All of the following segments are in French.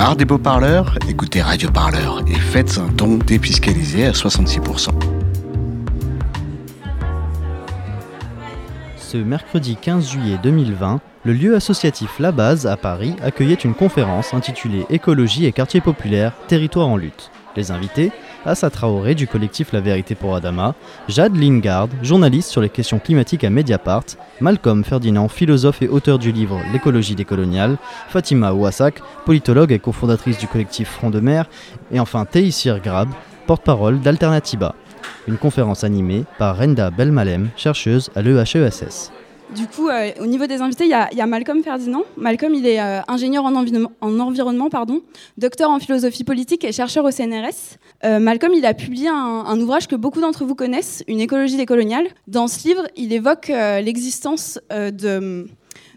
Marre des beaux parleurs? Écoutez Radio Parleur et faites un don défiscalisé à 66%. Ce mercredi 15 juillet 2020, le lieu associatif La Base à Paris accueillait une conférence intitulée Écologie et quartier populaire, territoire en lutte. Les invités Assa Traoré du collectif La Vérité pour Adama, Jade Lingard, journaliste sur les questions climatiques à Mediapart, Malcolm Ferdinand, philosophe et auteur du livre L'écologie décoloniale, Fatima Ouassak, politologue et cofondatrice du collectif Front de mer, et enfin Teissir Grab, porte-parole d'Alternativa. Une conférence animée par Renda Belmalem, chercheuse à l'EHESS. Du coup, euh, au niveau des invités, il y, a Malcolm Ferdinand. Malcolm, il est euh, ingénieur en, environnement, pardon, docteur en philosophie politique et chercheur au CNRS. Euh, Malcolm, il a publié un, ouvrage que beaucoup d'entre vous connaissent, Une écologie décoloniale. Dans ce livre, il évoque l'existence de,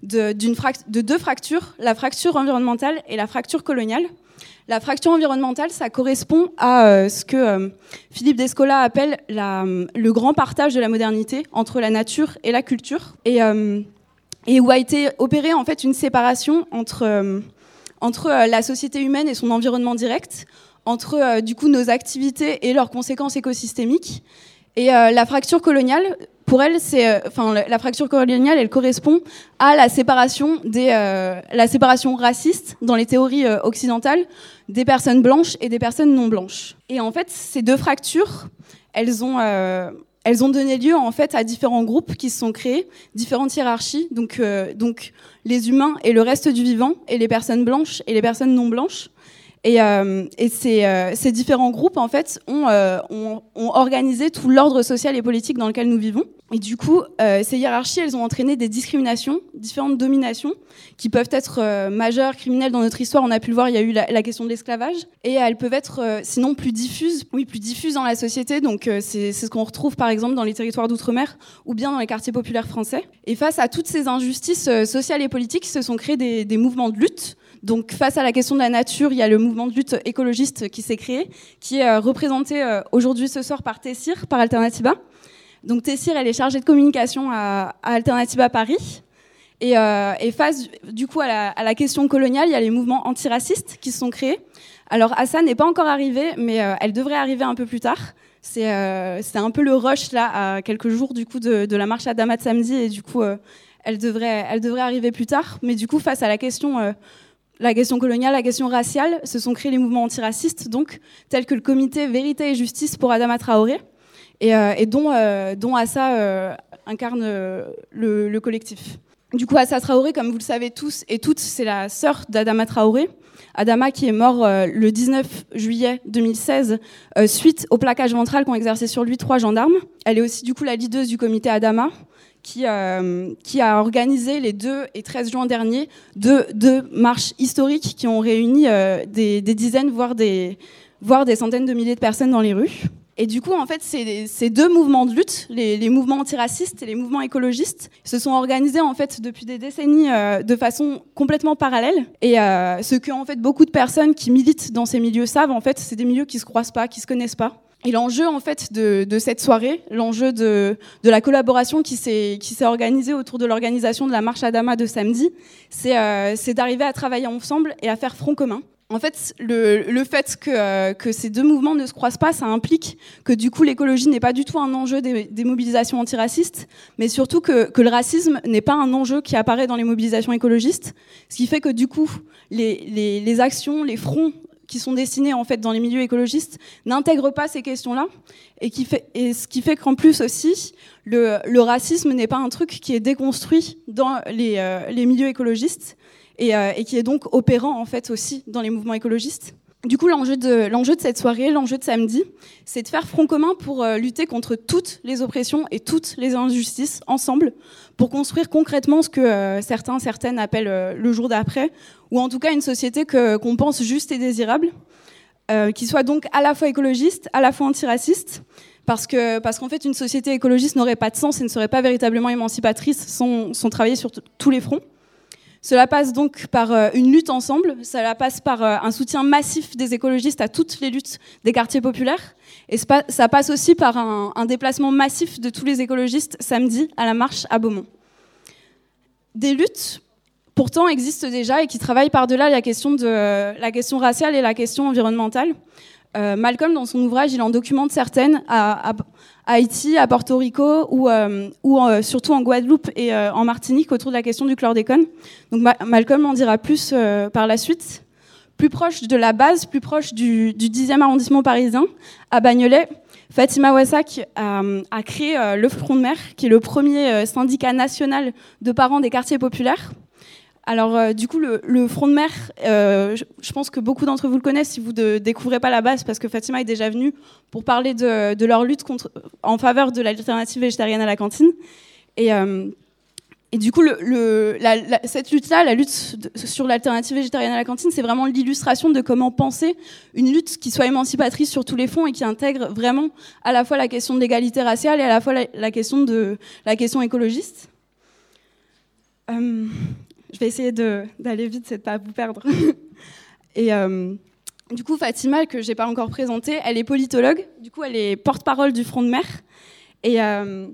de, de deux fractures, la fracture environnementale et la fracture coloniale. La fracture environnementale, ça correspond à euh, ce que euh, Philippe Descola appelle le grand partage de la modernité entre la nature et la culture, et, euh, où a été opérée en fait une séparation entre, entre la société humaine et son environnement direct, entre du coup nos activités et leurs conséquences écosystémiques. Et la fracture coloniale, pour elle, c'est, euh, enfin, la fracture coloniale, elle correspond à la séparation des, euh, la séparation raciste dans les théories euh, occidentales des personnes blanches et des personnes non blanches. Et en fait, ces deux fractures, elles ont, elles ont donné lieu en fait à différents groupes qui se sont créés, différentes hiérarchies. Donc, donc les humains et le reste du vivant, et les personnes blanches et les personnes non blanches. Et, euh, et ces, euh, ces, différents groupes, en fait, ont, euh, ont, ont organisé tout l'ordre social et politique dans lequel nous vivons. Et du coup, ces hiérarchies, elles ont entraîné des discriminations, différentes dominations, qui peuvent être majeures, criminelles dans notre histoire. On a pu le voir, il y a eu la, question de l'esclavage. Et elles peuvent être, sinon, plus diffuses, oui, plus diffuses dans la société. Donc, c'est ce qu'on retrouve, par exemple, dans les territoires d'outre-mer ou bien dans les quartiers populaires français. Et face à toutes ces injustices sociales et politiques, se sont créés des, des mouvements de lutte donc face à la question de la nature, il y a le mouvement de lutte écologiste qui s'est créé, qui est euh, représenté euh, aujourd'hui ce soir par Tessir, par Alternativa. Donc Tessir, elle est chargée de communication à, Alternativa Paris. Euh, et, face du coup à la, question coloniale, il y a les mouvements antiracistes qui se sont créés. Alors Assa n'est pas encore arrivée, mais elle devrait arriver un peu plus tard. C'est un peu le rush là, à quelques jours du coup de, la marche à Damat samedi, et du coup elle devrait, elle devrait arriver plus tard. Mais du coup face à la question la question coloniale, la question raciale, se sont créés les mouvements antiracistes, donc tels que le comité Vérité et Justice pour Adama Traoré, et, euh, dont, euh, dont Assa euh, incarne le, collectif. Du coup, Assa Traoré, comme vous le savez tous et toutes, c'est la sœur d'Adama Traoré. Adama qui est mort le 19 juillet 2016 suite au plaquage ventral qu'ont exercé sur lui trois gendarmes. Elle est aussi du coup la leaduse du comité Adama qui, euh, qui, a organisé les 2 et 13 juin dernier deux, deux marches historiques qui ont réuni euh, des, dizaines, voire des, voire des centaines de milliers de personnes dans les rues. Et du coup, en fait, ces, ces deux mouvements de lutte, les, mouvements antiracistes et les mouvements écologistes, se sont organisés en fait depuis des décennies euh, de façon complètement parallèle. Et ce que en fait beaucoup de personnes qui militent dans ces milieux savent, en fait, c'est des milieux qui se croisent pas, qui se connaissent pas. Et l'enjeu en fait de, de cette soirée, l'enjeu de, de, la collaboration qui s'est organisée autour de l'organisation de la marche Adama de samedi, c'est euh, d'arriver à travailler ensemble et à faire front commun. En fait, le, le fait que, euh, que, ces deux mouvements ne se croisent pas, ça implique que du coup l'écologie n'est pas du tout un enjeu des, des mobilisations antiracistes, mais surtout que, que le racisme n'est pas un enjeu qui apparaît dans les mobilisations écologistes, ce qui fait que du coup les, les, les actions, les fronts qui sont dessinés en fait dans les milieux écologistes n'intègrent pas ces questions-là et, qui et ce qui fait qu'en plus aussi le, le racisme n'est pas un truc qui est déconstruit dans les, euh, les milieux écologistes et, euh, et, qui est donc opérant en fait aussi dans les mouvements écologistes. Du coup, l'enjeu de, cette soirée, l'enjeu de samedi, c'est de faire front commun pour euh, lutter contre toutes les oppressions et toutes les injustices ensemble, pour construire concrètement ce que euh, certains, certaines appellent euh, le jour d'après, ou en tout cas une société que, qu'on pense juste et désirable, qui soit donc à la fois écologiste, à la fois antiraciste, parce que parce qu'en fait une société écologiste n'aurait pas de sens et ne serait pas véritablement émancipatrice sans, sans travailler sur tous les fronts. Cela passe donc par euh, une lutte ensemble, cela passe par euh, un soutien massif des écologistes à toutes les luttes des quartiers populaires, et ça passe aussi par un, déplacement massif de tous les écologistes samedi à la marche à Beaumont. Des luttes pourtant existent déjà et qui travaillent par-delà la question question raciale et la question environnementale. Euh, Malcolm, dans son ouvrage, il en documente certaines Haïti, à Porto Rico ou, euh, ou surtout en Guadeloupe et en Martinique autour de la question du chlordécone. Donc Malcolm en dira plus par la suite. Plus proche de la base, plus proche du, du 10e arrondissement parisien, à Bagnolet, Fatima Wassak a, créé le Front de Mer, qui est le premier syndicat national de parents des quartiers populaires. Alors, euh, du coup, le, front de mer, euh, je, pense que beaucoup d'entre vous le connaissent si vous ne découvrez pas la base, parce que Fatima est déjà venue pour parler de, leur lutte en faveur de l'alternative végétarienne à la cantine. Et, euh, du coup, cette lutte-là, la lutte sur l'alternative végétarienne à la cantine, c'est vraiment l'illustration de comment penser une lutte qui soit émancipatrice sur tous les fonds et qui intègre vraiment à la fois la question de l'égalité raciale et à la fois la, question, de, la question écologiste. Je vais essayer d'aller vite, c'est de pas vous perdre. Et euh, du coup, Fatima, que j'ai pas encore présentée, elle est politologue. Du coup, elle est porte-parole du Front de Mer. Et, euh,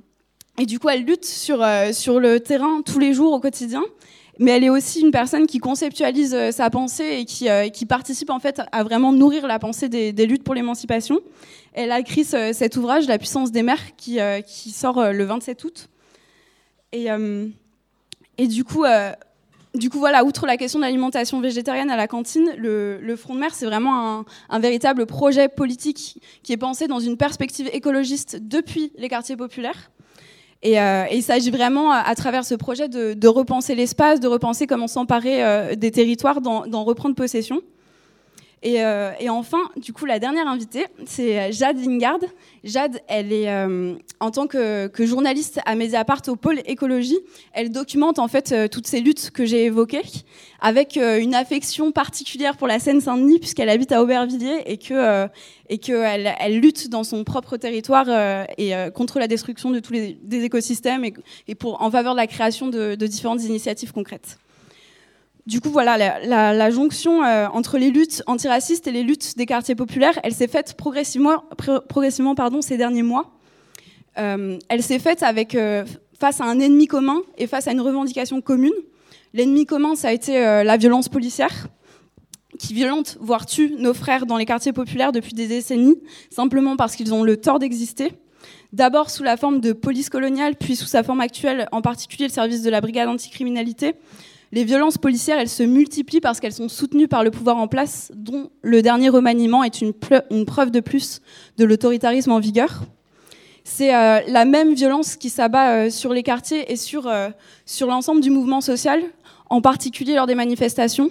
et, du coup, elle lutte sur, euh, sur le terrain tous les jours au quotidien. Mais elle est aussi une personne qui conceptualise sa pensée et qui, qui, participe en fait à vraiment nourrir la pensée des, luttes pour l'émancipation. Elle a écrit cet ouvrage, La puissance des mers, qui, qui sort le 27 août. Et, et du coup, du coup, voilà, outre la question de l'alimentation végétarienne à la cantine, le, Front de mer, c'est vraiment un, véritable projet politique qui est pensé dans une perspective écologiste depuis les quartiers populaires. Et, euh, il s'agit vraiment, à, travers ce projet, de, repenser l'espace, de repenser comment s'emparer euh, des territoires, d'en reprendre possession. Euh, et, enfin, du coup, la dernière invitée, c'est Jade Lingard. Jade, elle est euh, en tant que, journaliste à Mediapart au pôle écologie, elle documente en fait euh, toutes ces luttes que j'ai évoquées, avec une affection particulière pour la Seine-Saint-Denis puisqu'elle habite à Aubervilliers et que qu'elle elle lutte dans son propre territoire et contre la destruction de tous les des écosystèmes et, pour en faveur de la création de différentes initiatives concrètes. Du coup, voilà, la, jonction euh, entre les luttes antiracistes et les luttes des quartiers populaires, elle s'est faite progressivement, ces derniers mois. Euh, elle s'est faite euh, face à un ennemi commun et face à une revendication commune. L'ennemi commun, ça a été la violence policière, qui violente, voire tue nos frères dans les quartiers populaires depuis des décennies, simplement parce qu'ils ont le tort d'exister. D'abord sous la forme de police coloniale, puis sous sa forme actuelle, en particulier le service de la brigade anticriminalité, les violences policières, se multiplient parce qu'elles sont soutenues par le pouvoir en place, dont le dernier remaniement est une, preuve de plus de l'autoritarisme en vigueur. C'est euh, la même violence qui s'abat euh, sur les quartiers et sur, euh, sur l'ensemble du mouvement social, en particulier lors des manifestations.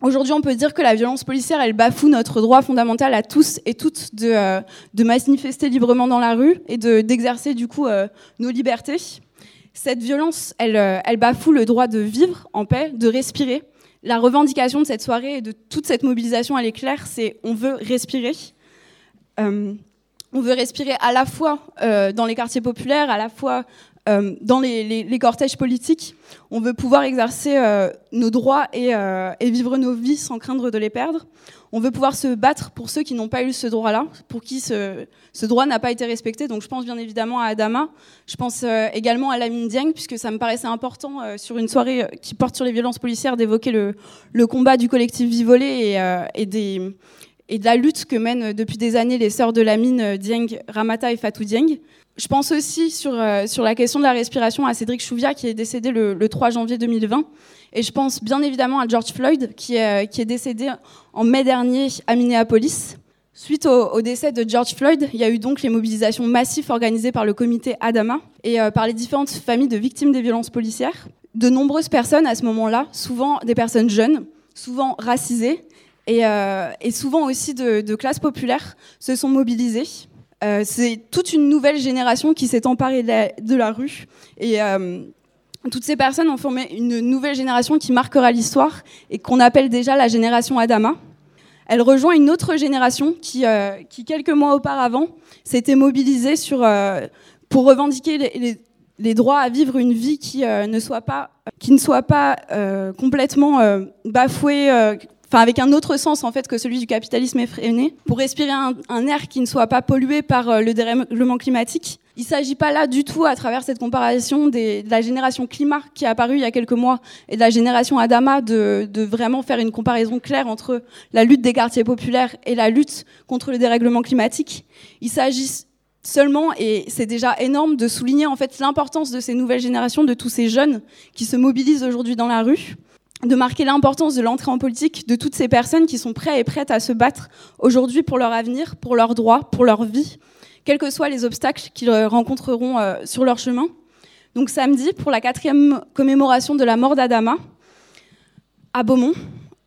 Aujourd'hui, on peut dire que la violence policière, bafoue notre droit fondamental à tous et toutes de, de manifester librement dans la rue et d'exercer du coup nos libertés. Cette violence, euh, elle, bafoue le droit de vivre en paix, de respirer. La revendication de cette soirée et de toute cette mobilisation, elle est claire, c'est on veut respirer. Euh, on veut respirer à la fois euh, dans les quartiers populaires, à la fois dans les, cortèges politiques. On veut pouvoir exercer nos droits et, vivre nos vies sans craindre de les perdre. On veut pouvoir se battre pour ceux qui n'ont pas eu ce droit-là, pour qui ce, droit n'a pas été respecté. Donc je pense bien évidemment à Adama, je pense euh, également à Lamine Dieng, puisque ça me paraissait important euh, sur une soirée euh, qui porte sur les violences policières d'évoquer le, combat du collectif Vivolé et, de la lutte que mènent depuis des années les sœurs de Lamine Dieng, Ramata et Fatou Dieng. Je pense aussi sur, sur la question de la respiration à Cédric Chouvia, qui est décédé le, le 3 janvier 2020 et je pense bien évidemment à George Floyd, qui est, qui est décédé en mai dernier à Minneapolis. Suite au, décès de George Floyd, il y a eu donc les mobilisations massives organisées par le comité Adama et euh, par les différentes familles de victimes des violences policières. De nombreuses personnes à ce moment-là, souvent des personnes jeunes, souvent racisées et, euh, et souvent aussi de, de classe populaire, se sont mobilisées. Euh, c'est toute une nouvelle génération qui s'est emparée de la, rue et toutes ces personnes ont formé une nouvelle génération qui marquera l'histoire et qu'on appelle déjà la génération Adama. Elle rejoint une autre génération qui, euh, quelques mois auparavant, s'était mobilisée sur, euh, pour revendiquer les, droits à vivre une vie qui, euh, ne, soit pas, qui ne soit pas complètement bafouée, enfin avec un autre sens en fait que celui du capitalisme effréné, pour respirer un, air qui ne soit pas pollué par euh, le dérèglement climatique. Il ne s'agit pas là du tout, à travers cette comparaison de la génération climat qui est apparue il y a quelques mois et de la génération Adama, de, de vraiment faire une comparaison claire entre la lutte des quartiers populaires et la lutte contre le dérèglement climatique. Il s'agit seulement, et c'est déjà énorme, de souligner en fait l'importance de ces nouvelles générations, de tous ces jeunes qui se mobilisent aujourd'hui dans la rue de marquer l'importance de l'entrée en politique de toutes ces personnes qui sont prêtes et prêtes à se battre aujourd'hui pour leur avenir, pour leurs droits, pour leur vie, quels que soient les obstacles qu'ils rencontreront euh, sur leur chemin. Donc samedi, pour la quatrième commémoration de la mort d'Adama, à Beaumont,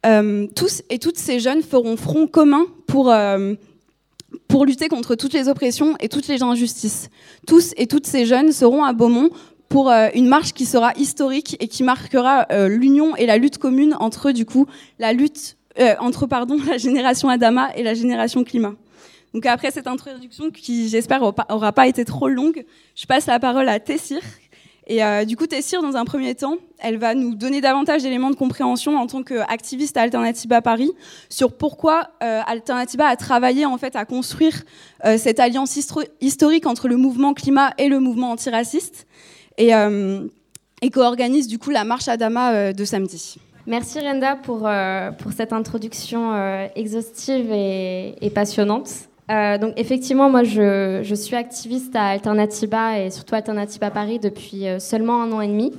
euh, tous et toutes ces jeunes feront front commun pour, euh, pour lutter contre toutes les oppressions et toutes les injustices. Tous et toutes ces jeunes seront à Beaumont pour euh, une marche qui sera historique et qui marquera euh, l'union et la lutte commune entre du coup la lutte euh, entre pardon la génération Adama et la génération climat. Donc après cette introduction qui j'espère aura pas été trop longue, je passe la parole à Tessir. Et du coup Tessir dans un premier temps, elle va nous donner davantage d'éléments de compréhension en tant qu'activiste à Alternativa Paris sur pourquoi Alternativa a travaillé en fait à construire cette alliance historique entre le mouvement climat et le mouvement antiraciste et, euh, et co-organise du coup la marche Adama euh, de samedi. Merci Renda pour, euh, pour cette introduction exhaustive et, passionnante. donc effectivement, moi je, je, suis activiste à Alternativa et surtout Alternativa Paris depuis seulement un an et demi.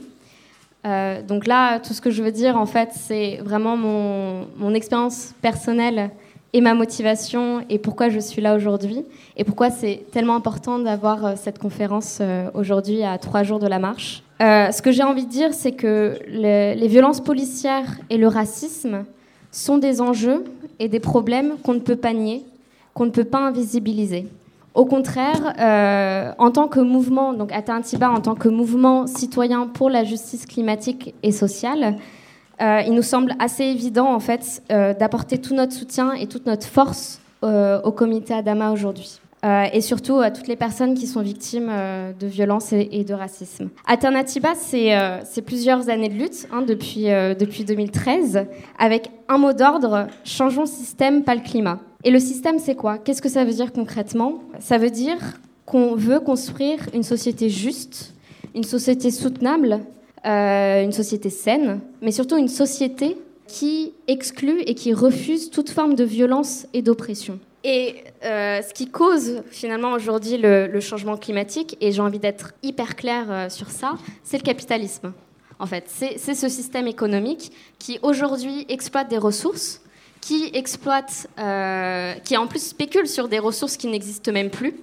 donc là, tout ce que je veux dire, en fait, c'est vraiment mon, mon expérience personnelle et ma motivation et pourquoi je suis là aujourd'hui et pourquoi c'est tellement important d'avoir euh, cette conférence euh, aujourd'hui à trois jours de la marche. Euh, ce que j'ai envie de dire, c'est que les violences policières et le racisme sont des enjeux et des problèmes qu'on ne peut pas nier, qu'on ne peut pas invisibiliser. Au contraire, en tant que mouvement, donc Atantiba, en tant que mouvement citoyen pour la justice climatique et sociale, il nous semble assez évident en fait euh, d'apporter tout notre soutien et toute notre force euh, au comité Adama aujourd'hui. et surtout à toutes les personnes qui sont victimes de violences et, de racisme. Alternativa, c'est plusieurs années de lutte hein, depuis, depuis 2013, avec un mot d'ordre changeons système, pas le climat. Et le système, c'est quoi? Qu'est-ce que ça veut dire concrètement? Ça veut dire qu'on veut construire une société juste, une société soutenable, euh, une société saine, mais surtout une société qui exclut et qui refuse toute forme de violence et d'oppression. Et euh, ce qui cause finalement aujourd'hui le, changement climatique, et j'ai envie d'être hyper clair euh, sur ça, c'est le capitalisme. En fait, c'est ce système économique qui aujourd'hui exploite des ressources, qui exploite, qui en plus spécule sur des ressources qui n'existent même plus,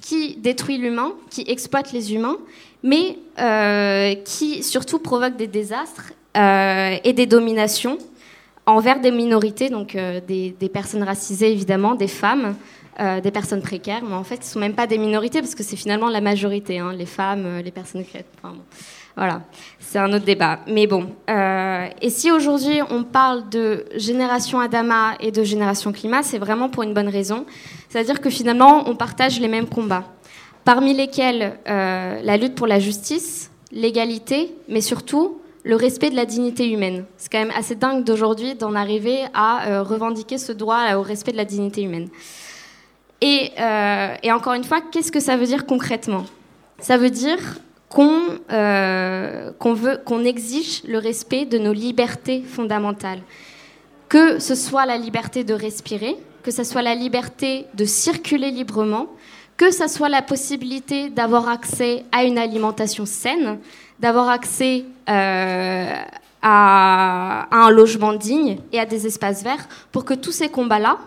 qui détruit l'humain, qui exploite les humains, mais qui surtout provoque des désastres euh, et des dominations envers des minorités, donc euh, des, personnes racisées évidemment, des femmes, des personnes précaires, mais en fait, ce ne sont même pas des minorités parce que c'est finalement la majorité, hein, les femmes, les personnes chrétiennes. Voilà, c'est un autre débat. Mais bon, et si aujourd'hui on parle de génération Adama et de génération climat, c'est vraiment pour une bonne raison. C'est-à-dire que finalement, on partage les mêmes combats parmi lesquels euh, la lutte pour la justice, l'égalité, mais surtout le respect de la dignité humaine. C'est quand même assez dingue d'aujourd'hui d'en arriver à euh, revendiquer ce droit au respect de la dignité humaine. Et, euh, encore une fois, qu'est-ce que ça veut dire concrètement? Ça veut dire veut, qu'on exige le respect de nos libertés fondamentales. Que ce soit la liberté de respirer, que ce soit la liberté de circuler librement, que ce soit la possibilité d'avoir accès à une alimentation saine, d'avoir accès euh, à, un logement digne et à des espaces verts, pour que tous ces combats-là,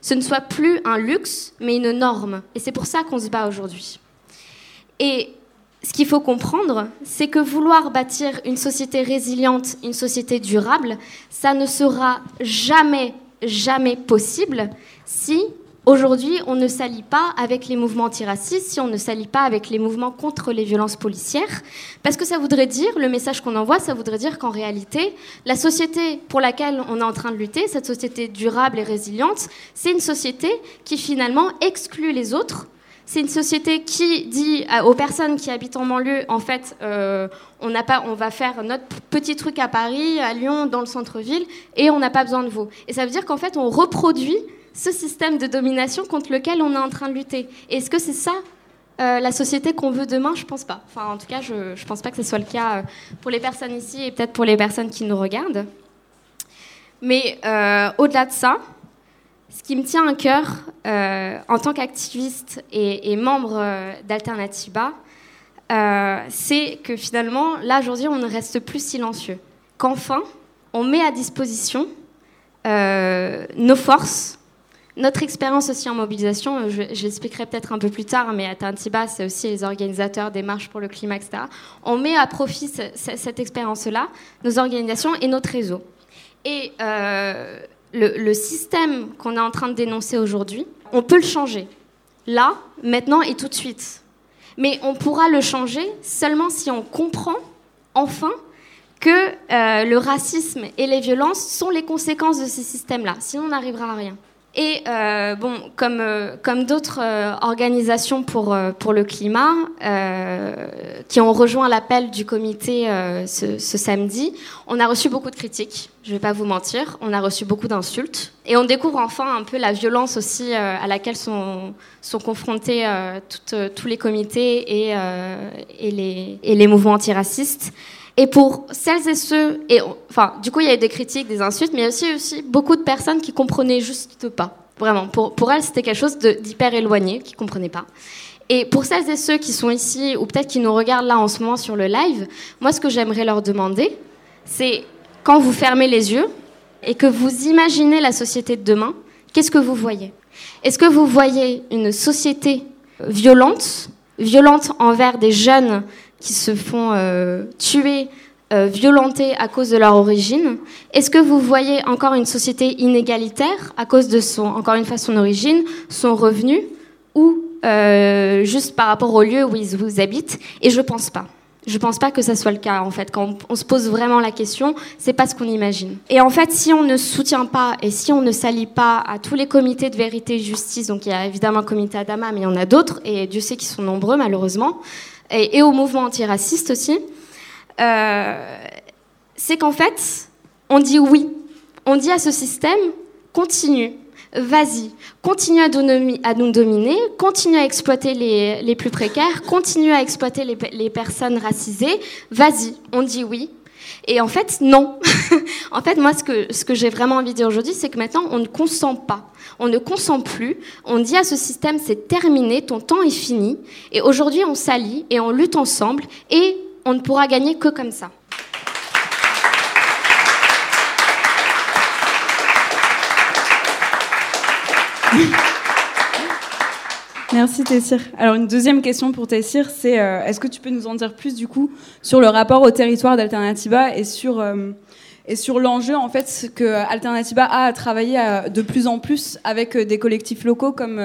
ce ne soit plus un luxe, mais une norme. Et c'est pour ça qu'on se bat aujourd'hui. Et ce qu'il faut comprendre, c'est que vouloir bâtir une société résiliente, une société durable, ça ne sera jamais, jamais possible si Aujourd'hui, on ne s'allie pas avec les mouvements antiracistes si on ne s'allie pas avec les mouvements contre les violences policières, parce que ça voudrait dire, le message qu'on envoie, ça voudrait dire qu'en réalité, la société pour laquelle on est en train de lutter, cette société durable et résiliente, c'est une société qui finalement exclut les autres, C'est une société qui dit aux personnes qui habitent en banlieue, en fait, euh, on, pas, on va faire notre petit truc à Paris, à Lyon, dans le centre-ville, et on n'a pas besoin de vous. Et ça veut dire qu'en fait, on reproduit ce système de domination contre lequel on est en train de lutter. Est-ce que c'est ça euh, la société qu'on veut demain, je pense pas. Enfin, en tout cas, je ne pense pas que ce soit le cas euh, pour les personnes ici et peut-être pour les personnes qui nous regardent. Mais euh, au-delà de ça, ce qui me tient à cœur en tant qu'activiste et, membre d'Alternativa, c'est que finalement, là aujourd'hui, on ne reste plus silencieux. Qu'enfin, on met à disposition nos forces notre expérience aussi en mobilisation, euh, j'expliquerai peut-être un peu plus tard, mais à Tantiba, c'est aussi les organisateurs des marches pour le climat, etc. On met à profit cette expérience-là, nos organisations et notre réseau. Et euh, le, système qu'on est en train de dénoncer aujourd'hui, on peut le changer. Là, maintenant et tout de suite. Mais on pourra le changer seulement si on comprend, enfin, que euh, le racisme et les violences sont les conséquences de ces systèmes-là. Sinon, on n'arrivera à rien. Et euh, bon, comme, euh, comme d'autres euh, organisations pour, pour le climat qui ont rejoint l'appel du comité ce, ce, samedi, on a reçu beaucoup de critiques, je ne vais pas vous mentir, on a reçu beaucoup d'insultes. Et on découvre enfin un peu la violence aussi à laquelle sont, sont confrontés tous les comités et, et, les, et les mouvements antiracistes. Et pour celles et ceux, et enfin, du coup, il y a eu des critiques, des insultes, mais il y a aussi, aussi beaucoup de personnes qui comprenaient juste pas. Vraiment, pour, pour elles, c'était quelque chose d'hyper éloigné, qui comprenaient pas. Et pour celles et ceux qui sont ici, ou peut-être qui nous regardent là en ce moment sur le live, moi, ce que j'aimerais leur demander, c'est quand vous fermez les yeux et que vous imaginez la société de demain, qu'est-ce que vous voyez? Est-ce que vous voyez une société violente, violente envers des jeunes qui se font euh, tuer, euh, violenter à cause de leur origine Est-ce que vous voyez encore une société inégalitaire à cause de son, encore une fois, son origine, son revenu, ou euh, juste par rapport au lieu où ils vous habitent? Et je pense pas. Je pense pas que ça soit le cas en fait. Quand on se pose vraiment la question, c'est pas ce qu'on imagine. Et en fait, si on ne soutient pas et si on ne s'allie pas à tous les comités de vérité et justice, donc il y a évidemment le comité Adama, mais il y en a d'autres et Dieu sait qu'ils sont nombreux malheureusement et, au mouvement antiraciste aussi, euh, c'est qu'en fait, on dit oui. On dit à ce système, continue, vas-y, continue à, nous dominer, continue à exploiter les, plus précaires, continue à exploiter les, les personnes racisées, vas-y, on dit oui. Et en fait, non. en fait, moi, ce que, ce que j'ai vraiment envie de dire aujourd'hui, c'est que maintenant, on ne consent pas. On ne consent plus. On dit à ce système, c'est terminé, ton temps est fini. Et aujourd'hui, on s'allie et on lutte ensemble. Et on ne pourra gagner que comme ça. Merci Tessir. Alors une deuxième question pour Tessir, c'est euh, est-ce que tu peux nous en dire plus du coup sur le rapport au territoire d'Alternativa et sur euh, et sur l'enjeu en fait que Alternativa a à travailler euh, de plus en plus avec des collectifs locaux comme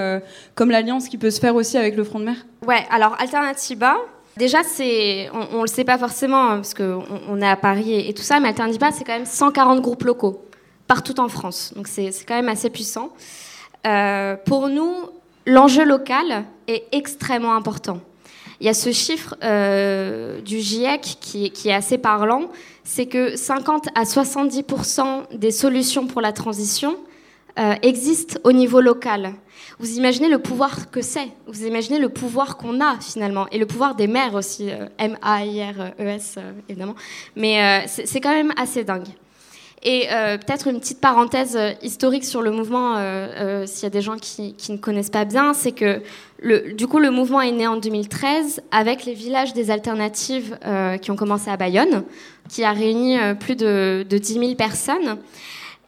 comme l'alliance qui peut se faire aussi avec le Front de Mer? Ouais, alors Alternativa, Déjà, c'est, on, ne le sait pas forcément hein, parce qu'on on est à Paris et, tout ça, mais Alternativa, c'est quand même 140 groupes locaux partout en France. Donc c'est quand même assez puissant. pour nous, l'enjeu local est extrêmement important. Il y a ce chiffre euh, du GIEC qui, est assez parlant, c'est que 50 à 70% des solutions pour la transition euh, existent au niveau local. Vous imaginez le pouvoir que c'est, vous imaginez le pouvoir qu'on a finalement, et le pouvoir des maires aussi, euh, M-A-I-R-E-S évidemment, mais c'est quand même assez dingue. Et euh, peut-être une petite parenthèse euh, historique sur le mouvement, euh, s'il y a des gens qui, ne connaissent pas bien, c'est que le, du coup le mouvement est né en 2013 avec les villages des alternatives qui ont commencé à Bayonne, qui a réuni plus de, de 10 000 personnes.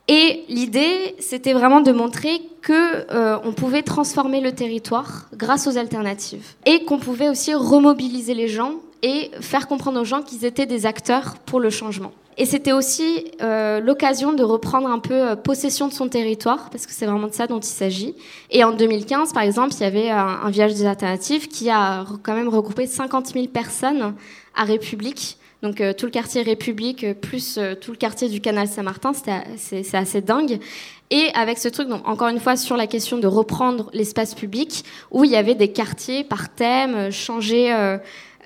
Et l'idée, c'était vraiment de montrer que on pouvait transformer le territoire grâce aux alternatives et qu'on pouvait aussi remobiliser les gens et faire comprendre aux gens qu'ils étaient des acteurs pour le changement. Et c'était aussi euh, l'occasion de reprendre un peu euh, possession de son territoire, parce que c'est vraiment de ça dont il s'agit. Et en 2015, par exemple, il y avait un, un, village des alternatives qui a quand même regroupé 50 000 personnes à République donc tout le quartier République, plus tout le quartier du canal Saint-Martin, c'est assez dingue. Et avec ce truc, encore une fois sur la question de reprendre l'espace public, où il y avait des quartiers par thème, changer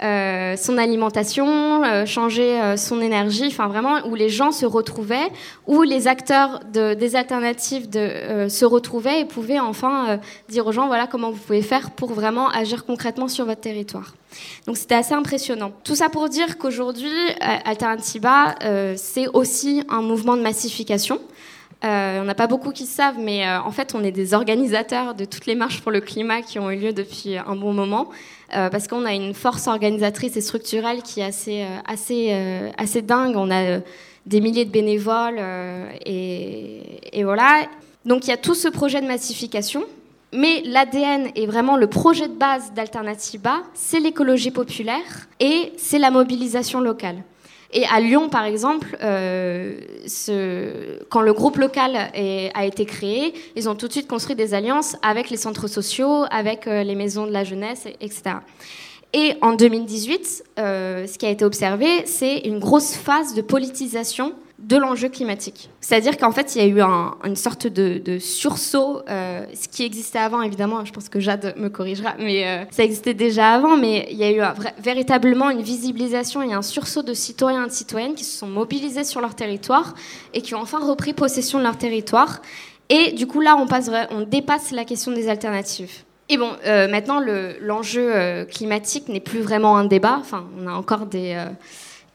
euh, son alimentation, euh, changer euh, son énergie, enfin vraiment où les gens se retrouvaient, où les acteurs de, des alternatives se retrouvaient et pouvaient enfin dire aux gens voilà comment vous pouvez faire pour vraiment agir concrètement sur votre territoire. Donc c'était assez impressionnant. Tout ça pour dire qu'aujourd'hui, Alternativa, c'est aussi un mouvement de massification. Euh, on n'a pas beaucoup qui savent, mais euh, en fait, on est des organisateurs de toutes les marches pour le climat qui ont eu lieu depuis un bon moment, euh, parce qu'on a une force organisatrice et structurelle qui est assez, assez, assez dingue. On a des milliers de bénévoles, et, et, voilà. Donc il y a tout ce projet de massification, mais l'ADN est vraiment le projet de base d'Alternativa, c'est l'écologie populaire et c'est la mobilisation locale. Et à Lyon, par exemple, euh, quand le groupe local a été créé, ils ont tout de suite construit des alliances avec les centres sociaux, avec euh, les maisons de la jeunesse, etc. Et en 2018, euh, ce qui a été observé, c'est une grosse phase de politisation de l'enjeu climatique. C'est-à-dire qu'en fait, il y a eu une sorte de, sursaut, euh, ce qui existait avant, évidemment, je pense que Jade me corrigera, mais euh, ça existait déjà avant, mais il y a eu véritablement une visibilisation et un sursaut de citoyens et de citoyennes qui se sont mobilisés sur leur territoire et qui ont enfin repris possession de leur territoire. Et du coup, là, on, passe, on dépasse la question des alternatives. Et bon, euh, maintenant, l'enjeu climatique n'est plus vraiment un débat. Enfin, on a encore des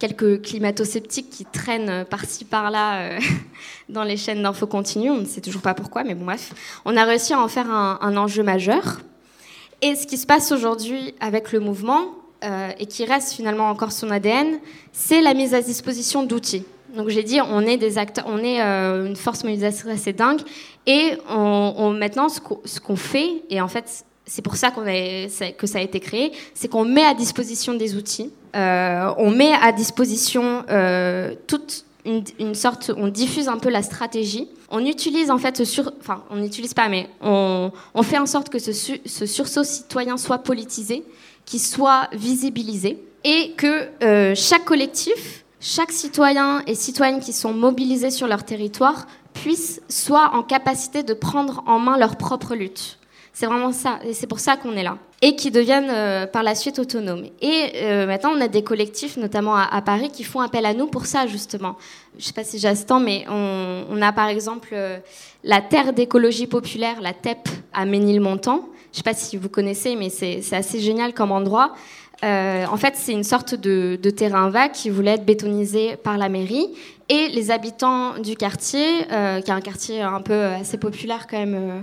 quelques climato-sceptiques qui traînent par-ci par-là euh, dans les chaînes d'infos continue. On ne sait toujours pas pourquoi, mais bon, bref. On a réussi à en faire un, enjeu majeur. Et ce qui se passe aujourd'hui avec le mouvement, euh, et qui reste finalement encore son ADN, c'est la mise à disposition d'outils. Donc j'ai dit, on est des acteurs, on est euh, une force mobilisatrice assez dingue, et on, maintenant ce qu'on fait, et en fait c'est pour ça, qu'on que ça a été créé, c'est qu'on met à disposition des outils, euh, on met à disposition euh, toute une, sorte, on diffuse un peu la stratégie. On utilise en fait ce sur, enfin on n'utilise pas, mais on, fait en sorte que ce, sursaut citoyen soit politisé, qu'il soit visibilisé, et que euh, chaque collectif, chaque citoyen et citoyenne qui sont mobilisés sur leur territoire puissent soit en capacité de prendre en main leur propre lutte. C'est vraiment ça, et c'est pour ça qu'on est là. Et qui deviennent euh, par la suite autonomes. Et euh, maintenant, on a des collectifs, notamment à, Paris, qui font appel à nous pour ça, justement. Je ne sais pas si temps, mais on, a par exemple euh, la Terre d'écologie populaire, la TEP, à Ménilmontant. Je ne sais pas si vous connaissez, mais c'est assez génial comme endroit. en fait, c'est une sorte de, de, terrain vague qui voulait être bétonisé par la mairie. Et les habitants du quartier, qui est un quartier un peu assez populaire quand même euh,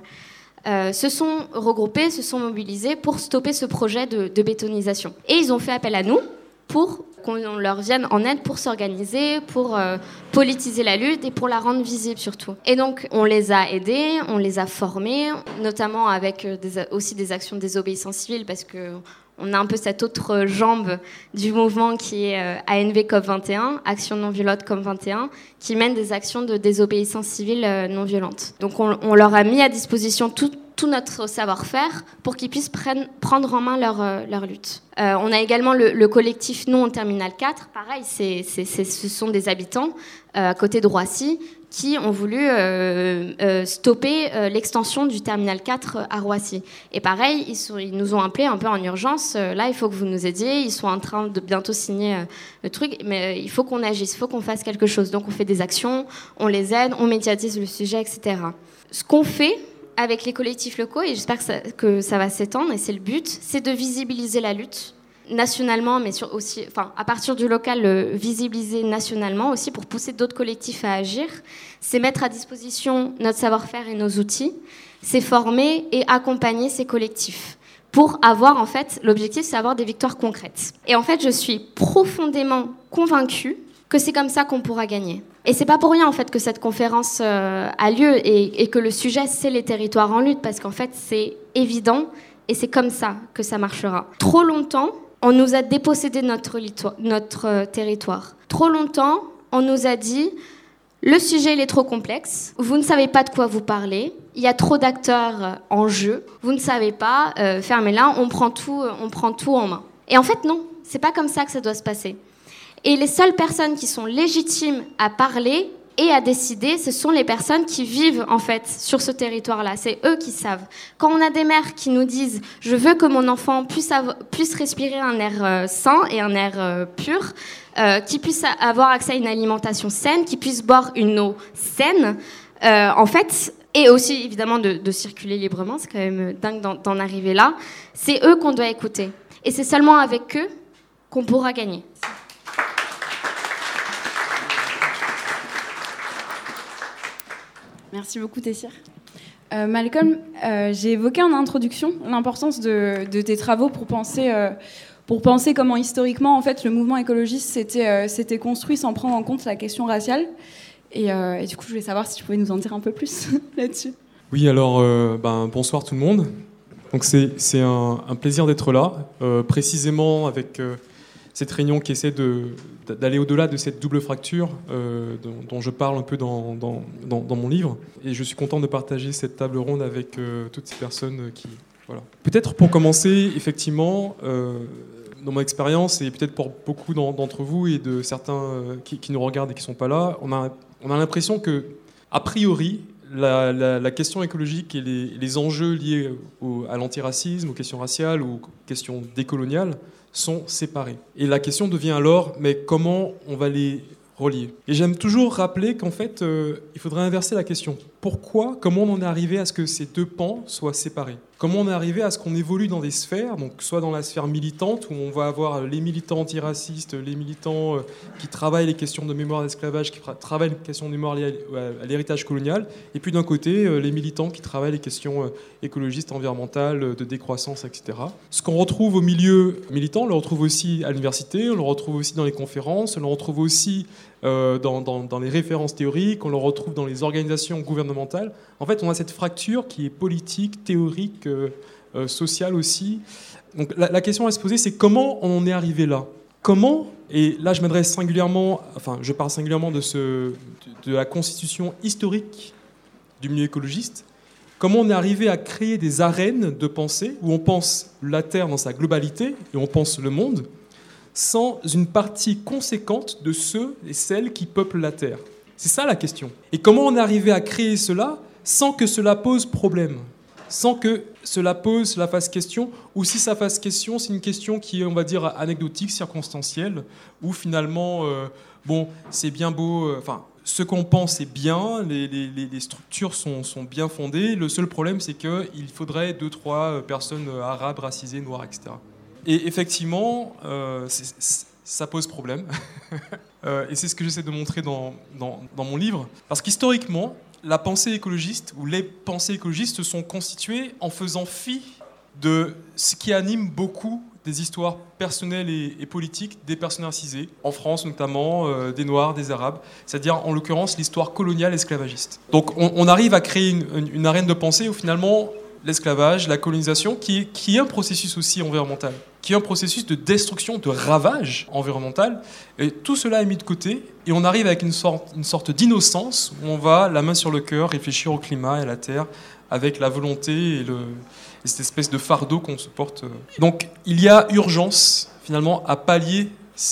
se sont regroupés, se sont mobilisés pour stopper ce projet de, bétonisation. Et ils ont fait appel à nous pour qu'on leur vienne en aide pour s'organiser, pour euh, politiser la lutte et pour la rendre visible surtout. Et donc on les a aidés, on les a formés, notamment avec euh, aussi des actions de désobéissance civile parce que on a un peu cette autre jambe du mouvement qui est euh, ANV COP21, Action non violente COP21, qui mène des actions de désobéissance civile euh, non violente. Donc on, leur a mis à disposition tout, notre savoir-faire pour qu'ils puissent prendre en main leur, euh, leur lutte. on a également le, collectif Non en Terminal 4, pareil, ce sont des habitants à côté de Roissy qui ont voulu euh, euh, stopper euh, l'extension du terminal 4 à Roissy. Et pareil, ils, ils, nous ont appelés un peu en urgence. là, il faut que vous nous aidiez. Ils sont en train de bientôt signer le truc, mais il faut qu'on agisse, il faut qu'on fasse quelque chose. Donc, on fait des actions, on les aide, on médiatise le sujet, etc. Ce qu'on fait avec les collectifs locaux, et j'espère que ça va s'étendre, et c'est le but, c'est de visibiliser la lutte nationalement, mais aussi, enfin, à partir du local, visibiliser nationalement aussi pour pousser d'autres collectifs à agir. C'est mettre à disposition notre savoir-faire et nos outils. C'est former et accompagner ces collectifs pour avoir, en fait, l'objectif, c'est avoir des victoires concrètes. Et en fait, je suis profondément convaincue que c'est comme ça qu'on pourra gagner. Et c'est pas pour rien en fait que cette conférence euh, a lieu et, que le sujet c'est les territoires en lutte parce qu'en fait c'est évident et c'est comme ça que ça marchera. Trop longtemps, on nous a dépossédé notre, notre euh, territoire. Trop longtemps, on nous a dit le sujet il est trop complexe, vous ne savez pas de quoi vous parlez, il y a trop d'acteurs euh, en jeu, vous ne savez pas, fermez-la, on prend tout, on prend tout en main. Et en fait non, c'est pas comme ça que ça doit se passer. Et les seules personnes qui sont légitimes à parler et à décider, ce sont les personnes qui vivent en fait sur ce territoire-là. C'est eux qui savent. Quand on a des mères qui nous disent je veux que mon enfant puisse, respirer un air euh, sain et un air euh, pur, euh, qu'il puisse avoir accès à une alimentation saine, qu'il puisse boire une eau saine, en fait, et aussi évidemment de, circuler librement, c'est quand même dingue d'en arriver là, c'est eux qu'on doit écouter. Et c'est seulement avec eux qu'on pourra gagner. Merci beaucoup, Tessir. Euh, Malcolm, euh, j'ai évoqué en introduction l'importance de, tes travaux pour penser, euh, pour penser comment historiquement en fait, le mouvement écologiste s'était construit sans prendre en compte la question raciale. Et, du coup, je voulais savoir si tu pouvais nous en dire un peu plus là-dessus. Oui, alors ben, bonsoir tout le monde. Donc c'est un, un, plaisir d'être là, précisément avec cette réunion qui essaie d'aller au-delà de cette double fracture euh, dont, je parle un peu dans, mon livre. Et je suis content de partager cette table ronde avec euh, toutes ces personnes qui... Voilà. Peut-être pour commencer, effectivement, euh, dans mon expérience, et peut-être pour beaucoup d'entre vous et de certains qui, nous regardent et qui ne sont pas là, on a, on a l'impression que, a priori, la, question écologique et les, les enjeux liés à l'antiracisme, aux questions raciales aux questions décoloniales sont séparés. Et la question devient alors, mais comment on va les relier? Et j'aime toujours rappeler qu'en fait, euh, il faudrait inverser la question. Pourquoi, comment on en est arrivé à ce que ces deux pans soient séparés? Comment on est arrivé à ce qu'on évolue dans des sphères, donc soit dans la sphère militante, où on va avoir les militants antiracistes, les militants euh, qui travaillent les questions de mémoire d'esclavage, qui travaillent les questions de mémoire à l'héritage colonial, et puis d'un côté, euh, les militants qui travaillent les questions euh, écologistes, environnementales, de décroissance, etc. Ce qu'on retrouve au milieu militant, on le retrouve aussi à l'université, on le retrouve aussi dans les conférences, on le retrouve aussi dans, dans les références théoriques, on le retrouve dans les organisations gouvernementales. En fait, on a cette fracture qui est politique, théorique, euh, euh, sociale aussi. Donc la, question à se poser, c'est comment on en est arrivé là? Comment, et là je m'adresse singulièrement, enfin je parle singulièrement de, ce, de la constitution historique du milieu écologiste, comment on est arrivé à créer des arènes de pensée où on pense la Terre dans sa globalité et on pense le monde sans une partie conséquente de ceux et celles qui peuplent la Terre? C'est ça la question. Et comment on est arrivé à créer cela? Sans que cela pose problème, sans que cela pose, cela fasse question, ou si ça fasse question, c'est une question qui est, on va dire, anecdotique, circonstancielle, où finalement, euh, bon, c'est bien beau, euh, enfin, ce qu'on pense est bien, les, structures sont, bien fondées, le seul problème, c'est qu'il faudrait deux, trois euh, personnes arabes, racisées, noires, etc. Et effectivement, ça pose problème. et c'est ce que j'essaie de montrer dans, dans mon livre. Parce qu'historiquement, la pensée écologiste ou les pensées écologistes se sont constituées en faisant fi de ce qui anime beaucoup des histoires personnelles et, politiques des personnes racisées, en France notamment, euh, des Noirs, des Arabes, c'est-à-dire en l'occurrence l'histoire coloniale esclavagiste. Donc on, arrive à créer une, arène de pensée où finalement l'esclavage, la colonisation, qui est, un processus aussi environnemental, qui est un processus de destruction, de ravage environnemental. Et tout cela est mis de côté et on arrive avec une sorte, une sorte d'innocence où on va, la main sur le cœur, réfléchir au climat et à la terre avec la volonté et, cette espèce de fardeau qu'on se porte. Donc il y a urgence finalement à pallier,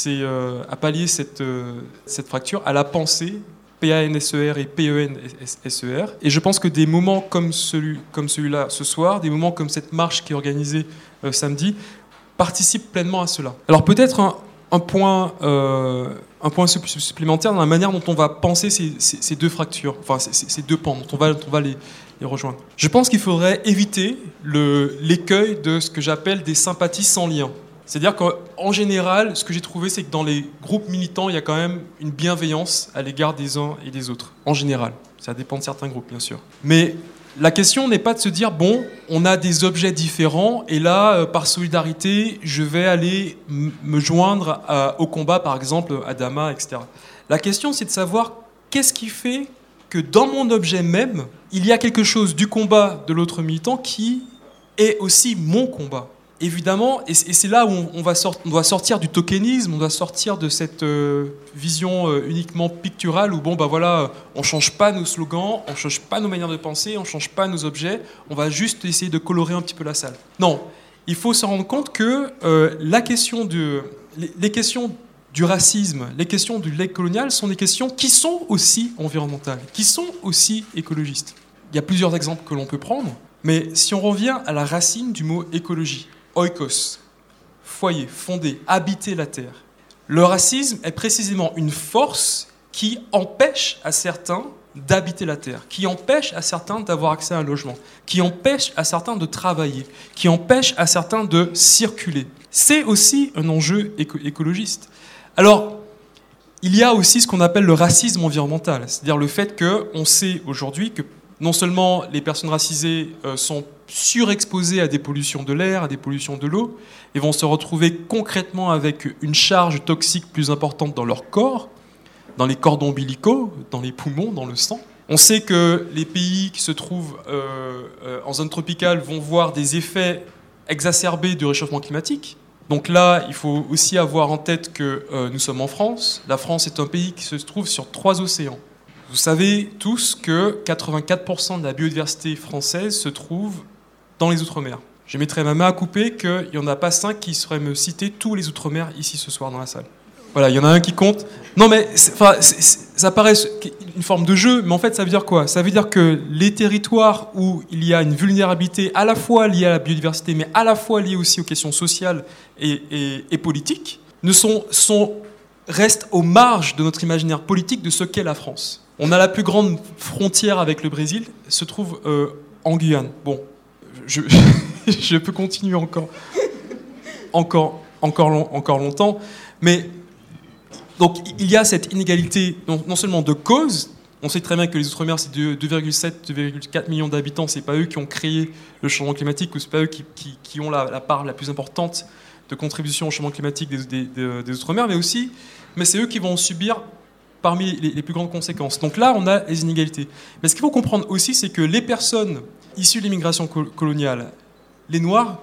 euh, à pallier cette, euh, cette fracture, à la pensée P-A-N-S-E-R et P-E-N-S-E-R. Et je pense que des moments comme, celui, comme celui-là ce soir, des moments comme cette marche qui est organisée euh, samedi, participent pleinement à cela. Alors peut-être un, point, euh, un point supplémentaire dans la manière dont on va penser ces, deux fractures, enfin ces, deux pans, dont on va, les rejoindre. Je pense qu'il faudrait éviter l'écueil de ce que j'appelle des sympathies sans lien. C'est-à-dire qu'en général, ce que j'ai trouvé, c'est que dans les groupes militants, il y a quand même une bienveillance à l'égard des uns et des autres. En général. Ça dépend de certains groupes, bien sûr. Mais la question n'est pas de se dire, bon, on a des objets différents, et là, euh, par solidarité, je vais aller me joindre au combat, par exemple, à Dama, etc. La question, c'est de savoir qu'est-ce qui fait que dans mon objet même, il y a quelque chose du combat de l'autre militant qui est aussi mon combat évidemment, et c'est là où on, doit sortir du tokenisme, on doit sortir de cette euh, vision euh, uniquement picturale où, bon, bah voilà, on change pas nos slogans, on change pas nos manières de penser, on change pas nos objets, on va juste essayer de colorer un petit peu la salle. Non, il faut se rendre compte que euh, la question de, les, questions du racisme, les questions du lait colonial sont des questions qui sont aussi environnementales, qui sont aussi écologistes. Il y a plusieurs exemples que l'on peut prendre, mais si on revient à la racine du mot écologie, oikos, foyer, fonder, habiter la terre, le racisme est précisément une force qui empêche à certains d'habiter la terre, qui empêche à certains d'avoir accès à un logement, qui empêche à certains de travailler, qui empêche à certains de circuler. C'est aussi un enjeu écologiste. Alors, il y a aussi ce qu'on appelle le racisme environnemental, c'est-à-dire le fait qu'on sait aujourd'hui que non seulement les personnes racisées euh, sont surexposées à des pollutions de l'air, à des pollutions de l'eau, et vont se retrouver concrètement avec une charge toxique plus importante dans leur corps, dans les cordons ombilicaux, dans les poumons, dans le sang. On sait que les pays qui se trouvent euh, euh, en zone tropicale vont voir des effets exacerbés du réchauffement climatique. Donc là, il faut aussi avoir en tête que nous sommes en France. La France est un pays qui se trouve sur trois océans. Vous savez tous que 84% de la biodiversité française se trouve dans les Outre-mer. Je mettrai ma main à couper qu'il n'y en a pas cinq qui seraient me citer tous les Outre-mer ici ce soir dans la salle. Voilà, il y en a un qui compte. Non, mais ça paraît une forme de jeu, mais en fait, ça veut dire quoi? Ça veut dire que les territoires où il y a une vulnérabilité à la fois liée à la biodiversité, mais à la fois liée aussi aux questions sociales et, politiques, ne sont, sont, restent aux marges de notre imaginaire politique de ce qu'est la France. On a la plus grande frontière avec le Brésil, se trouve euh, en Guyane. Bon, je, peux continuer encore, encore, encore, encore longtemps, mais donc il y a cette inégalité non, seulement de cause, on sait très bien que les Outre-mer, c'est 2,7, 2,4 millions d'habitants, c'est pas eux qui ont créé le changement climatique, ou c'est pas eux qui, ont la, part la plus importante de contribution au changement climatique des, Outre-mer, mais aussi, mais c'est eux qui vont subir parmi les, plus grandes conséquences. Donc là, on a les inégalités. Mais ce qu'il faut comprendre aussi, c'est que les personnes issues de l'immigration coloniale, les Noirs,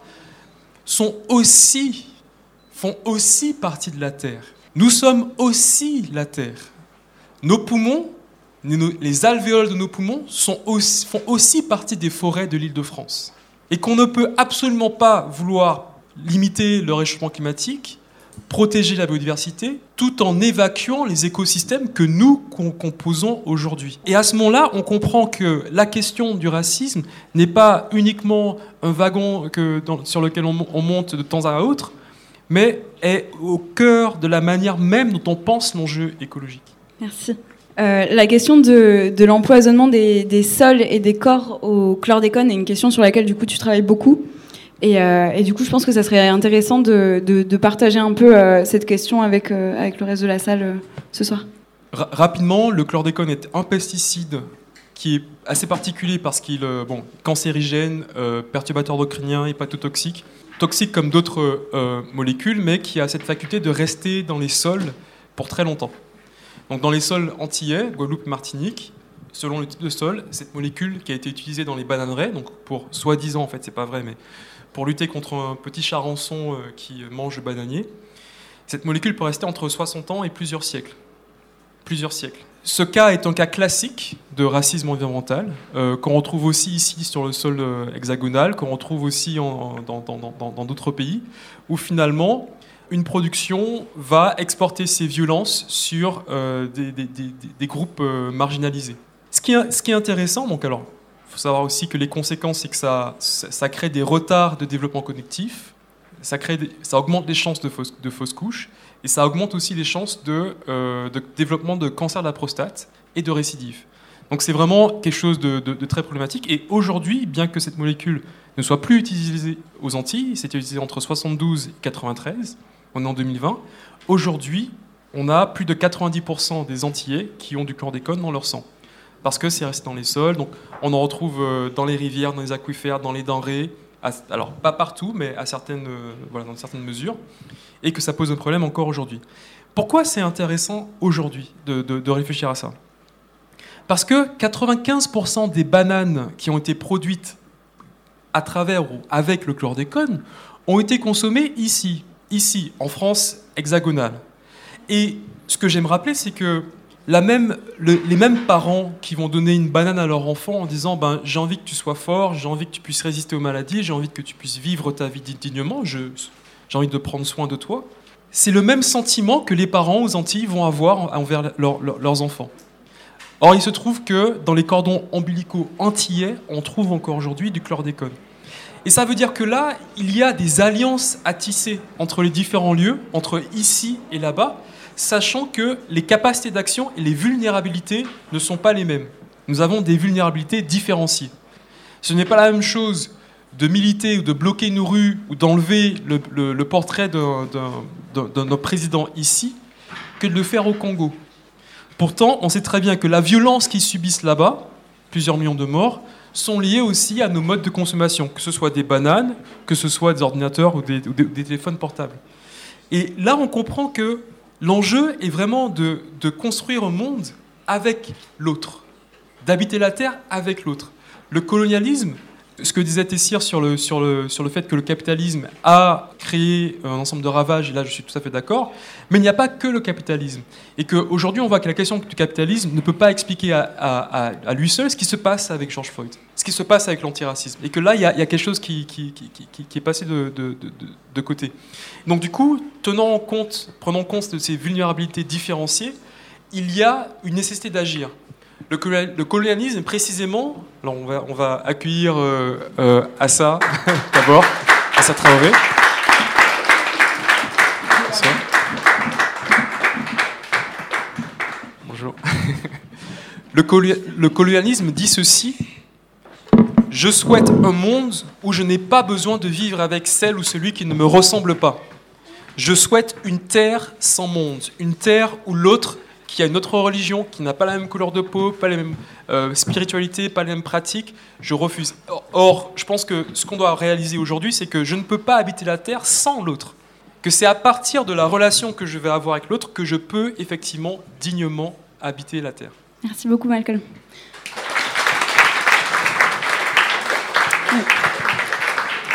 sont aussi, font aussi partie de la Terre. Nous sommes aussi la Terre. Nos poumons, les alvéoles de nos poumons font aussi partie des forêts de l'île de France. Et qu'on ne peut absolument pas vouloir limiter le réchauffement climatique, protéger la biodiversité, tout en évacuant les écosystèmes que nous composons aujourd'hui. Et à ce moment-là, on comprend que la question du racisme n'est pas uniquement un wagon sur lequel on monte de temps à autre, mais est au cœur de la manière même dont on pense l'enjeu écologique. Merci. Euh, la question de, l'empoisonnement des, sols et des corps au chlordécone est une question sur laquelle du coup tu travailles beaucoup. Et, euh, du coup, je pense que ça serait intéressant de, partager un peu euh, cette question avec, avec le reste de la salle ce soir. rapidement, le chlordécone est un pesticide qui est assez particulier parce qu'il est bon, cancérigène, perturbateur endocrinien, hépatotoxique toxique comme d'autres euh, molécules, mais qui a cette faculté de rester dans les sols pour très longtemps. Donc dans les sols antillais, Guadeloupe, Martinique, selon le type de sol, cette molécule qui a été utilisée dans les bananeraies, donc pour soi-disant, en fait, c'est pas vrai, mais pour lutter contre un petit charançon euh, qui mange le bananier, cette molécule peut rester entre 60 ans et plusieurs siècles. Plusieurs siècles. Ce cas est un cas classique de racisme environnemental, euh, qu'on retrouve aussi ici sur le sol euh, hexagonal, qu'on retrouve aussi dans d'autres pays, où finalement une production va exporter ses violences sur des, groupes marginalisés. Ce qui, est, ce qui, est, intéressant, donc alors, faut savoir aussi que les conséquences, c'est que ça, ça, crée des retards de développement connectif, ça, crée ça augmente les chances de fausses, couches, et ça augmente aussi les chances euh, de, développement de cancer de la prostate et de récidive. Donc c'est vraiment quelque chose de, très problématique. Et aujourd'hui, bien que cette molécule ne soit plus utilisée aux Antilles, c'était utilisé entre 72 et 93, on est en 2020, aujourd'hui, on a plus de 90% des Antillais qui ont du chlordécone dans leur sang. Parce que c'est resté dans les sols, donc on en retrouve euh, dans les rivières, dans les aquifères, dans les denrées, alors pas partout, mais à certaines, euh, voilà, dans certaines mesures et que ça pose un problème encore aujourd'hui. Pourquoi c'est intéressant aujourd'hui de, réfléchir à ça? Parce que 95% des bananes qui ont été produites à travers ou avec le chlordécone ont été consommées ici, ici, en France hexagonale. Et ce que j'aime rappeler, c'est que la même, les mêmes parents qui vont donner une banane à leur enfant en disant ben, j'ai envie que tu sois fort, j'ai envie que tu puisses résister aux maladies, j'ai envie que tu puisses vivre ta vie dignement, j'ai envie de prendre soin de toi, c'est le même sentiment que les parents aux Antilles vont avoir envers leurs enfants. Or, il se trouve que dans les cordons ombilicaux antillais, on trouve encore aujourd'hui du chlordécone. Et ça veut dire que là, il y a des alliances à tisser entre les différents lieux, entre ici et là-bas, sachant que les capacités d'action et les vulnérabilités ne sont pas les mêmes. Nous avons des vulnérabilités différenciées. Ce n'est pas la même chose de militer ou de bloquer nos rues ou d'enlever le, portrait d'un président ici que de le faire au Congo. Pourtant, on sait très bien que la violence qu'ils subissent là-bas, plusieurs millions de morts, sont liées aussi à nos modes de consommation, que ce soit des bananes, que ce soit des ordinateurs ou des, téléphones portables. Et là, on comprend que l'enjeu est vraiment de, construire un monde avec l'autre, d'habiter la Terre avec l'autre. Le colonialisme, ce que disait Tessir sur le, sur, le, sur le fait que le capitalisme a créé un ensemble de ravages, et là je suis tout à fait d'accord, mais il n'y a pas que le capitalisme. Et qu'aujourd'hui on voit que la question du capitalisme ne peut pas expliquer à, lui seul ce qui se passe avec George Floyd, ce qui se passe avec l'antiracisme. Et que là il y, a, quelque chose qui, qui, qui, est passé de, de, de, côté. Donc du coup, tenant en compte, prenant compte de ces vulnérabilités différenciées, il y a une nécessité d'agir. Le, colonialisme, précisément, alors on va, accueillir euh, euh, Assa d'abord, Assa Traoré. Bonjour. Le, le colonialisme dit ceci Je souhaite un monde où je n'ai pas besoin de vivre avec celle ou celui qui ne me ressemble pas. Je souhaite une terre sans monde, une terre où l'autre qui a une autre religion, qui n'a pas la même couleur de peau, pas la même euh, spiritualité, pas les mêmes pratiques, je refuse. Or, je pense que ce qu'on doit réaliser aujourd'hui, c'est que je ne peux pas habiter la Terre sans l'autre. Que c'est à partir de la relation que je vais avoir avec l'autre que je peux effectivement dignement habiter la Terre. Merci beaucoup, Malcolm.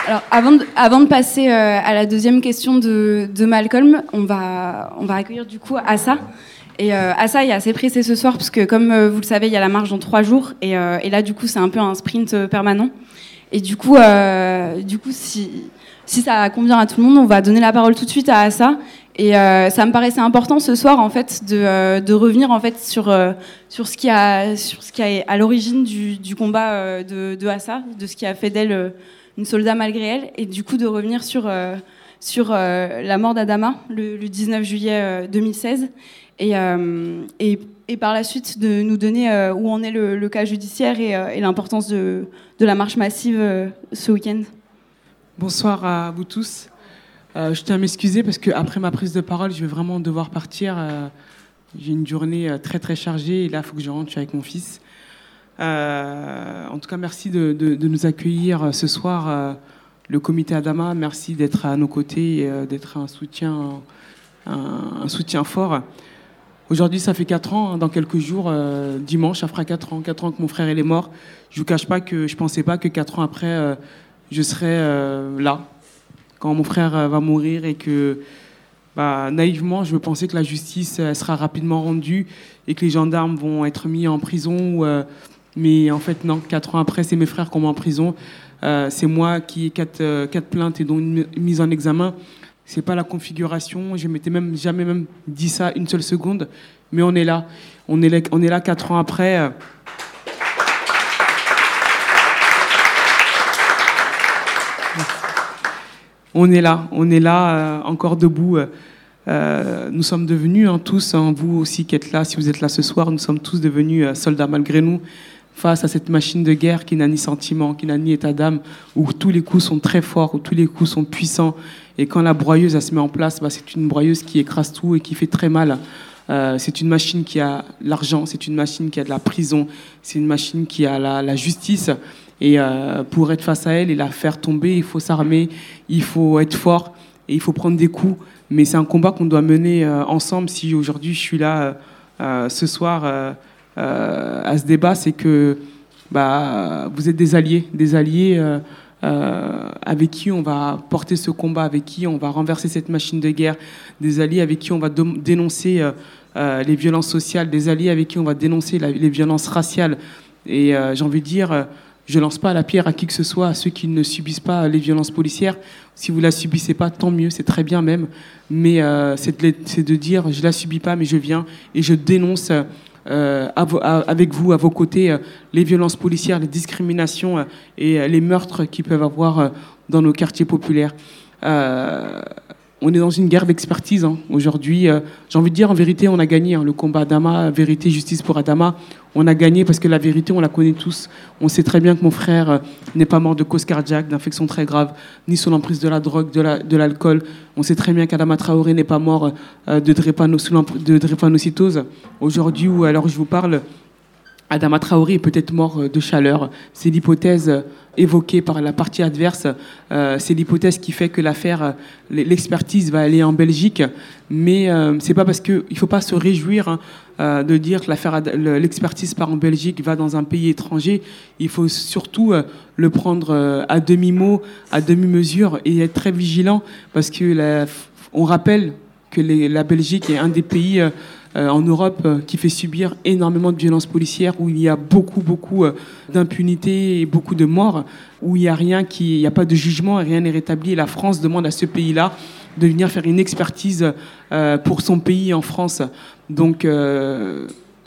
Alors, avant de, passer euh, à la deuxième question de, de, Malcolm, on va, on va accueillir du coup Assa. Et euh, ça, il est assez pressé ce soir, parce que comme euh, vous le savez, il y a la marche dans trois jours. Et, euh, là, du coup, c'est un peu un sprint permanent. Et du coup, du coup si, si ça convient à tout le monde, on va donner la parole tout de suite à Assa. Et ça me paraissait important ce soir, en fait, de, de revenir en fait sur sur ce qui a sur ce qui est à l'origine du, du, combat de, de Assa, de ce qui a fait d'elle une soldat malgré elle, et du coup de revenir sur sur la mort d'Adama le, 19 juillet 2016 euh, et, par la suite de nous donner euh, où en est le, cas judiciaire et, euh, l'importance de, la marche massive ce week-end. Bonsoir à vous tous. je tiens à m'excuser parce qu'après ma prise de parole, je vais vraiment devoir partir. J'ai une journée très très chargée et là, il faut que je rentre, je suis avec mon fils. en tout cas, merci de, nous accueillir ce soir, le comité Adama. Merci d'être à nos côtés et d'être un soutien, un soutien fort. Aujourd'hui, ça fait 4 ans. Hein, dans quelques jours, euh, dimanche, ça fera 4 ans. 4 ans que mon frère est mort. Je vous cache pas que je pensais pas que 4 ans après, euh, je serais euh, là. Quand mon frère va mourir et que, bah, naïvement, je pensais que la justice sera rapidement rendue et que les gendarmes vont être mis en prison. mais en fait, non. 4 ans après, c'est mes frères qui ont mis en prison. c'est moi qui ai 4, 4 plaintes et dont une mise en examen c'est pas la configuration. Je m'étais même jamais même dit ça une seule seconde, mais on est là. On est là, on est là quatre ans après. On est là, on est là, euh, encore debout. Euh, nous sommes devenus hein, tous, hein, vous aussi qui êtes là, si vous êtes là ce soir, nous sommes tous devenus euh, soldats malgré nous face à cette machine de guerre qui n'a ni sentiment, qui n'a ni état d'âme, où tous les coups sont très forts, où tous les coups sont puissants. Et quand la broyeuse elle se met en place, bah, c'est une broyeuse qui écrase tout et qui fait très mal. Euh, c'est une machine qui a l'argent, c'est une machine qui a de la prison, c'est une machine qui a la, justice. Et euh, pour être face à elle et la faire tomber, il faut s'armer, il faut être fort et il faut prendre des coups. Mais c'est un combat qu'on doit mener euh, ensemble. Si aujourd'hui je suis là ce soir à ce débat, c'est que bah, vous êtes des alliés, des alliés euh, euh, avec qui on va porter ce combat, avec qui on va renverser cette machine de guerre, des alliés avec qui on va dénoncer les violences sociales, des alliés avec qui on va dénoncer les violences raciales. Et j'ai envie de dire, Je lance pas la pierre à qui que ce soit, à ceux qui ne subissent pas les violences policières. Si vous la subissez pas, tant mieux, c'est très bien même. Mais euh, c'est de, dire, je la subis pas, mais je viens et je dénonce euh, avec vous, à vos côtés, les violences policières, les discriminations et les meurtres qui peuvent avoir dans nos quartiers populaires on est dans une guerre d'expertise hein. aujourd'hui. Euh, j'ai envie de dire, en vérité, on a gagné hein. le combat Adama, vérité, justice pour Adama. On a gagné parce que la vérité, on la connaît tous. On sait très bien que mon frère euh, n'est pas mort de cause cardiaque, d'infection très grave, ni sous l'emprise de la drogue, de l'alcool. on sait très bien qu'Adama Traoré n'est pas mort euh, de, de drépanocytose. Aujourd'hui, ou alors je vous parle, Adama Traoré est peut-être mort de chaleur. C'est l'hypothèse évoquée par la partie adverse. Euh, c'est l'hypothèse qui fait que l'affaire, euh, l'expertise va aller en Belgique. Mais euh, c'est pas parce que il faut pas se réjouir hein, de dire que l'affaire, l'expertise part en Belgique va dans un pays étranger. Il faut surtout le prendre à demi mot, à demi mesure et être très vigilant parce que on rappelle que la Belgique est un des pays euh, en Europe euh, qui fait subir énormément de violences policières, où il y a beaucoup, beaucoup euh, d'impunité et beaucoup de morts, où il n'y a rien qui, il n'y a pas de jugement et rien n'est rétabli. Et la France demande à ce pays-là de venir faire une expertise pour son pays en France. Donc,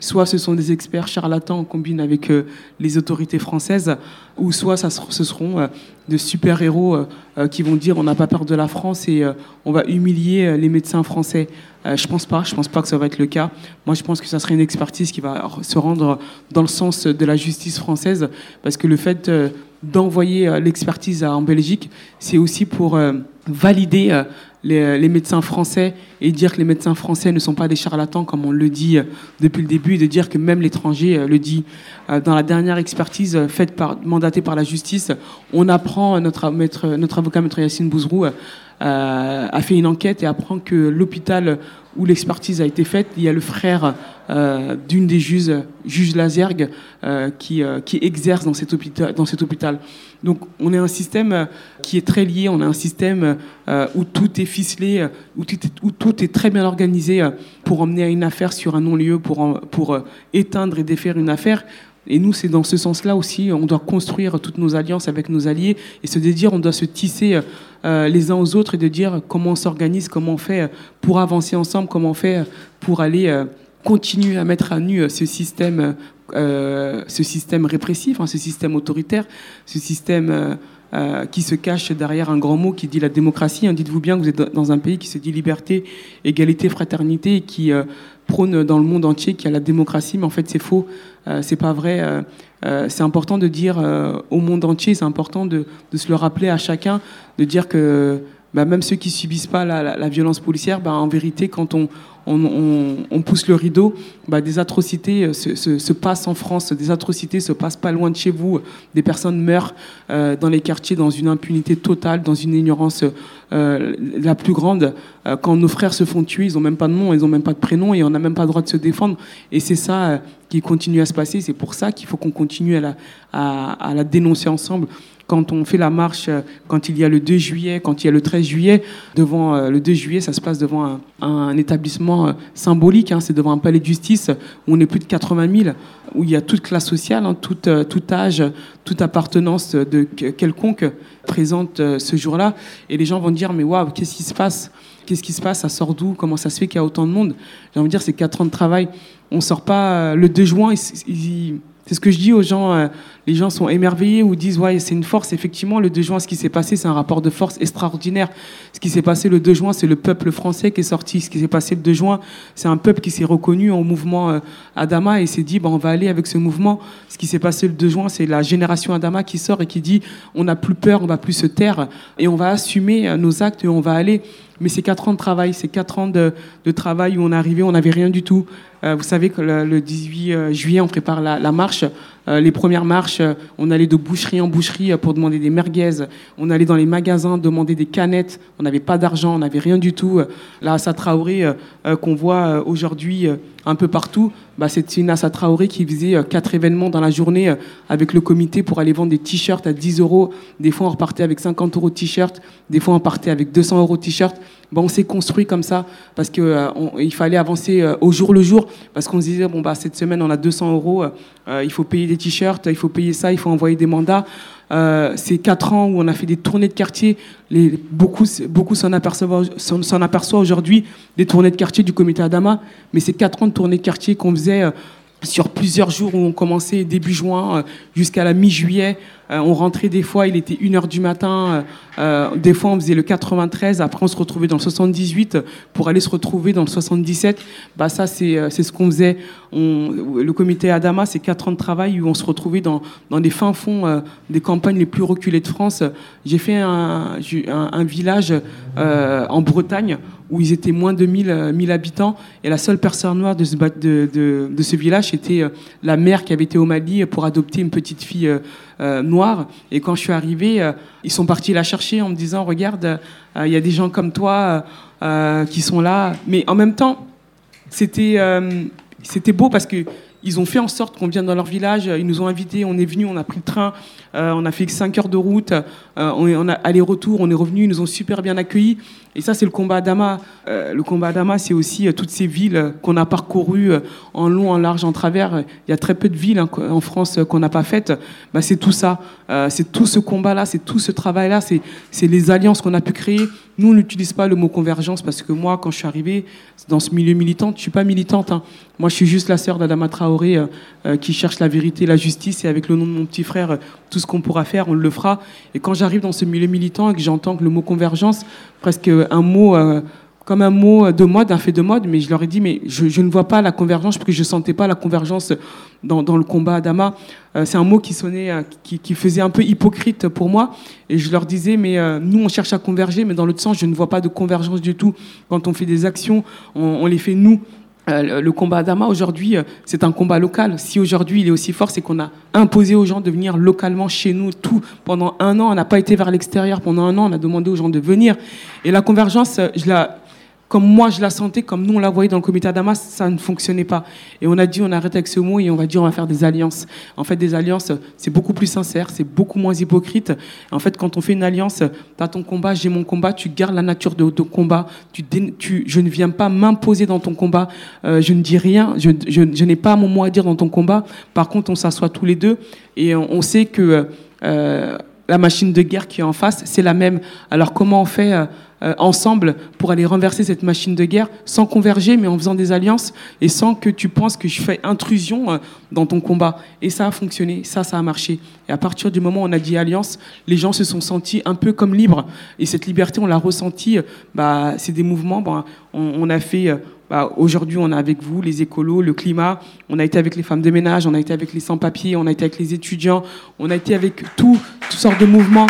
soit ce sont des experts charlatans en combine avec les autorités françaises, ou soit ce seront de super-héros qui vont dire on n'a pas peur de la France et on va humilier les médecins français. Euh, je pense pas, je pense pas que ça va être le cas. Moi, je pense que ça serait une expertise qui va se rendre dans le sens de la justice française, parce que le fait euh, d'envoyer euh, l'expertise en Belgique, c'est aussi pour valider les, médecins français et dire que les médecins français ne sont pas des charlatans, comme on le dit depuis le début, et de dire que même l'étranger le dit. Dans la dernière expertise faite par, mandatée par la justice, on apprend, notre, notre avocat, maître Yassine Bouzrou, euh, a fait une enquête et apprend que l'hôpital où l'expertise a été faite, il y a le frère euh, d'une des juges, juge Lazergue, euh, qui, qui exerce dans cet, hôpital. Donc on est un système qui est très lié, on a un système où tout est ficelé, où tout est, où tout est très bien organisé pour emmener à une affaire sur un non-lieu, pour, pour éteindre et défaire une affaire. Et nous, c'est dans ce sens-là aussi, on doit construire toutes nos alliances avec nos alliés et se dire, on doit se tisser euh, les uns aux autres et de dire comment on s'organise, comment on fait pour avancer ensemble, comment on fait pour aller euh, continuer à mettre à nu ce système, euh, ce système répressif, hein, ce système autoritaire, ce système qui se cache derrière un grand mot qui dit la démocratie. Hein, dites-vous bien que vous êtes dans un pays qui se dit liberté, égalité, fraternité, et qui prône dans le monde entier qu'il y a la démocratie, mais en fait c'est faux, euh, c'est pas vrai. Euh, euh, c'est important de dire au monde entier, c'est important de, se le rappeler à chacun, de dire que bah, même ceux qui subissent pas la, violence policière, bah, en vérité, quand on, on, pousse le rideau, bah, des atrocités euh, se, passent en France, des atrocités se passent pas loin de chez vous, des personnes meurent euh, dans les quartiers dans une impunité totale, dans une ignorance euh, la plus grande. quand nos frères se font tuer, ils n'ont même pas de nom, ils n'ont même pas de prénom et on n'a même pas le droit de se défendre. Et c'est ça qui continue à se passer. C'est pour ça qu'il faut qu'on continue à à la dénoncer ensemble quand on fait la marche, euh, quand il y a le 2 juillet, quand il y a le 13 juillet, devant euh, le 2 juillet, ça se passe devant un, établissement euh, symbolique, hein, c'est devant un palais de justice où on est plus de 80 000, où il y a toute classe sociale, hein, tout, âge, toute appartenance de quelconque présente ce jour-là. Et les gens vont dire, mais waouh, qu'est-ce qui se passe? Qu'est-ce qui se passe? Ça sort d'où? Comment ça se fait qu'il y a autant de monde? J'ai envie de dire, c'est 4 ans de travail. On sort pas le 2 juin, c'est ce que je dis aux gens. Euh, les gens sont émerveillés ou disent ouais c'est une force. Effectivement, le 2 juin, ce qui s'est passé, c'est un rapport de force extraordinaire. Ce qui s'est passé le 2 juin, c'est le peuple français qui est sorti. Ce qui s'est passé le 2 juin, c'est un peuple qui s'est reconnu en mouvement euh, Adama et s'est dit bon, on va aller avec ce mouvement. Ce qui s'est passé le 2 juin, c'est la génération Adama qui sort et qui dit on n'a plus peur, on va plus se taire et on va assumer euh, nos actes et on va aller. Mais c'est quatre ans de travail, c'est quatre ans de, travail où on est arrivé, on n'avait rien du tout. Euh, vous savez que le, 18 euh, juillet, on prépare la, marche. Euh, les premières marches, on allait de boucherie en boucherie pour demander des merguez. On allait dans les magasins demander des canettes. On n'avait pas d'argent, on n'avait rien du tout. Là, Assa Traoré, qu'on voit aujourd'hui un peu partout, bah, c'est une Assa Traoré qui faisait quatre événements dans la journée avec le comité pour aller vendre des t-shirts à 10 euros. Des fois, on repartait avec 50 euros de t-shirts. Des fois, on partait avec 200 euros de t-shirts. On s'est construit comme ça parce qu'il fallait avancer au jour le jour parce qu'on se disait, bon, bah, cette semaine, on a 200 euros, euh, il faut payer les t-shirts, il faut payer ça, il faut envoyer des mandats. Euh, c'est quatre ans où on a fait des tournées de quartier. Beaucoup beaucoup s'en aperçoivent, aujourd'hui des tournées de quartier du comité Adama, mais c'est quatre ans de tournées de quartier qu'on faisait sur plusieurs jours où on commençait début juin jusqu'à la mi-juillet euh, on rentrait des fois, il était 1h du matin, euh, euh, des fois on faisait le 93, après on se retrouvait dans le 78 pour aller se retrouver dans le 77. Bah ça c'est ce qu'on faisait. le comité Adama, c'est 4 ans de travail où on se retrouvait dans, dans les fins fonds des campagnes les plus reculées de France. J'ai fait un, un, village en Bretagne où ils étaient moins de 1000, 1000 habitants et la seule personne noire de ce, village était la mère qui avait été au Mali pour adopter une petite fille euh, noire. Et quand je suis arrivé, euh, ils sont partis la chercher en me disant, regarde, euh, il y a des gens comme toi qui sont là. Mais en même temps, c'était c'était beau parce que ils ont fait en sorte qu'on vienne dans leur village. Ils nous ont invités, on est venu, on a pris le train, on a fait 5 heures de route, on, on a aller-retour, on est revenu, ils nous ont super bien accueillis. Et ça, c'est le combat Adama. Euh, le combat Adama, c'est aussi euh, toutes ces villes qu'on a parcourues euh, en long, en large, en travers. Il y a très peu de villes hein, en France qu'on n'a pas faites. Bah, c'est tout ça. c'est tout ce combat-là, c'est tout ce travail-là, c'est les alliances qu'on a pu créer. Nous, on n'utilise pas le mot convergence parce que moi, quand je suis arrivée dans ce milieu militant, je suis pas militante. Hein. Moi, je suis juste la sœur d'Adama Traoré qui cherche la vérité, la justice. Et avec le nom de mon petit frère, tout ce qu'on pourra faire, on le fera. Et quand j'arrive dans ce milieu militant et que j'entends que le mot convergence, presque un mot euh, comme un mot de mode, un fait de mode, mais je leur ai dit, mais je, ne vois pas la convergence, parce que je ne sentais pas la convergence dans, le combat Adama. Euh, c'est un mot qui sonnait, euh, qui, faisait un peu hypocrite pour moi, et je leur disais, mais nous, on cherche à converger, mais dans l'autre sens, je ne vois pas de convergence du tout. Quand on fait des actions, on les fait nous, le combat Adama aujourd'hui, euh, c'est un combat local. Si aujourd'hui il est aussi fort, c'est qu'on a imposé aux gens de venir localement chez nous. Tout pendant un an, on n'a pas été vers l'extérieur. Pendant un an, on a demandé aux gens de venir. Et la convergence, euh, je la, comme moi je la sentais, comme nous on la voyait dans le comité Damas, ça ne fonctionnait pas. Et on a dit, on arrête avec ce mot et on va dire, on va faire des alliances. En fait, des alliances, c'est beaucoup plus sincère, c'est beaucoup moins hypocrite. En fait, quand on fait une alliance, tu as ton combat, j'ai mon combat, tu gardes la nature de ton combat. Tu, je ne viens pas m'imposer dans ton combat. Euh, je ne dis rien, je, n'ai pas mon mot à dire dans ton combat. Par contre, on s'assoit tous les deux et on, sait que euh, la machine de guerre qui est en face, c'est la même. Alors comment on fait euh, euh, ensemble pour aller renverser cette machine de guerre sans converger, mais en faisant des alliances et sans que tu penses que je fais intrusion euh, dans ton combat. Et ça a fonctionné, ça, ça a marché. Et à partir du moment où on a dit alliance, les gens se sont sentis un peu comme libres. Et cette liberté, on l'a ressentie. Bah, c'est des mouvements. Bah, on, a fait. Bah, Aujourd'hui, on est avec vous, les écolos, le climat. On a été avec les femmes de ménage, on a été avec les sans-papiers, on a été avec les étudiants, on a été avec tout, toutes sortes de mouvements.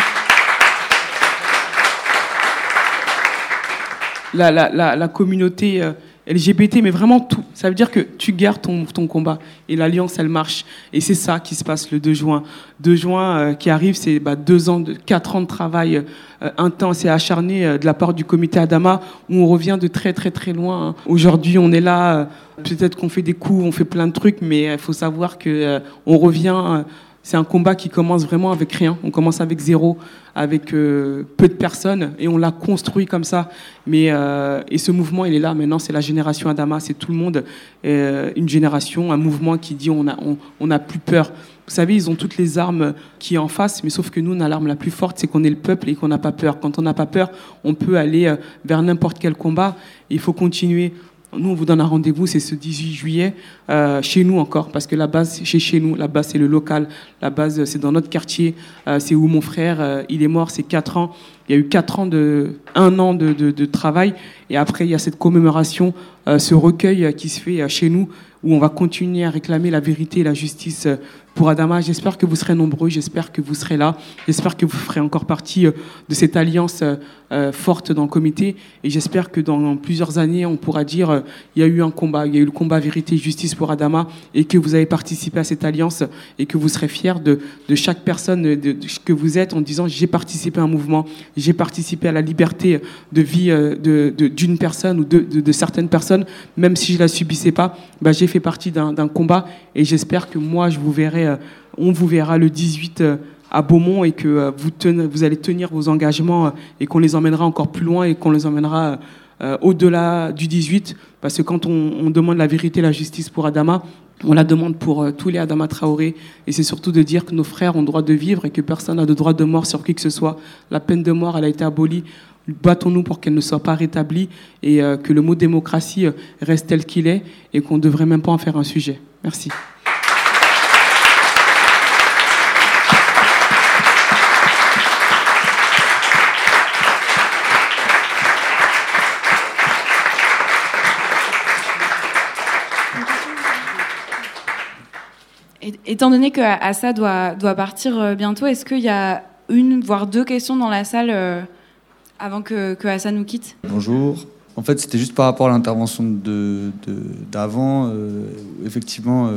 La, la, la, communauté euh, LGBT, mais vraiment tout. Ça veut dire que tu gardes ton, ton combat et l'alliance, elle marche. Et c'est ça qui se passe le 2 juin. 2 juin euh, qui arrive, c'est bah, deux ans, de, quatre ans de travail euh, intense et acharné de la part du comité Adama, où on revient de très très très loin. Hein. Aujourd'hui, on est là. Peut-être qu'on fait des coups, on fait plein de trucs, mais il faut savoir que on revient c'est un combat qui commence vraiment avec rien. On commence avec zéro, avec euh, peu de personnes, et on l'a construit comme ça. Mais euh, et ce mouvement, il est là maintenant. C'est la génération Adama, c'est tout le monde, euh, une génération, un mouvement qui dit on a on, a plus peur. Vous savez, ils ont toutes les armes qui en face, mais sauf que nous, on a l'arme la plus forte, c'est qu'on est le peuple et qu'on n'a pas peur. Quand on n'a pas peur, on peut aller vers n'importe quel combat. Il faut continuer. Nous, on vous donne un rendez-vous, c'est ce 18 juillet, euh, chez nous encore, parce que la base, c'est chez nous, la base, c'est le local, la base, c'est dans notre quartier, euh, c'est où mon frère, euh, il est mort, c'est 4 ans. Il y a eu 4 ans, de, un an de, de, de, travail, et après, il y a cette commémoration, ce recueil qui se fait chez nous, où on va continuer à réclamer la vérité et la justice pour Adama. J'espère que vous serez nombreux, j'espère que vous serez là, j'espère que vous ferez encore partie euh, de cette alliance euh, euh, forte dans le comité et j'espère que dans plusieurs années, on pourra dire il y a eu un combat, il y a eu le combat vérité justice pour Adama et que vous avez participé à cette alliance et que vous serez fiers de, de chaque personne de, que vous êtes en disant j'ai participé à un mouvement, j'ai participé à la liberté de vie d'une personne ou de, certaines personnes, même si je la subissais pas, bah, j'ai fait partie d'un combat et j'espère que moi je vous verrai euh, on vous verra le 18 euh, à Beaumont et que euh, vous, allez tenir vos engagements et qu'on les emmènera encore plus loin et qu'on les emmènera au-delà du 18. Parce que quand on, demande la vérité la justice pour Adama, On la demande pour tous les Adama Traoré. Et c'est surtout de dire que nos frères ont droit de vivre et que personne n'a de droit de mort sur qui que ce soit. La peine de mort, elle a été abolie. Battons-nous pour qu'elle ne soit pas rétablie et que le mot démocratie reste tel qu'il est et qu'on ne devrait même pas en faire un sujet. Merci. Étant donné que Assa doit, partir euh, bientôt, est-ce qu'il y a une, voire deux questions dans la salle euh, avant que, que Assa nous quitte? Bonjour. En fait, c'était juste par rapport à l'intervention d'avant. Euh, effectivement,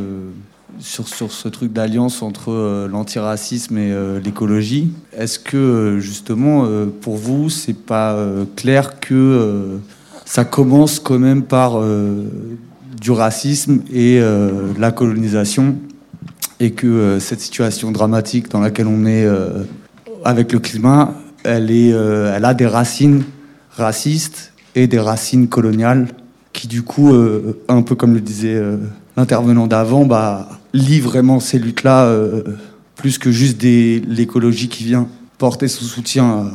sur, ce truc d'alliance entre l'antiracisme et l'écologie. Est-ce que, justement, pour vous, c'est pas clair que ça commence quand même par du racisme et la colonisation? Et que euh, cette situation dramatique dans laquelle on est euh, avec le climat, elle, est, euh, elle a des racines racistes et des racines coloniales qui du coup, un peu comme le disait l'intervenant d'avant, bah, lie vraiment ces luttes-là plus que juste l'écologie qui vient porter son soutien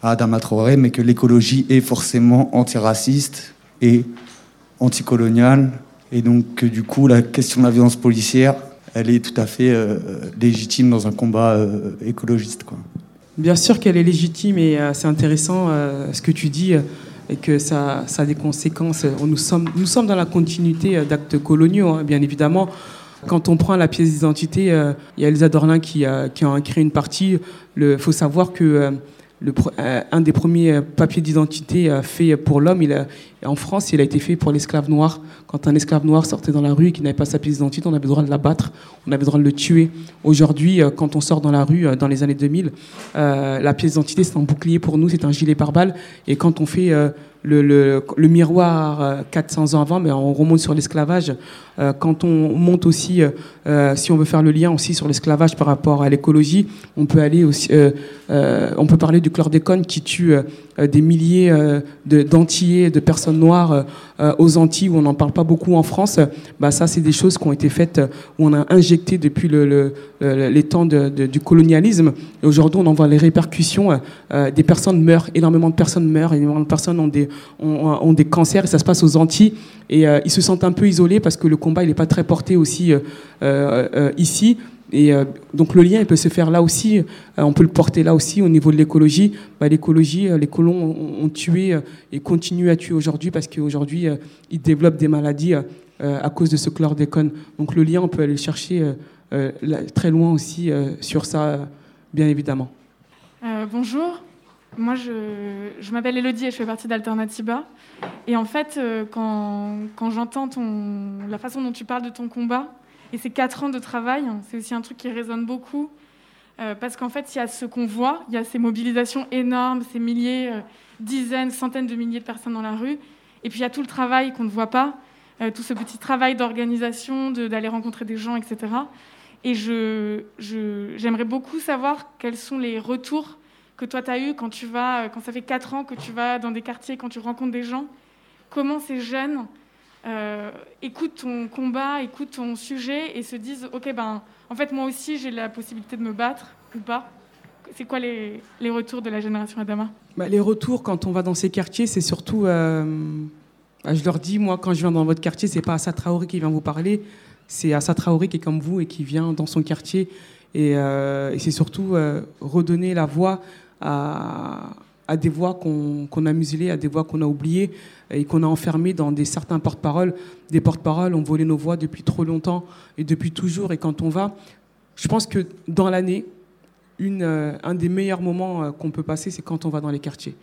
à, Adama Traoré, mais que l'écologie est forcément antiraciste et anticoloniale. Et donc, que, du coup, la question de la violence policière, elle est tout à fait euh, légitime dans un combat euh, écologiste. Quoi. Bien sûr qu'elle est légitime et euh, c'est intéressant ce que tu dis et que ça, a des conséquences. Nous sommes, nous sommes dans la continuité d'actes coloniaux, hein, bien évidemment. Quand on prend la pièce d'identité, il y a Elsa Dorlin qui qui a créé une partie. Il faut savoir que le, un des premiers papiers d'identité fait pour l'homme, en France, il a été fait pour l'esclave noir. Quand un esclave noir sortait dans la rue et qui n'avait pas sa pièce d'identité, on avait le droit de l'abattre, on avait le droit de le tuer. Aujourd'hui, euh, quand on sort dans la rue euh, dans les années 2000, euh, la pièce d'identité, c'est un bouclier pour nous, c'est un gilet pare-balles. Et quand on fait le, le, miroir 400 ans avant, mais on remonte sur l'esclavage. Euh, quand on monte aussi, euh, si on veut faire le lien aussi sur l'esclavage par rapport à l'écologie, on peut aller aussi, euh, on peut parler du chlordécone qui tue des milliers d'Antillais, de, personnes noires aux Antilles où on n'en parle pas beaucoup en France. Bah ça, c'est des choses qui ont été faites où on a injecté depuis le, les temps de, du colonialisme. Aujourd'hui, on en voit les répercussions. des personnes meurent, énormément de personnes meurent, énormément de personnes ont des ont, des cancers et ça se passe aux Antilles. Et euh, ils se sentent un peu isolés parce que le combat, il n'est pas très porté aussi euh, euh, ici. Et donc le lien, il peut se faire là aussi. on peut le porter là aussi au niveau de l'écologie. Bah, l'écologie, les colons ont, tué et continuent à tuer aujourd'hui parce qu'aujourd'hui, ils développent des maladies à cause de ce chlordécone. Donc le lien, on peut aller le chercher très loin aussi sur ça, bien évidemment. bonjour. Moi, je, je m'appelle Elodie et je fais partie d'Alternativa. Et en fait, euh, quand, j'entends la façon dont tu parles de ton combat et ces quatre ans de travail, c'est aussi un truc qui résonne beaucoup. Euh, parce qu'en fait, il y a ce qu'on voit, il y a ces mobilisations énormes, ces milliers, euh, dizaines, centaines de milliers de personnes dans la rue. Et puis il y a tout le travail qu'on ne voit pas, tout ce petit travail d'organisation, d'aller rencontrer des gens, etc. Et je, j'aimerais beaucoup savoir quels sont les retours que toi tu as eu quand tu vas, quand ça fait 4 ans que tu vas dans des quartiers, quand tu rencontres des gens Comment ces jeunes euh, écoutent ton combat, écoutent ton sujet et se disent Ok, ben, en fait, moi aussi j'ai la possibilité de me battre ou pas c'est quoi les, les, retours de la génération Adama? Bah, Les retours, quand on va dans ces quartiers, c'est surtout. Euh, bah, je leur dis, moi, quand je viens dans votre quartier, c'est pas Assa Traoré qui vient vous parler, c'est Assa Traoré qui est comme vous et qui vient dans son quartier. Et, euh, et c'est surtout redonner la voix à, des voix qu'on a muselées, à des voix qu'on a oubliées et qu'on a enfermées dans des certains porte-paroles. Des porte-paroles ont volé nos voix depuis trop longtemps et depuis toujours. Et quand on va, je pense que dans l'année, euh, un des meilleurs moments euh, qu'on peut passer, c'est quand on va dans les quartiers.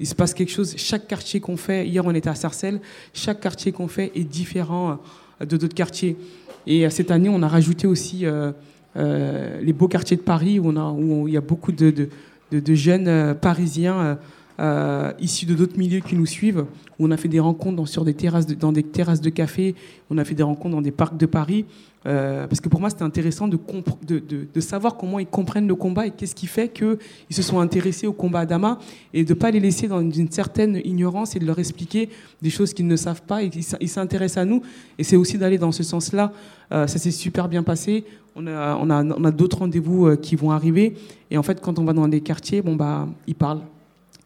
Il se passe quelque chose. Chaque quartier qu'on fait, hier on était à Sarcelles, chaque quartier qu'on fait est différent euh, de d'autres quartiers. Et cette année, on a rajouté aussi les beaux quartiers de Paris où, on a, où il y a beaucoup de, de, jeunes euh, parisiens euh, issus de d'autres milieux qui nous suivent. Où on a fait des rencontres dans, sur des terrasses de, dans des terrasses de café, on a fait des rencontres dans des parcs de Paris. Euh, parce que pour moi, c'était intéressant de, savoir comment ils comprennent le combat et qu'est-ce qui fait qu'ils se sont intéressés au combat Adama et de ne pas les laisser dans une certaine ignorance et de leur expliquer des choses qu'ils ne savent pas et qu'ils s'intéressent à nous. Et c'est aussi d'aller dans ce sens-là. Euh, ça s'est super bien passé. On a, d'autres rendez-vous euh, qui vont arriver. Et en fait, quand on va dans des quartiers, bon, bah, ils parlent.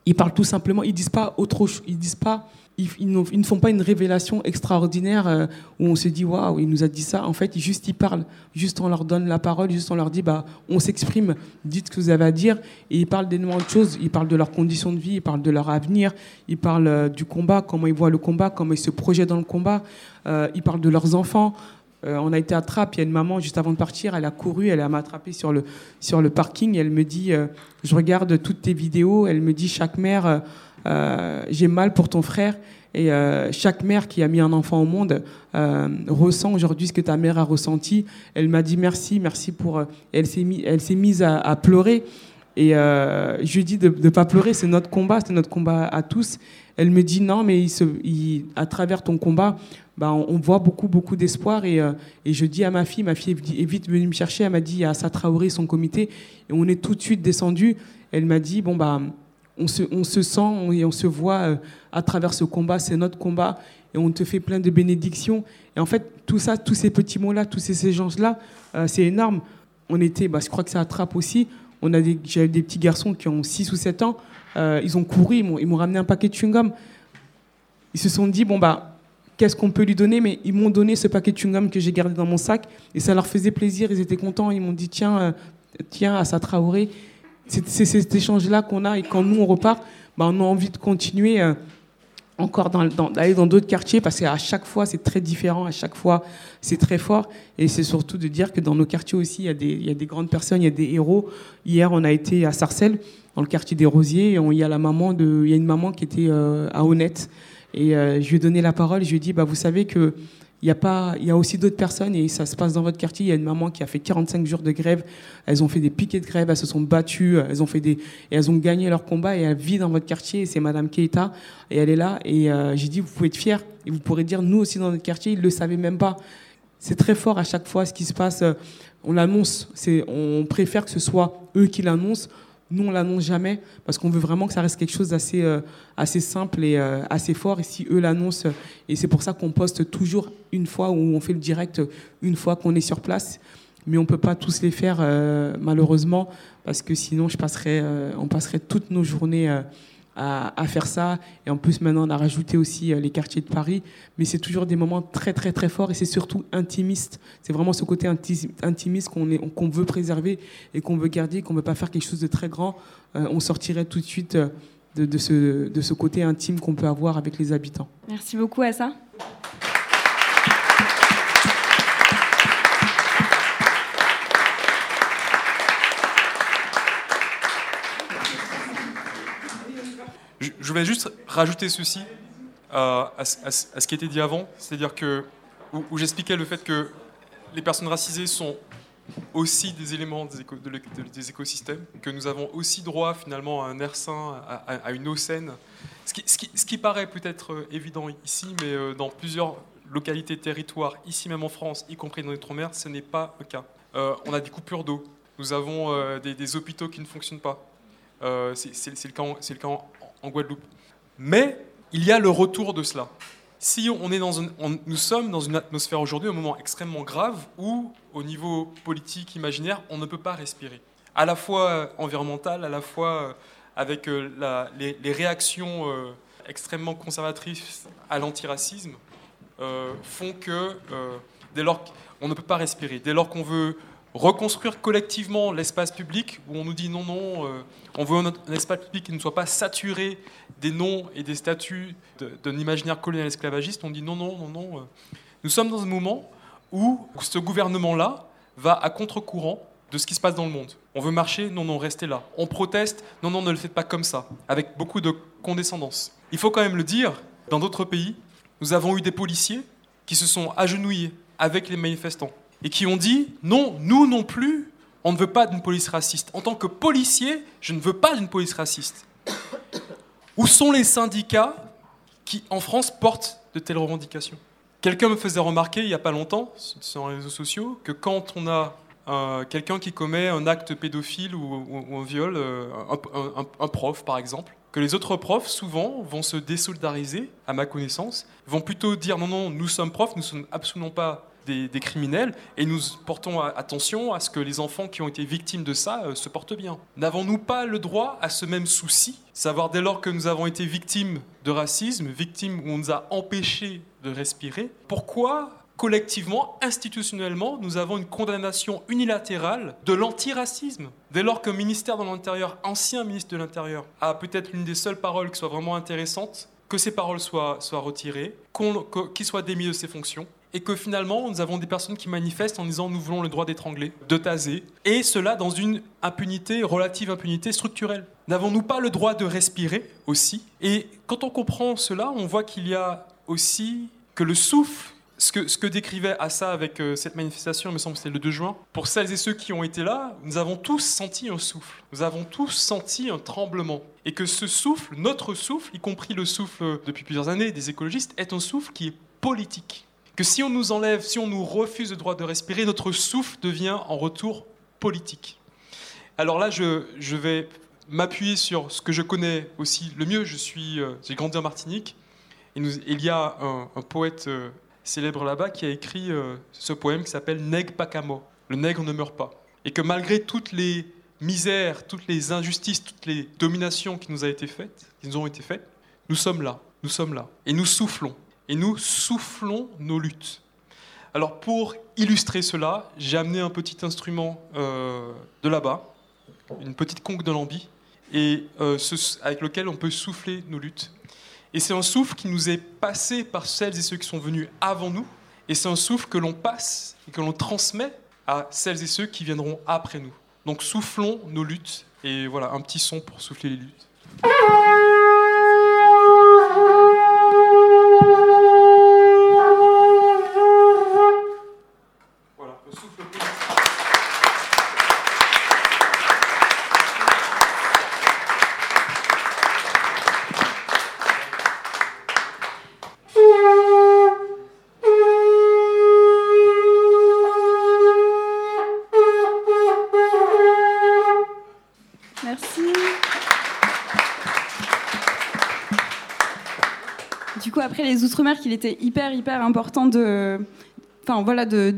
Ils parlent tout simplement. Ils disent pas autre chose. Ils disent pas ils, ne font pas une révélation extraordinaire euh, où on se dit waouh, il nous a dit ça. En fait, ils, juste ils parlent, juste on leur donne la parole, juste on leur dit bah on s'exprime, dites ce que vous avez à dire. Et ils parlent d'énormément de choses. Ils parlent de leurs conditions de vie, ils parlent de leur avenir, ils parlent euh, du combat, comment ils voient le combat, comment ils se projettent dans le combat. Euh, ils parlent de leurs enfants. On a été à Trappes, il y a une maman juste avant de partir, elle a couru, elle m'a attrapé sur le, sur le parking, elle me dit, je regarde toutes tes vidéos, elle me dit, chaque mère, euh, j'ai mal pour ton frère. Et euh, chaque mère qui a mis un enfant au monde euh, ressent aujourd'hui ce que ta mère a ressenti. Elle m'a dit merci, merci pour. elle s'est mise, mise à, pleurer. Et je lui dis de ne pas pleurer, c'est notre combat, c'est notre combat à tous. Elle me dit non, mais à travers ton combat, bah, on, voit beaucoup, beaucoup d'espoir. Et, et, je dis à ma fille, ma fille est vite venue me chercher, elle m'a dit, il y a Traoré, son comité. Et on est tout de suite descendu. Elle m'a dit, bon, bah, on se, sent et on se voit euh, à travers ce combat, c'est notre combat, et on te fait plein de bénédictions. Et en fait, tout ça, tous ces petits mots-là, tous ces échanges-là, euh, c'est énorme. On était, bah, je crois que ça attrape aussi. On a j'avais des petits garçons qui ont 6 ou 7 ans, euh, ils ont couru, ils m'ont, ramené un paquet de chewing-gum. Ils se sont dit, bon, bah, qu'est-ce qu'on peut lui donner? Mais ils m'ont donné ce paquet de chewing-gum que j'ai gardé dans mon sac, et ça leur faisait plaisir, ils étaient contents, ils m'ont dit, tiens, tiens, Assa Traoré, c'est cet échange-là qu'on a et quand nous on repart, bah, on a envie de continuer euh, encore d'aller dans, dans d'autres quartiers parce qu'à chaque fois c'est très différent, à chaque fois c'est très fort et c'est surtout de dire que dans nos quartiers aussi il y, a des, il y a des grandes personnes, il y a des héros. Hier on a été à Sarcelles dans le quartier des Rosiers et il y a la maman de, il y a une maman qui était euh, à Honnête et euh, je lui ai donné la parole, je lui ai dit bah vous savez que il y, a pas, il y a aussi d'autres personnes et ça se passe dans votre quartier. Il y a une maman qui a fait 45 jours de grève. Elles ont fait des piquets de grève, elles se sont battues, elles ont fait des, et elles ont gagné leur combat et elle vit dans votre quartier. c'est Madame Keita et elle est là. Et euh, j'ai dit, vous pouvez être fiers et vous pourrez dire, nous aussi dans notre quartier, ils le savaient même pas. C'est très fort à chaque fois ce qui se passe. On l'annonce. On préfère que ce soit eux qui l'annoncent nous, on l'annonce jamais parce qu'on veut vraiment que ça reste quelque chose d'assez euh, assez simple et euh, assez fort. Et si eux l'annoncent, et c'est pour ça qu'on poste toujours une fois ou on fait le direct une fois qu'on est sur place. Mais on peut pas tous les faire euh, malheureusement parce que sinon, je passerais, on passerait toutes nos journées à, faire ça. Et en plus, maintenant, on a rajouté aussi euh, les quartiers de Paris. Mais c'est toujours des moments très, très, très forts et c'est surtout intimiste. C'est vraiment ce côté intimiste qu'on qu'on veut préserver et qu'on veut garder, qu'on ne veut pas faire quelque chose de très grand. Euh, on sortirait tout de suite euh, de, de, ce, de ce côté intime qu'on peut avoir avec les habitants. Merci beaucoup à ça. Je, voulais juste rajouter ceci euh, à, ce qui été dit avant, c'est-à-dire que où, j'expliquais le fait que les personnes racisées sont aussi des éléments des, écosystèmes, que nous avons aussi droit finalement à un air sain, à, une eau saine, ce qui, paraît peut-être euh, évident ici, mais euh, dans plusieurs localités, territoires, ici même en France, y compris dans les outre-mer, ce n'est pas le cas. on a des coupures d'eau, nous avons des, hôpitaux qui ne fonctionnent pas. c'est le le cas en, Guadeloupe. Mais il y a le retour de cela. Si on est dans nous sommes dans une atmosphère aujourd'hui, un moment extrêmement grave où, au niveau politique, imaginaire, on ne peut pas respirer. À la fois euh, environnemental, à la fois euh, avec euh, les, réactions extrêmement conservatrices à l'antiracisme, font que dès lors qu'on ne peut pas respirer, dès lors qu'on veut reconstruire collectivement l'espace public où on nous dit non, non, euh, on veut un, espace public qui ne soit pas saturé des noms et des statuts d'un imaginaire colonial esclavagiste. On dit non, non, non, non. Euh. Nous sommes dans un moment où ce gouvernement-là va à contre-courant de ce qui se passe dans le monde. On veut marcher, non, non, restez là. On proteste, non, non, ne le faites pas comme ça, avec beaucoup de condescendance. Il faut quand même le dire, dans d'autres pays, nous avons eu des policiers qui se sont agenouillés avec les manifestants et qui ont dit non, nous non plus, on ne veut pas d'une police raciste. En tant que policier, je ne veux pas d'une police raciste. Où sont les syndicats qui, en France, portent de telles revendications? Quelqu'un me faisait remarquer il n'y a pas longtemps, sur les réseaux sociaux, que quand on a euh, quelqu'un qui commet un acte pédophile ou, un viol, euh, un, prof par exemple, que les autres profs souvent vont se désolidariser, à ma connaissance, vont plutôt dire non, non, nous sommes profs, nous ne sommes absolument pas des, criminels et nous portons attention à ce que les enfants qui ont été victimes de ça euh, se portent bien. N'avons-nous pas le droit à ce même souci? Savoir dès lors que nous avons été victimes de racisme, victimes où on nous a empêchés de respirer, pourquoi collectivement, institutionnellement, nous avons une condamnation unilatérale de l'antiracisme? Dès lors qu'un ministère de l'Intérieur, ancien ministre de l'Intérieur, a peut-être l'une des seules paroles qui soit vraiment intéressante, que ces paroles soient retirées, qu'il soit démis de ses fonctions, et que finalement, nous avons des personnes qui manifestent en disant nous voulons le droit d'étrangler, de taser, et cela dans une impunité, relative impunité structurelle. N'avons-nous pas le droit de respirer aussi? Et quand on comprend cela, on voit qu'il y a aussi que le souffle ce que, ce que, décrivait Assa avec euh, cette manifestation, il me semble que c'était le 2 juin, pour celles et ceux qui ont été là, nous avons tous senti un souffle, nous avons tous senti un tremblement. Et que ce souffle, notre souffle, y compris le souffle depuis plusieurs années des écologistes, est un souffle qui est politique que si on nous enlève, si on nous refuse le droit de respirer, notre souffle devient en retour politique. Alors là, je, vais m'appuyer sur ce que je connais aussi le mieux. Je suis, euh, j'ai grandi en Martinique, et il y a un, poète euh, célèbre là-bas qui a écrit euh, ce poème qui s'appelle Nègre Pacamo. Le nègre ne meurt pas. Et que malgré toutes les misères, toutes les injustices, toutes les dominations qui nous, a été faites, qui nous ont été faites, nous sommes là, nous sommes là, et nous soufflons et nous soufflons nos luttes. Alors pour illustrer cela, j'ai amené un petit instrument euh, de là-bas, une petite conque de lambi, et euh, avec lequel on peut souffler nos luttes. Et c'est un souffle qui nous est passé par celles et ceux qui sont venus avant nous, et c'est un souffle que l'on passe et que l'on transmet à celles et ceux qui viendront après nous. Donc soufflons nos luttes, et voilà un petit son pour souffler les luttes. Qu'il était hyper, hyper important de, enfin voilà, de,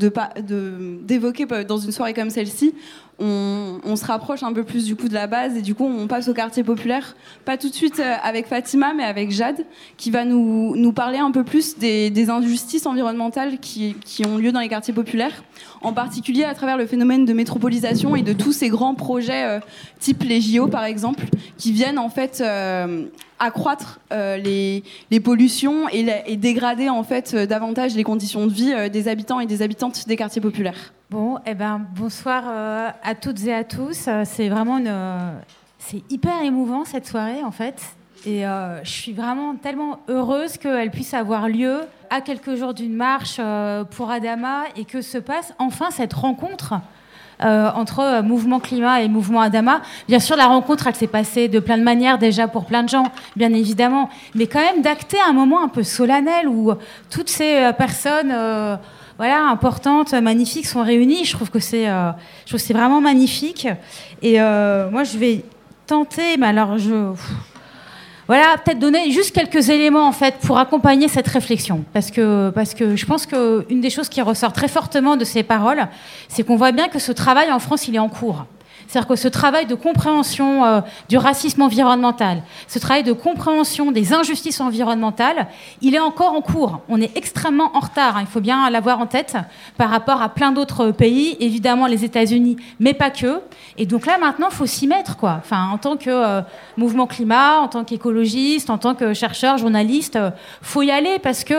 d'évoquer dans une soirée comme celle-ci, on, se rapproche un peu plus du coup de la base et du coup on passe au quartier populaire. Pas tout de suite euh, avec Fatima, mais avec Jade, qui va nous, nous parler un peu plus des, injustices environnementales qui, qui, ont lieu dans les quartiers populaires, en particulier à travers le phénomène de métropolisation et de tous ces grands projets euh, type les JO par exemple, qui viennent en fait euh, accroître les, les, pollutions et, et, dégrader en fait davantage les conditions de vie des habitants et des habitantes des quartiers populaires. Bon, eh ben, bonsoir euh, à toutes et à tous. Euh, c'est vraiment euh, c'est hyper émouvant cette soirée en fait. Et je suis vraiment tellement heureuse qu'elle puisse avoir lieu à quelques jours d'une marche pour Adama et que se passe enfin cette rencontre entre mouvement climat et mouvement Adama. Bien sûr, la rencontre, elle s'est passée de plein de manières déjà pour plein de gens, bien évidemment, mais quand même d'acter un moment un peu solennel où toutes ces personnes voilà, importantes, magnifiques sont réunies. Je trouve que c'est, euh, vraiment magnifique. Et euh, moi, je vais tenter, mais alors je, voilà, peut-être donner juste quelques éléments en fait pour accompagner cette réflexion, parce que parce que je pense qu'une des choses qui ressort très fortement de ces paroles, c'est qu'on voit bien que ce travail en France, il est en cours. C'est-à-dire que ce travail de compréhension euh, du racisme environnemental, ce travail de compréhension des injustices environnementales, il est encore en cours. On est extrêmement en retard, hein. il faut bien l'avoir en tête, par rapport à plein d'autres pays, évidemment les États-Unis, mais pas que. Et donc là, maintenant, il faut s'y mettre, quoi. Enfin, en tant que euh, mouvement climat, en tant qu'écologiste, en tant que chercheur, journaliste, euh, faut y aller parce que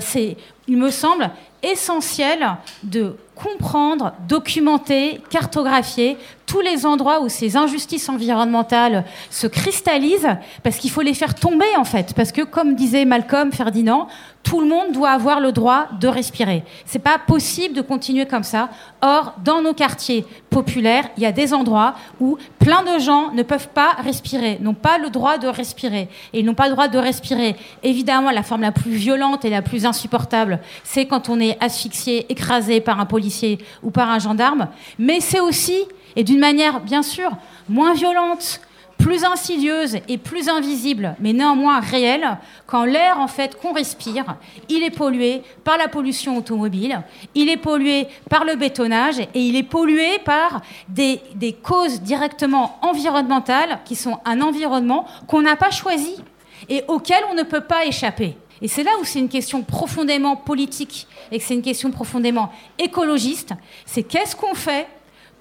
c'est, il me semble, essentiel de comprendre, documenter, cartographier tous les endroits où ces injustices environnementales se cristallisent, parce qu'il faut les faire tomber en fait, parce que comme disait Malcolm Ferdinand, tout le monde doit avoir le droit de respirer. C'est pas possible de continuer comme ça. Or, dans nos quartiers populaires, il y a des endroits où plein de gens ne peuvent pas respirer, n'ont pas le droit de respirer. Et ils n'ont pas le droit de respirer. Évidemment, la forme la plus violente et la plus insupportable, c'est quand on est asphyxié, écrasé par un policier ou par un gendarme. Mais c'est aussi, et d'une manière bien sûr moins violente, plus insidieuse et plus invisible, mais néanmoins réelle, quand l'air en fait qu'on respire, il est pollué par la pollution automobile, il est pollué par le bétonnage et il est pollué par des, des causes directement environnementales qui sont un environnement qu'on n'a pas choisi et auquel on ne peut pas échapper. Et c'est là où c'est une question profondément politique et que c'est une question profondément écologiste. C'est qu'est-ce qu'on fait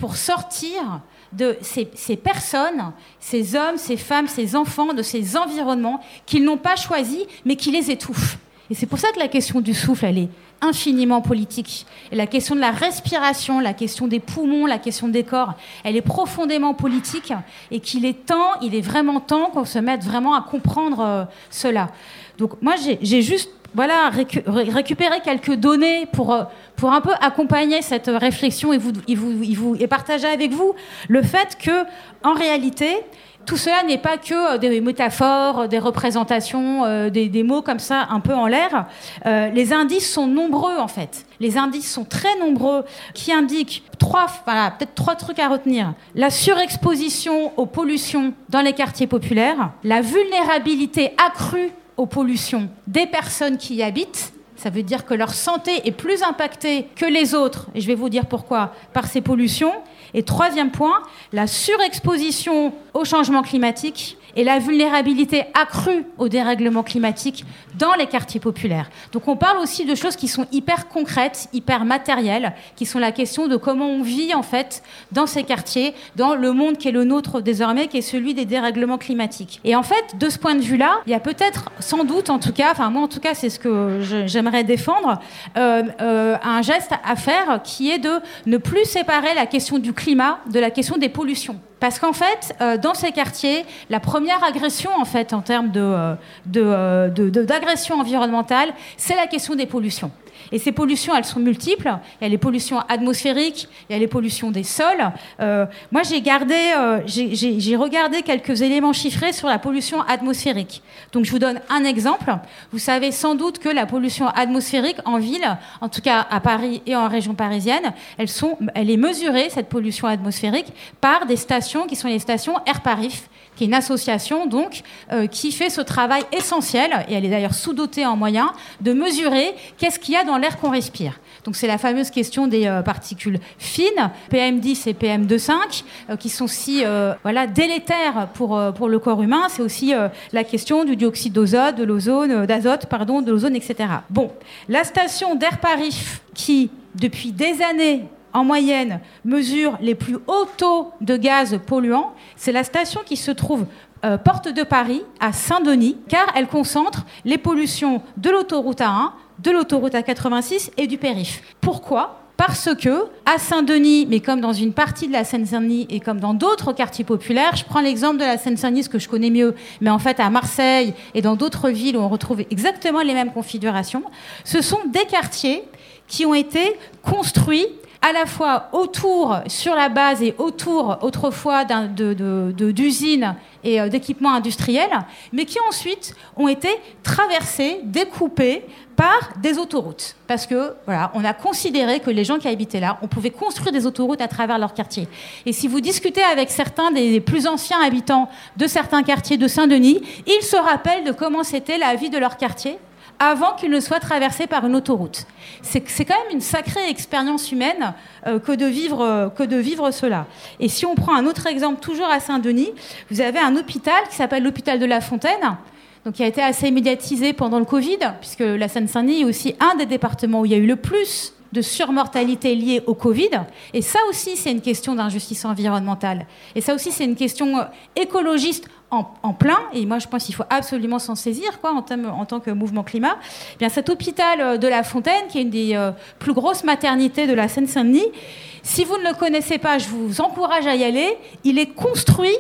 pour sortir de ces, personnes, ces hommes, ces femmes, ces enfants, de ces environnements qu'ils n'ont pas choisis, mais qui les étouffent. Et c'est pour ça que la question du souffle, elle est infiniment politique. Et la question de la respiration, la question des poumons, la question des corps, elle est profondément politique et qu'il est temps, il est vraiment temps qu'on se mette vraiment à comprendre euh, cela. Donc moi, j'ai juste voilà, récupérer quelques données pour, euh, pour un peu accompagner cette réflexion et, vous, et, vous, et, partager avec vous le fait que, en réalité, tout cela n'est pas que euh, des métaphores, des représentations, euh, des, mots comme ça un peu en l'air. les indices sont nombreux en fait. Les indices sont très nombreux qui indiquent trois, voilà, peut-être trois trucs à retenir. La surexposition aux pollutions dans les quartiers populaires, la vulnérabilité accrue aux pollutions des personnes qui y habitent. Ça veut dire que leur santé est plus impactée que les autres, et je vais vous dire pourquoi, par ces pollutions. Et troisième point, la surexposition au changement climatique et la vulnérabilité accrue au dérèglement climatique dans les quartiers populaires. Donc on parle aussi de choses qui sont hyper concrètes, hyper matérielles, qui sont la question de comment on vit en fait dans ces quartiers, dans le monde qui est le nôtre désormais, qui est celui des dérèglements climatiques. Et en fait, de ce point de vue-là, il y a peut-être, sans doute en tout cas, enfin moi en tout cas c'est ce que j'aimerais défendre, euh, euh, un geste à faire qui est de ne plus séparer la question du climat de la question des pollutions. Parce qu'en fait, euh, dans ces quartiers, la première agression, en termes de, euh, d'agression environnementale, c'est la question des pollutions. Et ces pollutions, elles sont multiples. Il y a les pollutions atmosphériques, il y a les pollutions des sols. Euh, moi, euh, j'ai regardé quelques éléments chiffrés sur la pollution atmosphérique. Donc, je vous donne un exemple. Vous savez sans doute que la pollution atmosphérique en ville, en tout cas à Paris et en région parisienne, elle est mesurée, cette pollution atmosphérique, par des stations qui sont les stations Airparif qui est une association donc euh, qui fait ce travail essentiel, et elle est d'ailleurs sous-dotée en moyens, de mesurer qu'est-ce qu'il y a dans l'air qu'on respire. Donc c'est la fameuse question des euh, particules fines, PM10 et PM2,5, euh, qui sont si voilà, délétères pour, pour le corps humain. C'est aussi la question du dioxyde d'azote, de l'ozone, d'azote, pardon, de l'ozone, etc. Bon, la station d'Air Paris, qui depuis des années en moyenne, mesure les plus hauts taux de gaz polluants, c'est la station qui se trouve euh, porte de Paris à Saint-Denis, car elle concentre les pollutions de l'autoroute A1, de l'autoroute A86 et du périph. Pourquoi? Parce que à Saint-Denis, mais comme dans une partie de la Seine-Saint-Denis et comme dans d'autres quartiers populaires, je prends l'exemple de la Seine-Saint-Denis que je connais mieux, mais en fait à Marseille et dans d'autres villes où on retrouve exactement les mêmes configurations, ce sont des quartiers qui ont été construits à la fois autour, sur la base et autour autrefois d'usines et euh, d'équipements industriels, mais qui ensuite ont été traversés, découpés par des autoroutes. Parce que voilà, on a considéré que les gens qui habitaient là, on pouvait construire des autoroutes à travers leur quartier. Et si vous discutez avec certains des plus anciens habitants de certains quartiers de Saint-Denis, ils se rappellent de comment c'était la vie de leur quartier avant qu'il ne soit traversé par une autoroute. C'est quand même une sacrée expérience humaine euh, que, de vivre, euh, que de vivre cela. Et si on prend un autre exemple, toujours à Saint-Denis, vous avez un hôpital qui s'appelle l'hôpital de La Fontaine, donc qui a été assez médiatisé pendant le Covid, puisque la Seine-Saint-Denis est aussi un des départements où il y a eu le plus de surmortalité liée au Covid. Et ça aussi, c'est une question d'injustice environnementale. Et ça aussi, c'est une question euh, écologiste en, plein, et moi je pense qu'il faut absolument s'en saisir quoi, en, tant que mouvement climat, eh bien, cet hôpital euh, de La Fontaine, qui est une des euh, plus grosses maternités de la Seine-Saint-Denis, si vous ne le connaissez pas, je vous encourage à y aller, il est construit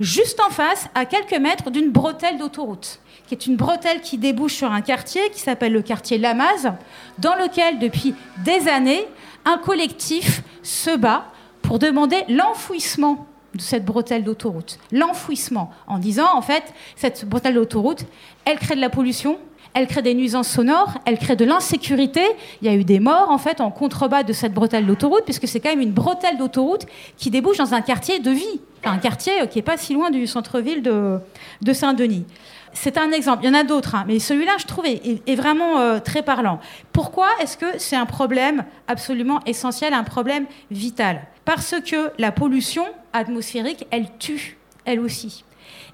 juste en face, à quelques mètres d'une bretelle d'autoroute qui est une bretelle qui débouche sur un quartier qui s'appelle le quartier Lamaze, dans lequel, depuis des années, un collectif se bat pour demander l'enfouissement de cette bretelle d'autoroute. L'enfouissement, en disant, en fait, cette bretelle d'autoroute, elle crée de la pollution, elle crée des nuisances sonores, elle crée de l'insécurité. Il y a eu des morts, en fait, en contrebas de cette bretelle d'autoroute, puisque c'est quand même une bretelle d'autoroute qui débouche dans un quartier de vie, un quartier qui n'est pas si loin du centre-ville de Saint-Denis c'est un exemple. Il y en a d'autres, hein, mais celui-là, je trouve, est, vraiment euh, très parlant. Pourquoi est-ce que c'est un problème absolument essentiel, un problème vital? Parce que la pollution atmosphérique, elle tue, elle aussi.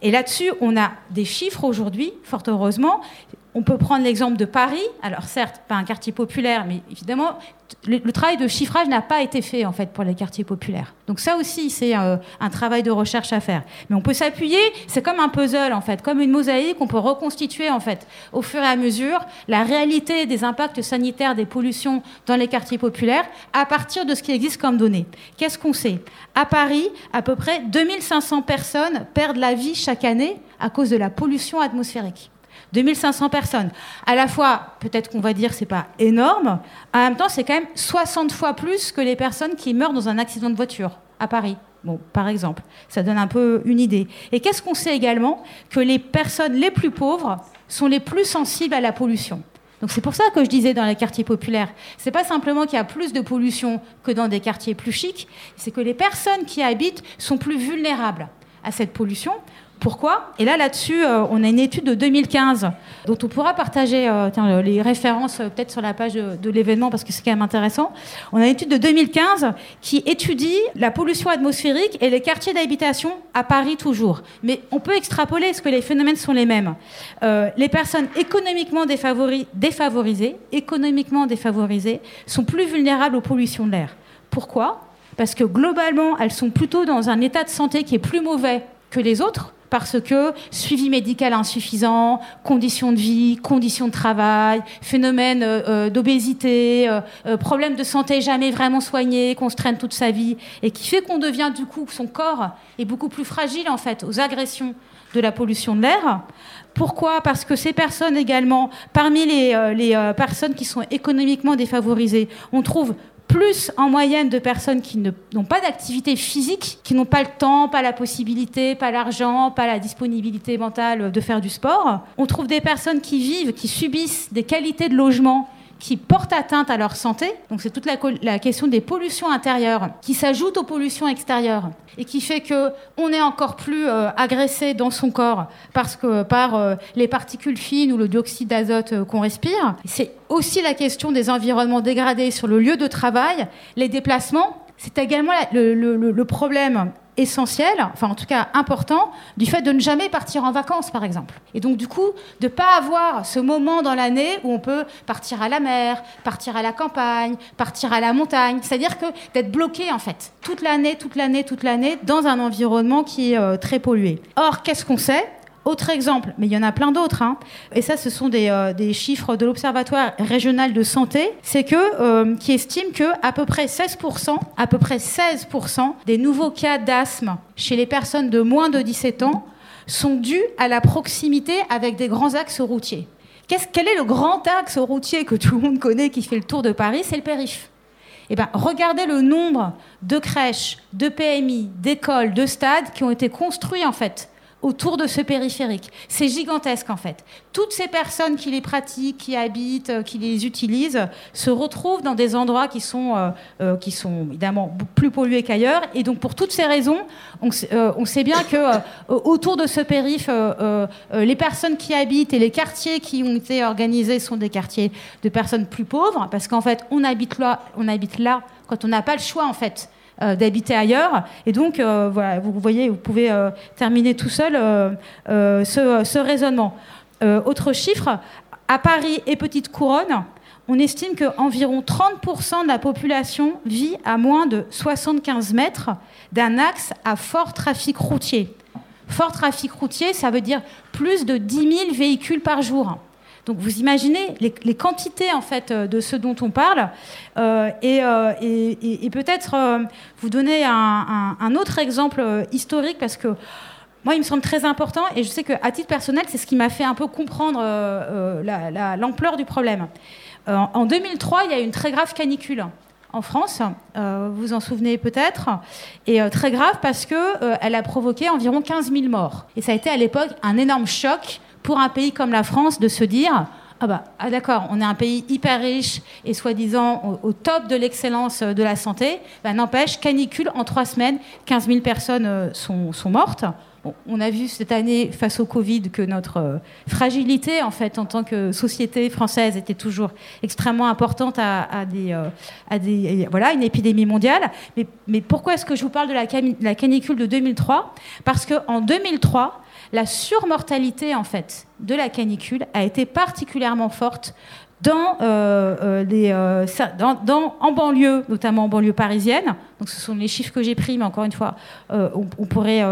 Et là-dessus, on a des chiffres aujourd'hui, fort heureusement. On peut prendre l'exemple de Paris. Alors certes, pas un quartier populaire, mais évidemment, le, travail de chiffrage n'a pas été fait en fait pour les quartiers populaires. Donc ça aussi, c'est euh, un travail de recherche à faire. Mais on peut s'appuyer, c'est comme un puzzle en fait, comme une mosaïque, on peut reconstituer en fait au fur et à mesure la réalité des impacts sanitaires des pollutions dans les quartiers populaires à partir de ce qui existe comme données. Qu'est-ce qu'on sait? À Paris, à peu près 2500 personnes perdent la vie chaque année à cause de la pollution atmosphérique. 2500 personnes. À la fois, peut-être qu'on va dire c'est pas énorme, en même temps, c'est quand même 60 fois plus que les personnes qui meurent dans un accident de voiture à Paris. Bon, par exemple, ça donne un peu une idée. Et qu'est-ce qu'on sait également Que les personnes les plus pauvres sont les plus sensibles à la pollution? Donc c'est pour ça que je disais dans les quartiers populaires, c'est pas simplement qu'il y a plus de pollution que dans des quartiers plus chics, c'est que les personnes qui habitent sont plus vulnérables à cette pollution. Pourquoi Et là, là-dessus, euh, on a une étude de 2015 dont on pourra partager euh, euh, les références peut-être sur la page de, l'événement parce que c'est quand même intéressant. On a une étude de 2015 qui étudie la pollution atmosphérique et les quartiers d'habitation à Paris toujours. Mais on peut extrapoler parce que les phénomènes sont les mêmes. les personnes économiquement défavorisées, économiquement défavorisées sont plus vulnérables aux pollutions de l'air. Pourquoi? Parce que globalement, elles sont plutôt dans un état de santé qui est plus mauvais que les autres parce que suivi médical insuffisant, conditions de vie, conditions de travail, phénomène euh, euh, d'obésité, euh, problème de santé jamais vraiment soigné, qu'on se traîne toute sa vie, et qui fait qu'on devient du coup, son corps est beaucoup plus fragile en fait aux agressions de la pollution de l'air. Pourquoi? Parce que ces personnes également, parmi les, les personnes qui sont économiquement défavorisées, on trouve plus en moyenne de personnes qui n'ont pas d'activité physique, qui n'ont pas le temps, pas la possibilité, pas l'argent, pas la disponibilité mentale de faire du sport. On trouve des personnes qui vivent, qui subissent des qualités de logement qui portent atteinte à leur santé. Donc c'est toute la, question des pollutions intérieures qui s'ajoutent aux pollutions extérieures et qui fait que on est encore plus euh, agressé dans son corps parce que par euh, les particules fines ou le dioxyde d'azote euh, qu'on respire. C'est aussi la question des environnements dégradés sur le lieu de travail, les déplacements. C'est également le problème essentiel, enfin en tout cas important, du fait de ne jamais partir en vacances, par exemple. Et donc du coup, de ne pas avoir ce moment dans l'année où on peut partir à la mer, partir à la campagne, partir à la montagne. C'est-à-dire que d'être bloqué, en fait, toute l'année, toute l'année, toute l'année, dans un environnement qui est euh, très pollué. Or, qu'est-ce qu'on sait? Autre exemple, mais il y en a plein d'autres, hein. et ça ce sont des, euh, des chiffres de l'Observatoire régional de santé, c'est que euh, qui estime que à peu près 16%, à peu près 16% des nouveaux cas d'asthme chez les personnes de moins de 17 ans sont dus à la proximité avec des grands axes routiers. quel est le grand axe routier que tout le monde connaît qui fait le tour de Paris? C'est le périph'. Eh ben, regardez le nombre de crèches, de PMI, d'écoles, de stades qui ont été construits en fait autour de ce périphérique. C'est gigantesque en fait. Toutes ces personnes qui les pratiquent, qui habitent, euh, qui les utilisent, se retrouvent dans des endroits qui sont, euh, euh, qui sont évidemment plus pollués qu'ailleurs. Et donc pour toutes ces raisons, on, sait bien que autour de ce périph, les personnes qui habitent et les quartiers qui ont été organisés sont des quartiers de personnes plus pauvres, parce qu'en fait on habite là, on habite là quand on n'a pas le choix en fait d'habiter ailleurs. Et donc, euh, voilà, vous voyez, vous pouvez euh, terminer tout seul ce, ce, raisonnement. autre chiffre, à Paris et Petite Couronne, on estime qu'environ 30% de la population vit à moins de 75 mètres d'un axe à fort trafic routier. Fort trafic routier, ça veut dire plus de 10 000 véhicules par jour. Donc vous imaginez les, quantités en fait euh, de ce dont on parle. Euh, euh, et, peut-être vous donner un, autre exemple historique parce que moi, il me semble très important et je sais qu'à titre personnel, c'est ce qui m'a fait un peu comprendre l'ampleur du problème. en 2003, il y a eu une très grave canicule en France, vous vous en souvenez peut-être, et très grave parce qu'elle a provoqué environ 15 000 morts. Et ça a été à l'époque un énorme choc pour un pays comme la France de se dire ah bah ah d'accord, on est un pays hyper riche et soi-disant au, top de l'excellence de la santé, bah, n'empêche, canicule en trois semaines, 15 000 personnes euh, sont, sont mortes. on a vu cette année, face au Covid, que notre euh, fragilité, en fait, en tant que société française, était toujours extrêmement importante à, des, euh, à des, voilà, une épidémie mondiale. Mais, mais pourquoi est-ce que je vous parle de la, la canicule de 2003 Parce qu'en 2003, la surmortalité en fait de la canicule a été particulièrement forte euh, euh, euh, en banlieue, notamment en banlieue parisienne. Ce sont les chiffres que j'ai pris, mais encore une fois, on, on, pourrait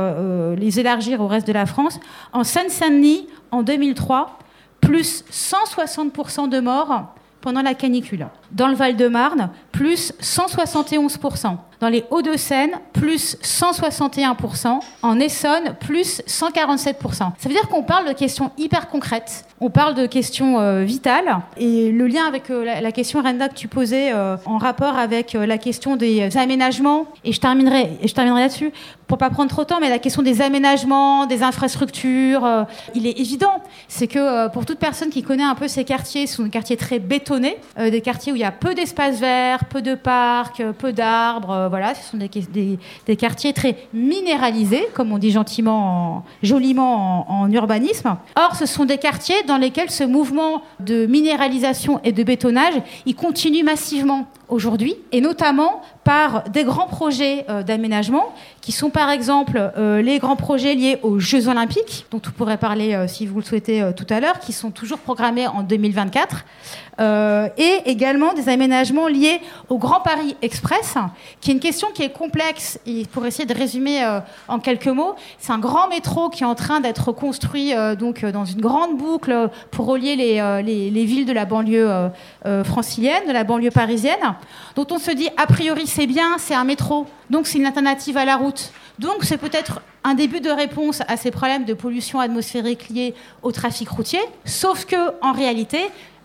les élargir au reste de la France. En Seine-Saint-Denis, en 2003, plus 160% de morts pendant la canicule. Dans le Val-de-Marne, plus 171%. Dans les Hauts-de-Seine, plus 161%. En Essonne, plus 147%. Ça veut dire qu'on parle de questions hyper concrètes. On parle de questions euh, vitales. Et le lien avec euh, la, question, Renda, que tu posais euh, en rapport avec la question des aménagements, et je terminerai, terminerai là-dessus, pour pas prendre trop de temps, mais la question des aménagements, des infrastructures, il est évident. C'est que pour toute personne qui connaît un peu ces quartiers, ce sont des quartiers très bétonnés, des quartiers où il y a peu d'espaces verts, peu de parcs, peu d'arbres, voilà, ce sont des, quartiers très minéralisés, comme on dit gentiment, joliment en, urbanisme. Or, ce sont des quartiers dans lesquels ce mouvement de minéralisation et de bétonnage, il continue massivement aujourd'hui, et notamment par des grands projets euh, d'aménagement, qui sont par exemple euh, les grands projets liés aux Jeux olympiques, dont vous pourrez parler euh, si vous le souhaitez tout à l'heure, qui sont toujours programmés en 2024, et également des aménagements liés au Grand Paris Express, qui est une question qui est complexe, et pour essayer de résumer en quelques mots, c'est un grand métro qui est en train d'être construit donc dans une grande boucle pour relier les, les, les villes de la banlieue francilienne, de la banlieue parisienne, dont on se dit a priori c'est bien, c'est un métro, donc c'est une alternative à la route. Donc c'est peut-être un début de réponse à ces problèmes de pollution atmosphérique liés au trafic routier, sauf que en réalité,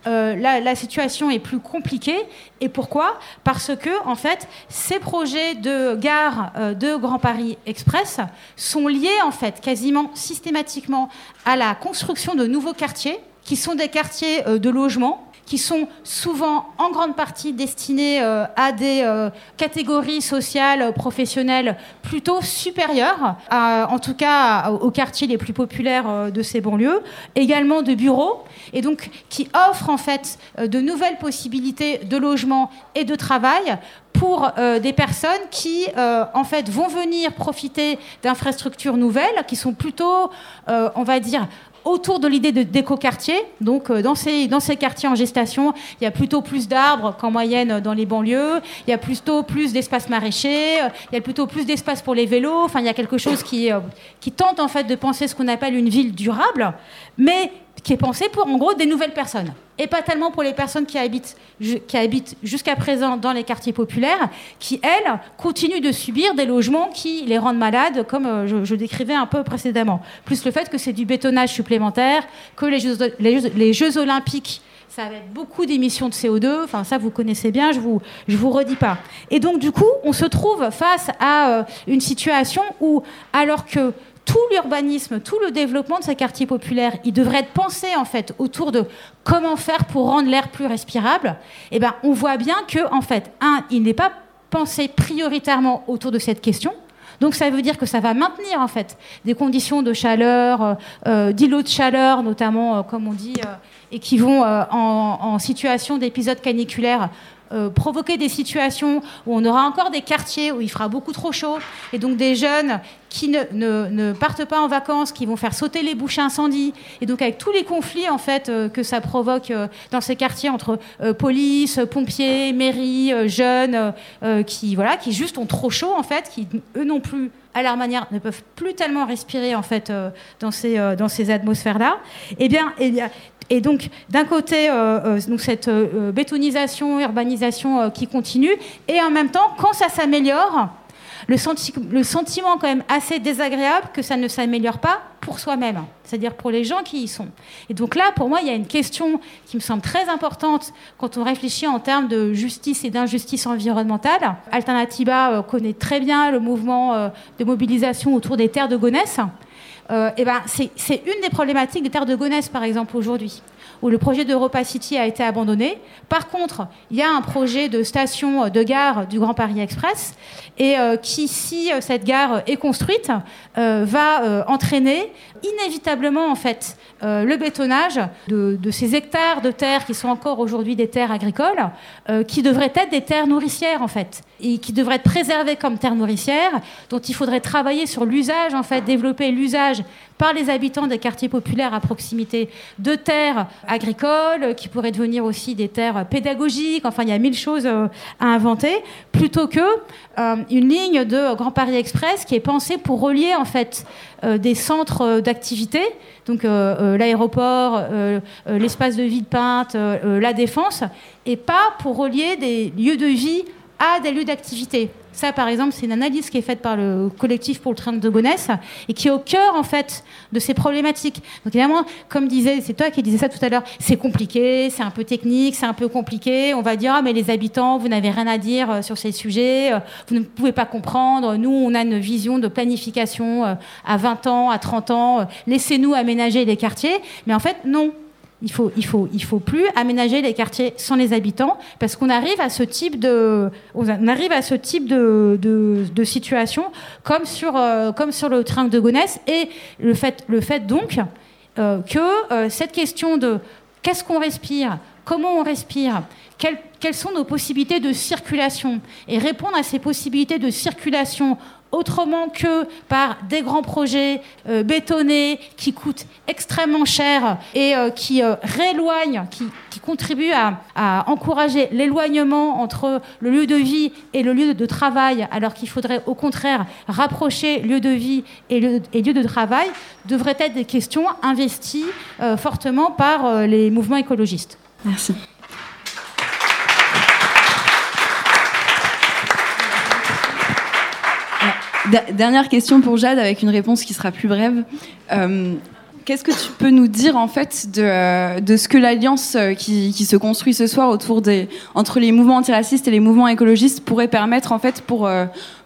euh, la, situation est plus compliquée. Et pourquoi? Parce que, en fait, ces projets de gare euh, de Grand Paris Express sont liés, en fait, quasiment systématiquement à la construction de nouveaux quartiers, qui sont des quartiers euh, de logement qui sont souvent en grande partie destinés euh, à des euh, catégories sociales, euh, professionnelles plutôt supérieures, en tout cas aux quartiers les plus populaires de ces banlieues, également de bureaux, et donc qui offrent en fait de nouvelles possibilités de logement et de travail pour des personnes qui, en fait, vont venir profiter d'infrastructures nouvelles, qui sont plutôt, on va dire, autour de l'idée d'éco-quartier. Donc, euh, dans, ces, dans ces quartiers en gestation, il y a plutôt plus d'arbres qu'en moyenne dans les banlieues. Il y a plutôt plus d'espaces maraîchers. Il y a plutôt plus d'espace pour les vélos. Enfin, il y a quelque chose qui, euh, qui tente en fait de penser ce qu'on appelle une ville durable, mais qui est pensée pour en gros des nouvelles personnes et pas tellement pour les personnes qui habitent, qui habitent jusqu'à présent dans les quartiers populaires, qui, elles, continuent de subir des logements qui les rendent malades, comme euh, je, décrivais un peu précédemment. Plus le fait que c'est du bétonnage supplémentaire, que les Jeux, les jeux, Olympiques ça va être beaucoup d'émissions de CO2. Enfin, ça, vous connaissez bien, je vous, je vous redis pas. Et donc, du coup, on se trouve face à euh, une situation où, alors que tout l'urbanisme, tout le développement de ces quartiers populaires, il devrait être pensé en fait autour de comment faire pour rendre l'air plus respirable. Et eh ben, on voit bien que en fait, un, il n'est pas pensé prioritairement autour de cette question. Donc ça veut dire que ça va maintenir en fait des conditions de chaleur, euh, euh, d'îlots de chaleur notamment, euh, comme on dit, et qui vont en, en, situation d'épisode caniculaire provoquer des situations où on aura encore des quartiers où il fera beaucoup trop chaud, et donc des jeunes qui ne, ne, partent pas en vacances, qui vont faire sauter les bouches incendies, et donc avec tous les conflits en fait que ça provoque dans ces quartiers entre police, pompiers, mairie, jeunes, qui voilà, qui juste ont trop chaud en fait, qui eux non plus à leur manière, ne peuvent plus tellement respirer en fait euh, dans ces, euh, dans ces atmosphères-là. Eh bien, eh et donc, d'un côté, euh, donc cette bétonisation, urbanisation qui continue, et en même temps, quand ça s'améliore, le, le, sentiment quand même assez désagréable que ça ne s'améliore pas pour soi-même, c'est-à-dire pour les gens qui y sont. Et donc là, pour moi, il y a une question qui me semble très importante quand on réfléchit en termes de justice et d'injustice environnementale. Alternativa euh, connaît très bien le mouvement euh, de mobilisation autour des terres de Gonesse. Euh, et ben, c'est une des problématiques des terres de Gonesse, par exemple, aujourd'hui où le projet d'Europa City a été abandonné. Par contre, il y a un projet de station de gare du Grand Paris Express et euh, qui, si euh, cette gare est construite, euh, va entraîner inévitablement en fait le bétonnage de, ces hectares de terres qui sont encore aujourd'hui des terres agricoles, qui devraient être des terres nourricières en fait, et qui devraient être préservées comme terres nourricières, dont il faudrait travailler sur l'usage en fait, développer l'usage par les habitants des quartiers populaires à proximité de terres agricoles, qui pourraient devenir aussi des terres pédagogiques. Enfin, il y a mille choses à inventer, plutôt que une ligne de Grand Paris Express qui est pensée pour relier en fait euh, des centres euh, d'activité, donc euh, l'aéroport, l'espace de vie de Pinte, la défense, et pas pour relier des lieux de vie à des lieux d'activité. Ça, par exemple, c'est une analyse qui est faite par le collectif pour le train de Gonesse et qui est au cœur, en fait, de ces problématiques. Donc, évidemment, comme disait, c'est toi qui disais ça tout à l'heure, c'est compliqué, c'est un peu technique, c'est un peu compliqué. On va dire, ah, mais les habitants, vous n'avez rien à dire euh, sur ces sujets, euh, vous ne pouvez pas comprendre. Nous, on a une vision de planification euh, à 20 ans, à 30 ans. Laissez-nous aménager les quartiers. Mais en fait, non il faut, il faut, il faut plus aménager les quartiers sans les habitants parce qu'on arrive à ce type de, on arrive à ce type de, de, situation comme sur, euh, comme sur le train de Gonesse et le fait, le fait donc euh, que euh, cette question de qu'est-ce qu'on respire, comment on respire, quelles sont nos possibilités de circulation et répondre à ces possibilités de circulation autrement que par des grands projets euh, bétonnés qui coûtent extrêmement cher et euh, qui euh, rééloignent, qui, contribuent à, encourager l'éloignement entre le lieu de vie et le lieu de travail, alors qu'il faudrait au contraire rapprocher lieu de vie et lieu, et lieu de travail, devraient être des questions investies fortement par les mouvements écologistes. Merci. Dernière question pour Jade, avec une réponse qui sera plus brève. Euh, qu'est-ce que tu peux nous dire en fait de, euh, de ce que l'alliance euh, qui, qui, se construit ce soir autour des, entre les mouvements antiracistes et les mouvements écologistes pourrait permettre en fait pour,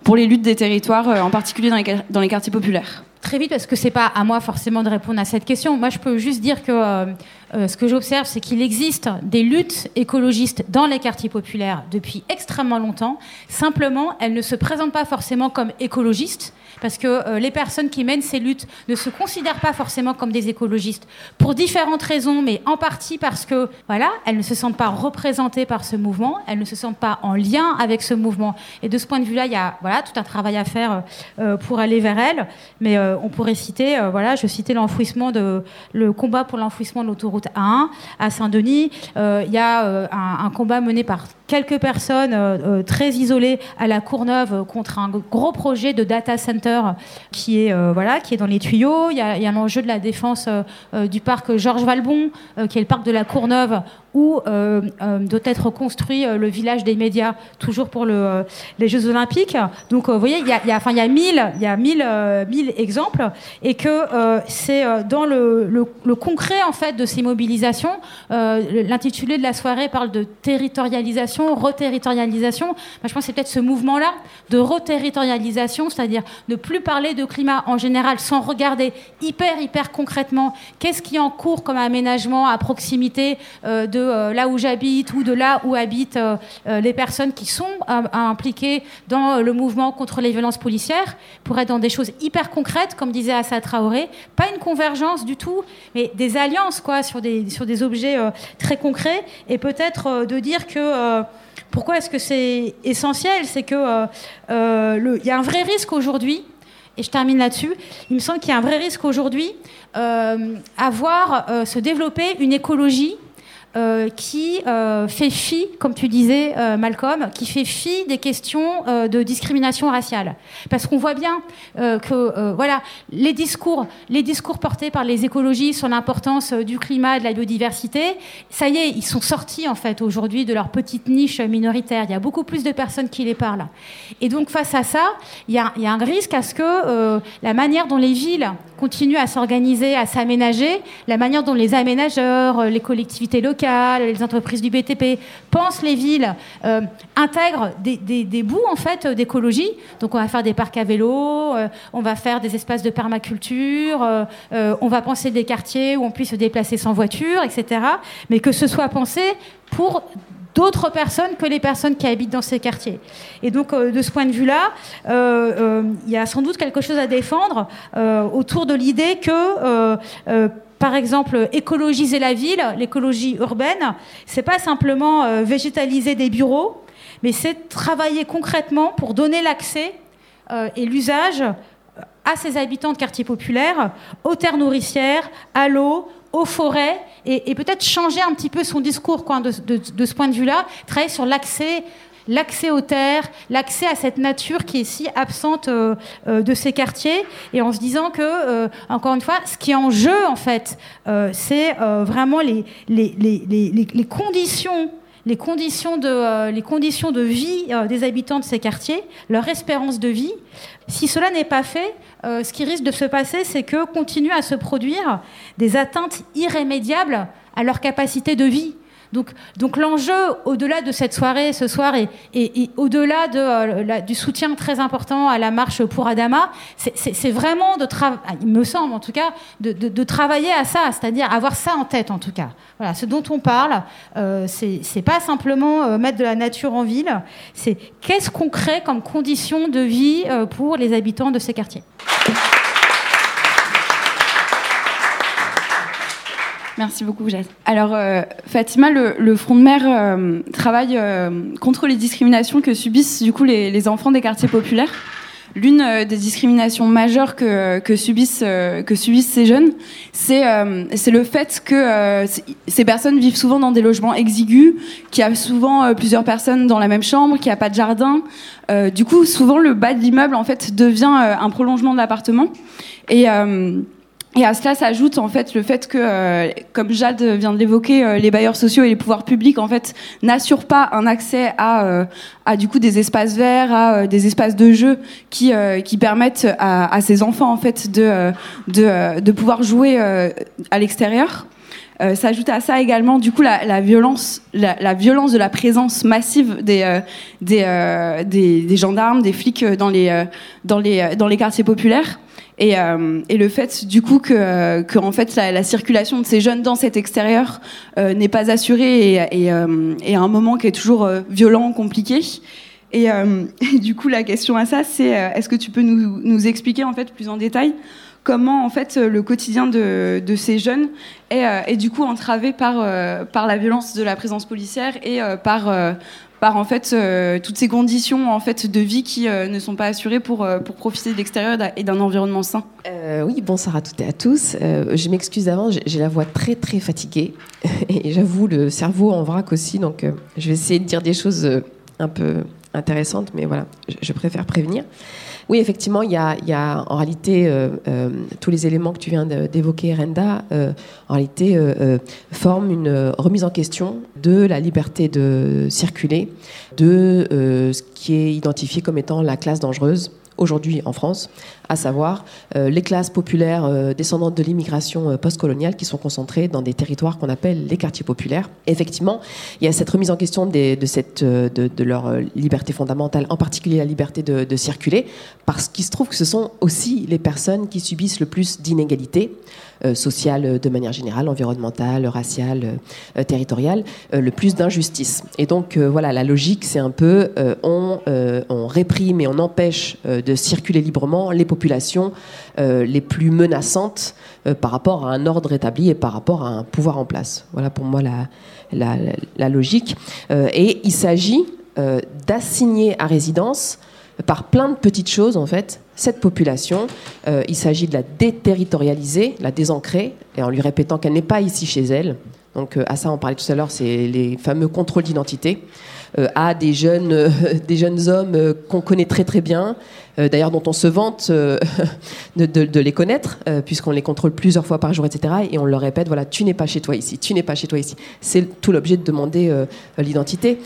pour les luttes des territoires, en particulier dans les, dans les quartiers populaires? Très vite, parce que c'est pas à moi forcément de répondre à cette question. Moi, je peux juste dire que ce que j'observe, c'est qu'il existe des luttes écologistes dans les quartiers populaires depuis extrêmement longtemps. Simplement, elles ne se présentent pas forcément comme écologistes parce que euh, les personnes qui mènent ces luttes ne se considèrent pas forcément comme des écologistes pour différentes raisons, mais en partie parce que voilà, elles ne se sentent pas représentées par ce mouvement, elles ne se sentent pas en lien avec ce mouvement. Et de ce point de vue-là, il y a voilà tout un travail à faire euh, pour aller vers elles. Mais euh, on pourrait citer, voilà, je citais l'enfouissement de le combat pour l'enfouissement de l'autoroute A1 à Saint-Denis. Il y a un, un combat mené par quelques personnes très isolées à la Courneuve contre un gros projet de data center qui est, euh, voilà, qui est dans les tuyaux. Il y a, il y a l'enjeu de la défense euh, euh, du parc Georges Valbon, qui est le parc de la Courneuve, où euh, euh, doit être construit euh, le village des médias, toujours pour le, les Jeux Olympiques. Donc, vous voyez, il y a, y a, y a mille, il y a mille, mille exemples, et que c'est dans le, le, concret en fait de ces mobilisations. L'intitulé de la soirée parle de territorialisation, reterritorialisation. Moi, je pense que c'est peut-être ce mouvement-là de reterritorialisation, c'est-à-dire ne plus parler de climat en général sans regarder hyper hyper concrètement qu'est-ce qui est en cours comme aménagement à proximité de euh, là où j'habite ou de là où habitent euh, euh, les personnes qui sont impliquées dans le mouvement contre les violences policières, pour être dans des choses hyper concrètes, comme disait Assa Traoré, pas une convergence du tout, mais des alliances quoi, sur, des, sur des objets très concrets, et peut-être de dire que Pourquoi est-ce que c'est essentiel? C'est euh, y a un vrai risque aujourd'hui et je termine là-dessus, il me semble qu'il y a un vrai risque aujourd'hui à voir se développer une écologie euh, qui euh, fait fi, comme tu disais, euh, Malcolm, qui fait fi des questions de discrimination raciale. Parce qu'on voit bien que voilà, les discours, les discours portés par les écologistes sur l'importance du climat de la biodiversité, ça y est, ils sont sortis en fait aujourd'hui de leur petite niche minoritaire. Il y a beaucoup plus de personnes qui les parlent. Et donc face à ça, il y a un risque à ce que la manière dont les villes continuent à s'organiser, à s'aménager, la manière dont les aménageurs, les collectivités locales, les entreprises du BTP pensent les villes, euh, intègrent des, bouts en fait d'écologie. Donc on va faire des parcs à vélo, euh, on va faire des espaces de permaculture, euh, on va penser des quartiers où on puisse se déplacer sans voiture, etc. Mais que ce soit pensé pour d'autres personnes que les personnes qui habitent dans ces quartiers. Et donc, de ce point de vue-là, il y a sans doute quelque chose à défendre autour de l'idée que par exemple, écologiser la ville, l'écologie urbaine, c'est pas simplement euh, végétaliser des bureaux, mais c'est travailler concrètement pour donner l'accès euh, et l'usage à ces habitants de quartiers populaires, aux terres nourricières, à l'eau, aux forêts, et, peut-être changer un petit peu son discours de, de ce point de vue-là, travailler sur l'accès l'accès aux terres, l'accès à cette nature qui est si absente euh, euh, de ces quartiers, et en se disant que, euh, encore une fois, ce qui est en jeu, en fait, c'est vraiment les, conditions les conditions de, les conditions de vie des habitants de ces quartiers, leur espérance de vie. Si cela n'est pas fait, ce qui risque de se passer, c'est que continuent à se produire des atteintes irrémédiables à leur capacité de vie. Donc, donc l'enjeu, au-delà de cette soirée ce soir et, au-delà de, euh, du soutien très important à la marche pour Adama, c'est vraiment de travailler, ah, il me semble en tout cas, de, de, travailler à ça, c'est-à-dire avoir ça en tête en tout cas. Voilà, ce dont on parle, euh, c'est pas simplement euh, mettre de la nature en ville, c'est qu'est-ce qu'on crée comme conditions de vie euh, pour les habitants de ces quartiers. Merci beaucoup, Jade. Alors, euh, Fatima, le, Front de mer euh, travaille euh, contre les discriminations que subissent du coup les, enfants des quartiers populaires. L'une des discriminations majeures que, que, subissent, que subissent ces jeunes, c'est le fait que ces personnes vivent souvent dans des logements exigus, qu'il y a souvent plusieurs personnes dans la même chambre, qu'il n'y a pas de jardin. du coup, souvent, le bas de l'immeuble, en fait, devient un prolongement de l'appartement. Et et à cela s'ajoute en fait le fait que, euh, comme Jade vient de l'évoquer, euh, les bailleurs sociaux et les pouvoirs publics en fait n'assurent pas un accès à, euh, à du coup des espaces verts, à des espaces de jeu qui, qui permettent à, ces enfants en fait de, de, pouvoir jouer à l'extérieur. S'ajoute à ça également du coup la, violence, la, violence de la présence massive des, des, des, des, gendarmes, des flics dans les, dans les, dans les quartiers populaires. Et, euh, et, le fait du coup que, que fait la, la, circulation de ces jeunes dans cet extérieur euh, n'est pas assurée et, euh, et, à un moment qui est toujours violent, compliqué. Et, du coup la question à ça c'est est-ce que tu peux nous, nous, expliquer en fait plus en détail comment en fait le quotidien de, de ces jeunes est, est, du coup entravé par, par la violence de la présence policière et par par en fait euh, toutes ces conditions en fait de vie qui euh, ne sont pas assurées pour, euh, pour profiter de l'extérieur et d'un environnement sain. oui, bonsoir à toutes et à tous. je m'excuse avant, j'ai la voix très très fatiguée et j'avoue le cerveau en vrac aussi, donc je vais essayer de dire des choses un peu intéressantes, mais voilà, je préfère prévenir. Oui, effectivement, il y a, en réalité euh, euh, tous les éléments que tu viens d'évoquer, Renda, euh, en réalité forment une remise en question de la liberté de circuler, de ce qui est identifié comme étant la classe dangereuse aujourd'hui en France, à savoir euh, les classes populaires euh, descendantes de l'immigration euh, postcoloniale qui sont concentrées dans des territoires qu'on appelle les quartiers populaires. effectivement, il y a cette remise en question de, cette, de, leur liberté fondamentale, en particulier la liberté de, circuler, parce qu'il se trouve que ce sont aussi les personnes qui subissent le plus d'inégalités sociales de manière générale, environnementales, raciales, territoriales, le plus d'injustices. Et donc voilà, la logique, c'est un peu on, réprime et on empêche de circuler librement les populations les plus menaçantes par rapport à un ordre établi et par rapport à un pouvoir en place. Voilà pour moi la, la logique. et il s'agit d'assigner à résidence par plein de petites choses en fait cette population. il s'agit de la déterritorialiser, la désancrer, et en lui répétant qu'elle n'est pas ici chez elle, donc euh, à ça on parlait tout à l'heure, c'est les fameux contrôles d'identité. Euh, à des jeunes, euh, des jeunes hommes qu'on connaît très très bien, d'ailleurs dont on se vante de, les connaître, puisqu'on les contrôle plusieurs fois par jour, etc. Et on leur répète, voilà, tu n'es pas chez toi ici, tu n'es pas chez toi ici. C'est tout l'objet de demander l'identité.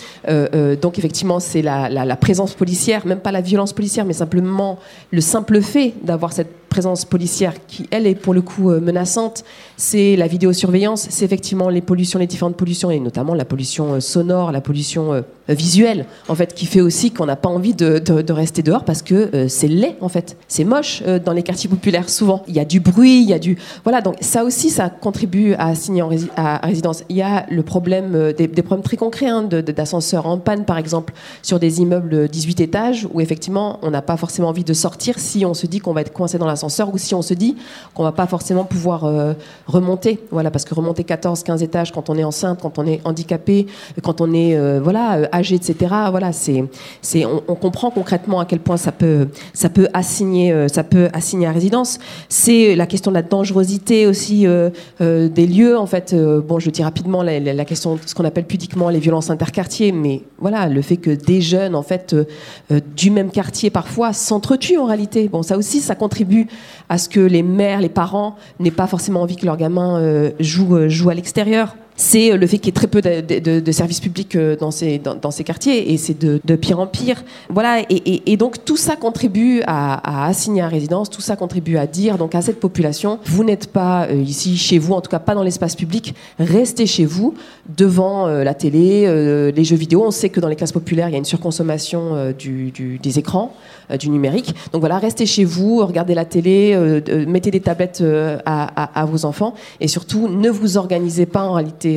donc effectivement, c'est la, la, présence policière, même pas la violence policière, mais simplement le simple fait d'avoir cette présence policière qui, elle, est pour le coup menaçante, c'est la vidéosurveillance, c'est effectivement les pollutions, les différentes pollutions, et notamment la pollution sonore, la pollution visuelle, en fait, qui fait aussi qu'on n'a pas envie de, rester dehors parce que c'est laid, en fait. C'est moche dans les quartiers populaires, souvent. Il y a du bruit, il y a du... Voilà, donc ça aussi, ça contribue à signer à, résidence. Il y a le problème, des, problèmes très concrets hein, d'ascenseurs en panne, par exemple, sur des immeubles 18 étages, où effectivement, on n'a pas forcément envie de sortir si on se dit qu'on va être coincé dans l'ascenseur ou si on se dit qu'on va pas forcément pouvoir remonter. Voilà, parce que remonter 14, 15 étages quand on est enceinte, quand on est handicapé, quand on est euh, voilà euh, âgé, etc. Voilà, c'est, c'est, on, comprend concrètement à quel point ça peut, ça peut assigner, euh, ça peut assigner à résidence. C'est la question de la dangerosité aussi des lieux. En fait, bon, je dis rapidement la, question, ce qu'on appelle pudiquement les violences interquartiers, mais voilà, le fait que des jeunes, en fait, du même quartier parfois s'entretuent en réalité. Bon, ça aussi, ça contribue à ce que les mères, les parents n'aient pas forcément envie que leur gamin euh, joue, euh, joue à l'extérieur c'est euh, le fait qu'il y ait très peu de, services publics dans ces, dans, ces quartiers, et c'est de, pire en pire. Voilà, et, donc tout ça contribue à, assigner à résidence, tout ça contribue à dire donc à cette population, vous n'êtes pas ici chez vous, en tout cas pas dans l'espace public, restez chez vous, devant la télé, les jeux vidéo. On sait que dans les classes populaires, il y a une surconsommation des écrans. Euh, du numérique. Donc voilà, restez chez vous, regardez la télé, euh, euh, mettez des tablettes à, vos enfants et surtout ne vous organisez pas en réalité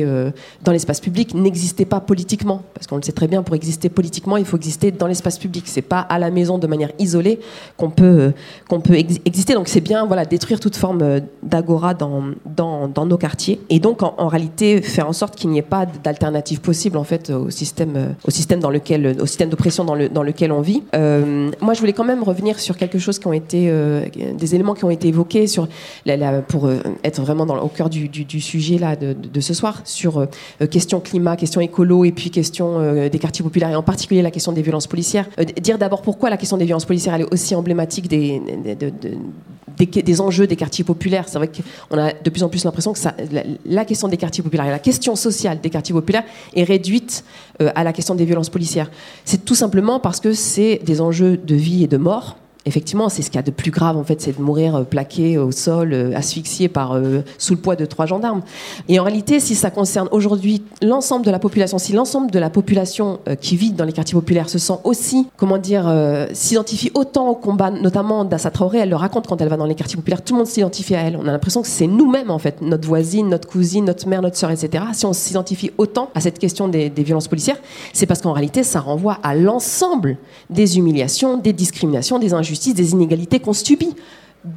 dans l'espace public, n'existez pas politiquement parce qu'on le sait très bien, pour exister politiquement, il faut exister dans l'espace public. C'est pas à la maison de manière isolée qu'on peut qu'on peut exister. Donc c'est bien voilà détruire toute forme d'agora dans, dans, nos quartiers et donc en, réalité faire en sorte qu'il n'y ait pas d'alternative possible en fait au système au système dans lequel au système d'oppression dans, le, dans lequel on vit. moi je voulais quand même revenir sur quelque chose qui ont été, euh, des éléments qui ont été évoqués sur pour euh, être vraiment dans, au cœur du, du, sujet là de, ce soir, sur euh, question climat, question écolo et puis question des quartiers populaires et en particulier la question des violences policières. dire d'abord pourquoi la question des violences policières elle est aussi emblématique des, enjeux des quartiers populaires. C'est vrai qu'on a de plus en plus l'impression que la, la, question des quartiers populaires et la question sociale des quartiers populaires est réduite à la question des violences policières. C'est tout simplement parce que c'est des enjeux de vie et de mort effectivement, c'est ce qu'il y a de plus grave, en fait, c'est de mourir euh, plaqué au sol, euh, asphyxié par, euh, sous le poids de trois gendarmes. Et en réalité, si ça concerne aujourd'hui l'ensemble de la population, si l'ensemble de la population qui vit dans les quartiers populaires se sent aussi, comment dire, s'identifie autant au combat, notamment Dassa Traoré, elle le raconte quand elle va dans les quartiers populaires, tout le monde s'identifie à elle. On a l'impression que c'est nous-mêmes, en fait, notre voisine, notre cousine, notre mère, notre soeur, etc. Si on s'identifie autant à cette question des violences policières, c'est parce qu'en réalité, ça renvoie à l'ensemble des humiliations, des discriminations, des injustices des inégalités qu'on subit.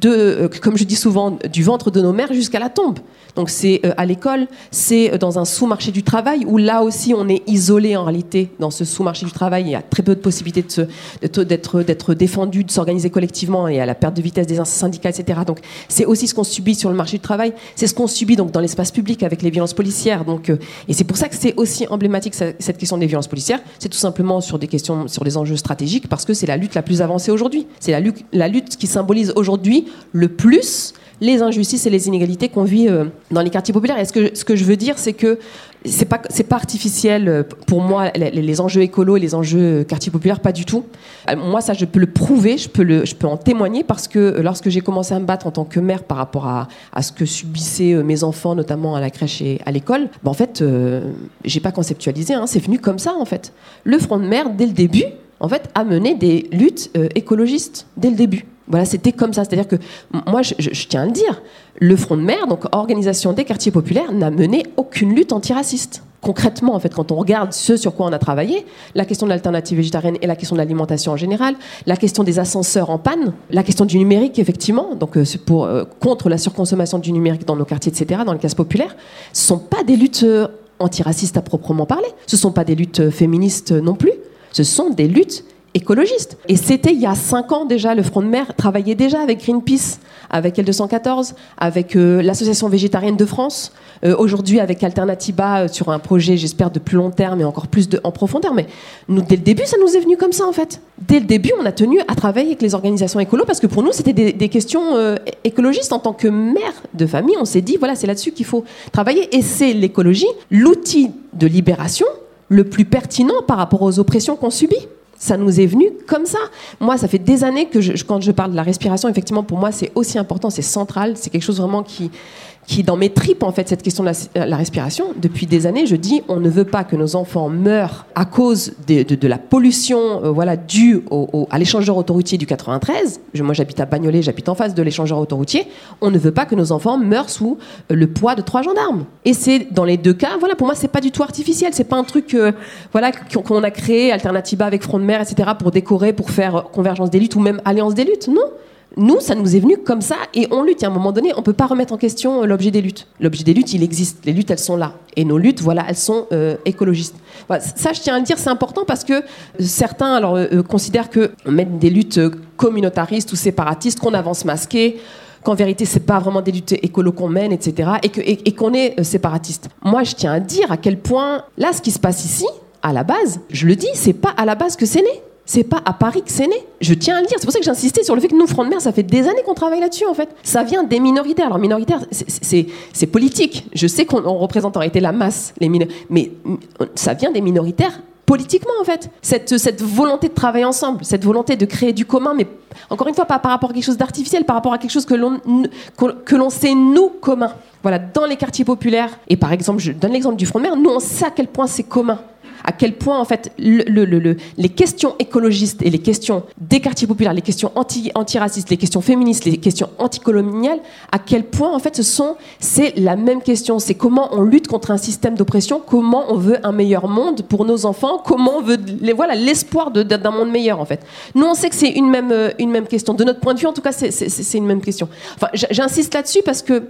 Euh, comme je dis souvent, du ventre de nos mères jusqu'à la tombe. Donc c'est euh, à l'école, c'est euh, dans un sous-marché du travail où là aussi on est isolé en réalité dans ce sous-marché du travail. Il y a très peu de possibilités d'être défendu, de s'organiser collectivement et à la perte de vitesse des syndicats, etc. Donc c'est aussi ce qu'on subit sur le marché du travail. C'est ce qu'on subit donc dans l'espace public avec les violences policières. Donc et c'est pour ça que c'est aussi emblématique cette question des violences policières. C'est tout simplement sur des questions, sur des enjeux stratégiques parce que c'est la lutte la plus avancée aujourd'hui. C'est la lutte qui symbolise aujourd'hui le plus les injustices et les inégalités qu'on vit euh, dans les quartiers populaires. Et ce que, ce que je veux dire, c'est que c'est pas c'est pas artificiel euh, pour moi les, enjeux écolos et les enjeux quartiers populaires pas du tout. Euh, moi ça je peux le prouver je peux le je peux en témoigner parce que lorsque j'ai commencé à me battre en tant que mère par rapport à, à ce que subissaient mes enfants notamment à la crèche et à l'école ben en fait j'ai pas conceptualisé hein, c'est venu comme ça en fait. Le front de mer dès le début en fait a mené des luttes écologistes dès le début voilà, c'était comme ça. C'est-à-dire que moi, je, tiens à le dire, le Front de mer, donc organisation des quartiers populaires, n'a mené aucune lutte antiraciste. concrètement, en fait, quand on regarde ce sur quoi on a travaillé, la question de l'alternative végétarienne et la question de l'alimentation en général, la question des ascenseurs en panne, la question du numérique, effectivement, euh, euh, contre la surconsommation du numérique dans nos quartiers, etc., dans les classes populaires, ce sont pas des luttes euh, antiracistes à proprement parler, ce sont pas des luttes féministes non plus, ce sont des luttes écologistes. Et c'était il y a cinq ans déjà, le Front de Mer travaillait déjà avec Greenpeace, avec L214, avec l'Association végétarienne de France, euh, aujourd'hui avec Alternatiba euh, sur un projet, j'espère, de plus long terme et encore plus de, en profondeur. Mais nous, dès le début, ça nous est venu comme ça, en fait. Dès le début, on a tenu à travailler avec les organisations écolo parce que pour nous, c'était des, questions euh, écologistes. En tant que mère de famille, on s'est dit, voilà, c'est là-dessus qu'il faut travailler. Et c'est l'écologie, l'outil de libération le plus pertinent par rapport aux oppressions qu'on subit ça nous est venu comme ça. Moi, ça fait des années que quand je parle de la respiration, effectivement, pour moi, c'est aussi important, c'est central, c'est quelque chose vraiment qui, qui dans mes tripes en fait cette question de la, respiration. Depuis des années, je dis on ne veut pas que nos enfants meurent à cause de, la pollution euh, voilà due à l'échangeur autoroutier du 93. moi, j'habite à Bagnolet, j'habite en face de l'échangeur autoroutier. On ne veut pas que nos enfants meurent sous euh, le poids de trois gendarmes. Et c'est dans les deux cas, voilà, pour moi, c'est pas du tout artificiel. C'est pas un truc euh, voilà qu'on a créé Alternativa avec Front de Mer, etc. pour décorer, pour faire convergence des luttes ou même alliance des luttes. Non nous, ça nous est venu comme ça et on lutte. à un moment donné, on ne peut pas remettre en question euh, l'objet des luttes. L'objet des luttes, il existe. Les luttes, elles sont là. Et nos luttes, voilà, elles sont euh, écologistes. Ça, je tiens à le dire, c'est important parce que euh, certains alors, considèrent qu'on met des luttes communautaristes ou séparatistes, qu'on avance masqué qu'en vérité, c'est pas vraiment des luttes écolo qu'on mène, etc., et qu'on est séparatiste. Moi, je tiens à dire à quel point, là, ce qui se passe ici, à la base, je le dis, c'est pas à la base que c'est né. C'est pas à Paris que c'est né. Je tiens à le dire. C'est pour ça que j'insistais sur le fait que nous, Front de Mer, ça fait des années qu'on travaille là-dessus, en fait. Ça vient des minoritaires. Alors, minoritaires, c'est politique. Je sais qu'on représente en réalité la masse, les mais ça vient des minoritaires politiquement, en fait. Cette, cette volonté de travailler ensemble, cette volonté de créer du commun, mais encore une fois, pas par rapport à quelque chose d'artificiel, par rapport à quelque chose que l'on que l'on sait, nous, commun. Voilà, dans les quartiers populaires, et par exemple, je donne l'exemple du Front de Mer, nous, on sait à quel point c'est commun à quel point en fait les questions écologistes et les questions des quartiers populaires, les questions anti, antiracistes, les questions féministes, les questions anticoloniales, à quel point en fait ce sont c'est la même question. C'est comment on lutte contre un système d'oppression, comment on veut un meilleur monde pour nos enfants, comment on veut les, voilà l'espoir d'un monde meilleur en fait. Nous on sait que c'est une même euh, une même question. De notre point de vue en tout cas c'est une même question. Enfin j'insiste là-dessus parce que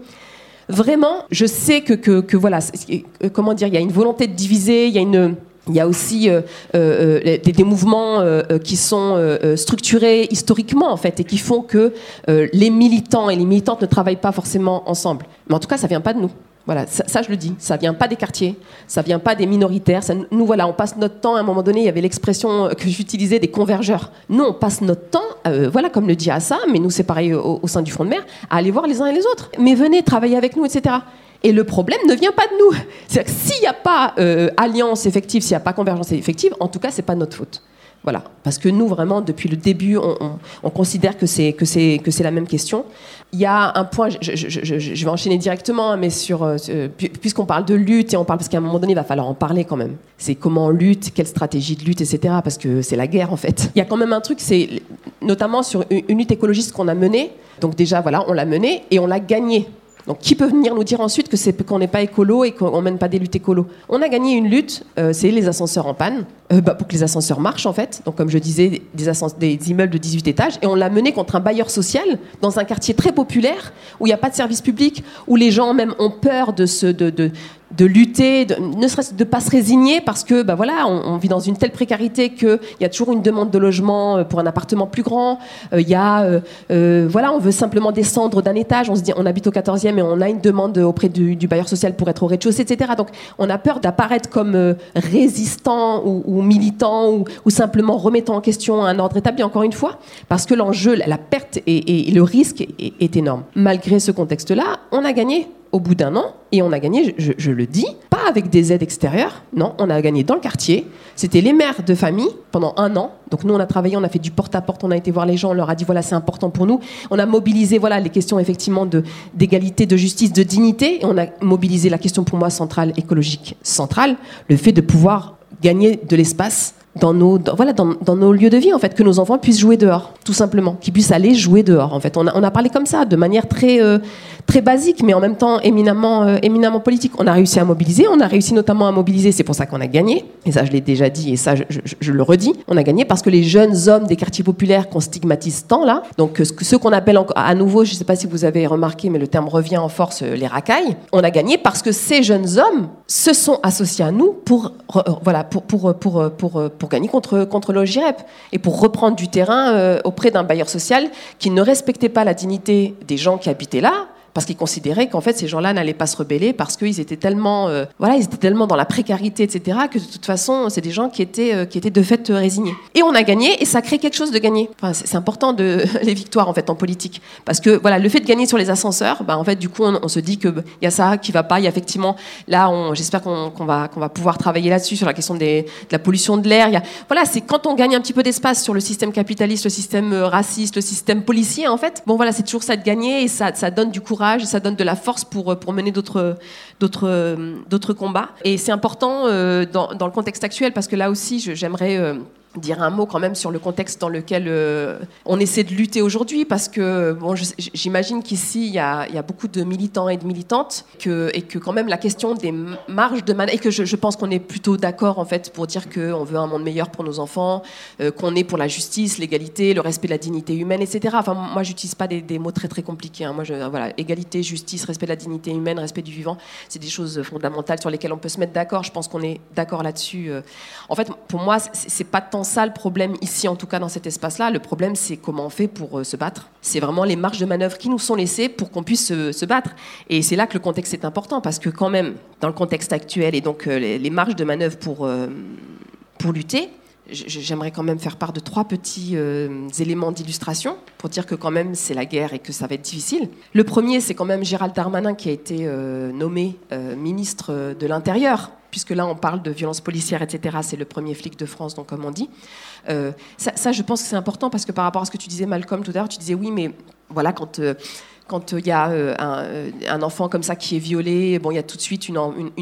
vraiment je sais que, que, que voilà euh, comment dire il y a une volonté de diviser, il y a une il y a aussi euh, euh, euh, des, mouvements qui sont structurés historiquement en fait et qui font que les militants et les militantes ne travaillent pas forcément ensemble. Mais en tout cas, ça vient pas de nous. Voilà, ça, je le dis, ça vient pas des quartiers, ça vient pas des minoritaires. Nous voilà, on passe notre temps. À un moment donné, il y avait l'expression que j'utilisais des convergeurs. Nous, on passe notre temps, voilà, comme le dit Assa, mais nous c'est pareil au, au, sein du Front de Mer, à aller voir les uns et les autres. Mais venez travailler avec nous, etc. Et le problème ne vient pas de nous. C'est-à-dire que s'il n'y a pas euh, alliance effective, s'il n'y a pas convergence effective, en tout cas, c'est pas notre faute. Voilà, parce que nous vraiment depuis le début, on, considère que c'est la même question. Il y a un point, je, vais enchaîner directement, mais sur euh, puisqu'on parle de lutte et on parle parce qu'à un moment donné il va falloir en parler quand même. C'est comment on lutte, quelle stratégie de lutte, etc. Parce que c'est la guerre en fait. Il y a quand même un truc, c'est notamment sur une lutte écologiste qu'on a menée. Donc déjà voilà, on l'a menée et on l'a gagnée. Donc qui peut venir nous dire ensuite que c'est qu'on n'est pas écolo et qu'on mène pas des luttes écolo? On a gagné une lutte, euh, c'est les ascenseurs en panne, euh, bah, pour que les ascenseurs marchent en fait. Donc comme je disais, des, immeubles de 18 étages, et on l'a mené contre un bailleur social dans un quartier très populaire où il n'y a pas de service public, où les gens même ont peur de, se, de, de, de lutter, ne serait-ce de pas se résigner parce que bah voilà, on, vit dans une telle précarité qu'il y a toujours une demande de logement euh, pour un appartement plus grand. Euh, il y a, euh, voilà, on veut simplement descendre d'un étage. On se dit, on habite au 14e et on a une demande auprès du, bailleur social pour être au rez-de-chaussée, etc. Donc, on a peur d'apparaître comme résistant ou, militant ou, simplement remettant en question un ordre établi. Encore une fois, parce que l'enjeu, la perte et, le risque est énorme. Malgré ce contexte-là, on a gagné au bout d'un an, et on a gagné, je, le dis, pas avec des aides extérieures, non, on a gagné dans le quartier. C'était les mères de famille pendant un an. Donc nous, on a travaillé, on a fait du porte-à-porte, on a été voir les gens, on leur a dit voilà, c'est important pour nous. On a mobilisé voilà les questions effectivement de d'égalité, de justice, de dignité, et on a mobilisé la question pour moi centrale, écologique centrale, le fait de pouvoir gagner de l'espace dans nos, voilà, dans, nos lieux de vie, en fait, que nos enfants puissent jouer dehors, tout simplement, qu'ils puissent aller jouer dehors, en fait. On a, parlé comme ça, de manière très, euh, très basique, mais en même temps éminemment, euh, éminemment politique. On a réussi à mobiliser, on a réussi notamment à mobiliser, c'est pour ça qu'on a gagné, et ça je l'ai déjà dit, et ça je, le redis, on a gagné parce que les jeunes hommes des quartiers populaires qu'on stigmatise tant là, donc euh, ceux qu'on appelle à nouveau, je ne sais pas si vous avez remarqué, mais le terme revient en force, euh, les racailles, on a gagné parce que ces jeunes hommes se sont associés à nous pour, voilà, pour, pour, pour, pour, gagner contre, contre l'OGIREP et pour reprendre du terrain auprès d'un bailleur social qui ne respectait pas la dignité des gens qui habitaient là, parce qu'ils considéraient qu'en fait ces gens-là n'allaient pas se rebeller parce qu'ils étaient tellement, euh, voilà, ils étaient tellement dans la précarité, etc., que de toute façon c'est des gens qui étaient, euh, qui étaient de fait euh, résignés. Et on a gagné et ça crée quelque chose de gagné. Enfin, c'est important de les victoires en fait en politique, parce que voilà, le fait de gagner sur les ascenseurs, bah, en fait du coup on, se dit que bah, il y a ça qui va pas, il y a effectivement là, j'espère qu'on va qu'on va pouvoir travailler là-dessus sur la question de la pollution de l'air. Voilà, c'est quand on gagne un petit peu d'espace sur le système capitaliste, le système raciste, le système policier, en fait. Bon, voilà, c'est toujours ça de gagner et ça, ça donne du courage, ça donne de la force pour, euh, pour mener euh, d'autres combats. Et c'est important euh, dans, dans le contexte actuel parce que là aussi, j'aimerais. Dire un mot quand même sur le contexte dans lequel euh, on essaie de lutter aujourd'hui parce que bon, j'imagine qu'ici il y, a, beaucoup de militants et de militantes que, et que quand même la question des marges de manœuvre et que je, pense qu'on est plutôt d'accord en fait pour dire qu'on veut un monde meilleur pour nos enfants, euh, qu'on est pour la justice, l'égalité, le respect de la dignité humaine, etc. Enfin moi j'utilise pas des, mots très très compliqués. hein. Moi voilà égalité, justice, respect de la dignité humaine, respect du vivant, c'est des choses fondamentales sur lesquelles on peut se mettre d'accord. Je pense qu'on est d'accord là-dessus. euh. En fait pour moi c'est pas tant ça le problème ici en tout cas dans cet espace-là. Le problème c'est comment on fait pour euh, se battre. C'est vraiment les marges de manœuvre qui nous sont laissées pour qu'on puisse se, se battre. Et c'est là que le contexte est important parce que quand même dans le contexte actuel et donc euh, les, marges de manœuvre pour euh, pour lutter, j'aimerais quand même faire part de trois petits euh, éléments d'illustration pour dire que quand même c'est la guerre et que ça va être difficile. Le premier, c'est quand même Gérald Darmanin qui a été euh, nommé euh, ministre de l'Intérieur, puisque là on parle de violences policières, etc. C'est le premier flic de France, donc comme on dit. Euh, ça, ça, je pense que c'est important parce que par rapport à ce que tu disais, Malcolm, tout à l'heure, tu disais oui, mais voilà, quand euh, quand il y a euh, un, euh, un enfant comme ça qui est violé, bon, il y a tout de suite une,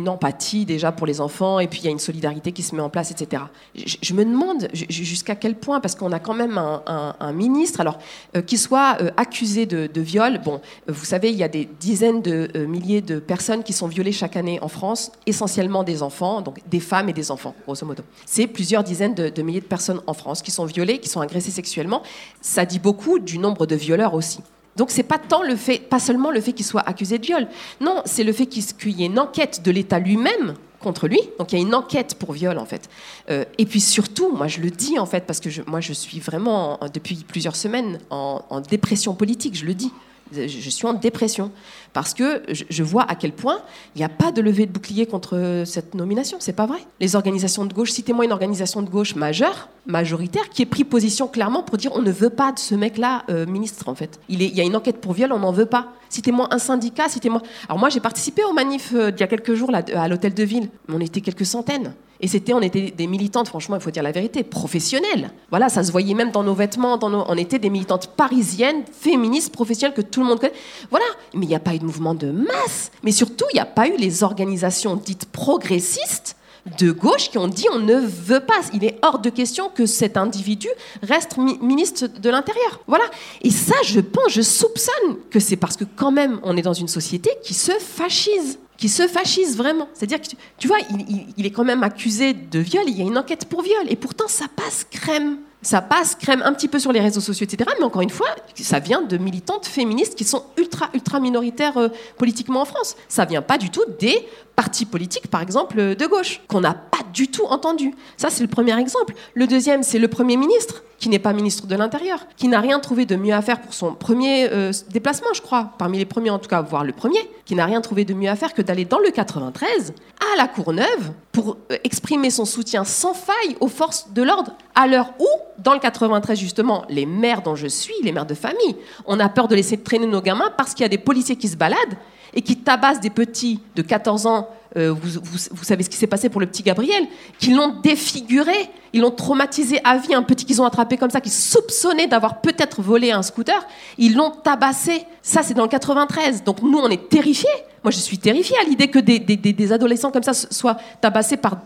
empathie déjà pour les enfants, et puis il y a une solidarité qui se met en place, etc. Je, me demande ju- jusqu'à quel point, parce qu'on a quand même un, ministre, alors euh, qui soit euh, accusé de, viol. Bon, euh, vous savez, il y a des dizaines de euh, milliers de personnes qui sont violées chaque année en France, essentiellement des enfants, donc des femmes et des enfants, grosso modo. C'est plusieurs dizaines de milliers de personnes en France qui sont violées, qui sont agressées sexuellement. Ça dit beaucoup du nombre de violeurs aussi. Donc c'est pas tant le fait, pas seulement le fait qu'il soit accusé de viol. Non, c'est le fait qu'il y ait une enquête de l'État lui-même contre lui. Donc il y a une enquête pour viol en fait. Euh, et puis surtout, moi je le dis en fait parce que moi je suis vraiment en- depuis plusieurs semaines en dépression politique. Je le dis. Je, suis en dépression parce que je, vois à quel point il n'y a pas de levée de bouclier contre cette nomination. C'est pas vrai. Les organisations de gauche, citez-moi une organisation de gauche majeure, majoritaire, qui ait pris position clairement pour dire on ne veut pas de ce mec-là euh, ministre en fait. Il, y a une enquête pour viol, on n'en veut pas. Citez-moi un syndicat, citez-moi. Alors moi j'ai participé au manif euh, il y a quelques jours là, à l'hôtel de ville. On était quelques centaines. Et c'était, on était des militantes, franchement, il faut dire la vérité, professionnelles. Voilà, ça se voyait même dans nos vêtements, on était des militantes parisiennes, féministes, professionnelles que tout le monde connaît. Voilà, mais il n'y a pas eu de mouvement de masse. Mais surtout, il n'y a pas eu les organisations dites progressistes de gauche qui ont dit on ne veut pas. Il est hors de question que cet individu reste mi- ministre de l'Intérieur. Voilà. Et ça, je pense, je soupçonne que c'est parce que quand même, on est dans une société qui se fascise qui se fascise vraiment. C'est-à-dire que, tu, vois, il, est quand même accusé de viol, il y a une enquête pour viol, et pourtant ça passe crème. Ça passe crème un petit peu sur les réseaux sociaux, etc. Mais encore une fois, ça vient de militantes féministes qui sont ultra, ultra minoritaires euh, politiquement en France. Ça vient pas du tout des partis politiques, par exemple, euh, de gauche, qu'on n'a pas du tout entendu. Ça, c'est le premier exemple. Le deuxième, c'est le Premier ministre, qui n'est pas ministre de l'Intérieur, qui n'a rien trouvé de mieux à faire pour son premier euh, déplacement, je crois, parmi les premiers en tout cas, voire le premier, qui n'a rien trouvé de mieux à faire que d'aller dans le 93, à la Courneuve, pour euh, exprimer son soutien sans faille aux forces de l'ordre, à l'heure où, dans le 93 justement, les mères dont je suis, les mères de famille, on a peur de laisser traîner nos gamins parce qu'il y a des policiers qui se baladent et qui tabassent des petits de 14 ans euh, vous, savez ce qui s'est passé pour le petit Gabriel, qui l'ont défiguré, ils l'ont traumatisé à vie, un petit qu'ils ont attrapé comme ça, qui soupçonnait d'avoir peut-être volé un scooter, ils l'ont tabassé. Ça, c'est dans le 93. Donc nous, on est terrifiés. Moi, je suis terrifiée à l'idée que des, adolescents comme ça soient tabassés par,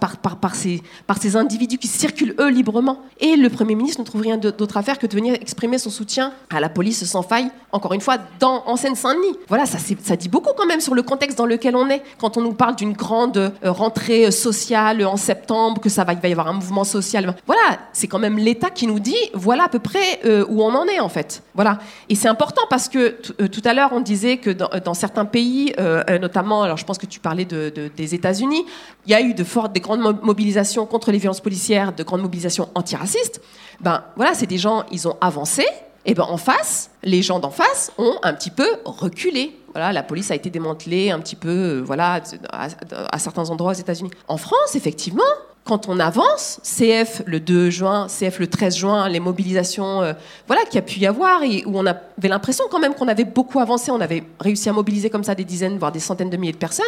ces, individus qui circulent, eux, librement. Et le Premier ministre ne trouve rien d'autre à faire que de venir exprimer son soutien à la police sans faille, encore une fois, dans, en Seine-Saint-Denis. Voilà, ça dit beaucoup quand même sur le contexte dans lequel on est. Quand on nous parle d'une grande euh, rentrée sociale en septembre, que ça va, y avoir un mouvement social. Voilà, c'est quand même l'État qui nous dit, voilà à peu près euh, où on en est, en fait. Voilà. Et c'est important parce que euh, tout à l'heure, on disait que dans, certains pays, notamment, alors je pense que tu parlais des États-Unis, il y a eu de fortes, des grandes mobilisations contre les violences policières, de grandes mobilisations antiracistes. Ben voilà, c'est des gens, ils ont avancé. Et ben en face, les gens d'en face ont un petit peu reculé. Voilà, la police a été démantelée un petit peu, euh, voilà, à certains endroits aux États-Unis. En France, effectivement, quand on avance, CF le 2 juin, CF le 13 juin, les mobilisations euh, voilà, qu'il y a pu y avoir, où on avait l'impression quand même qu'on avait beaucoup avancé, on avait réussi à mobiliser comme ça des dizaines, voire des centaines de milliers de personnes,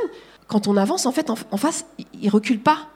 quand on avance, en fait, en, face, ils reculent pas.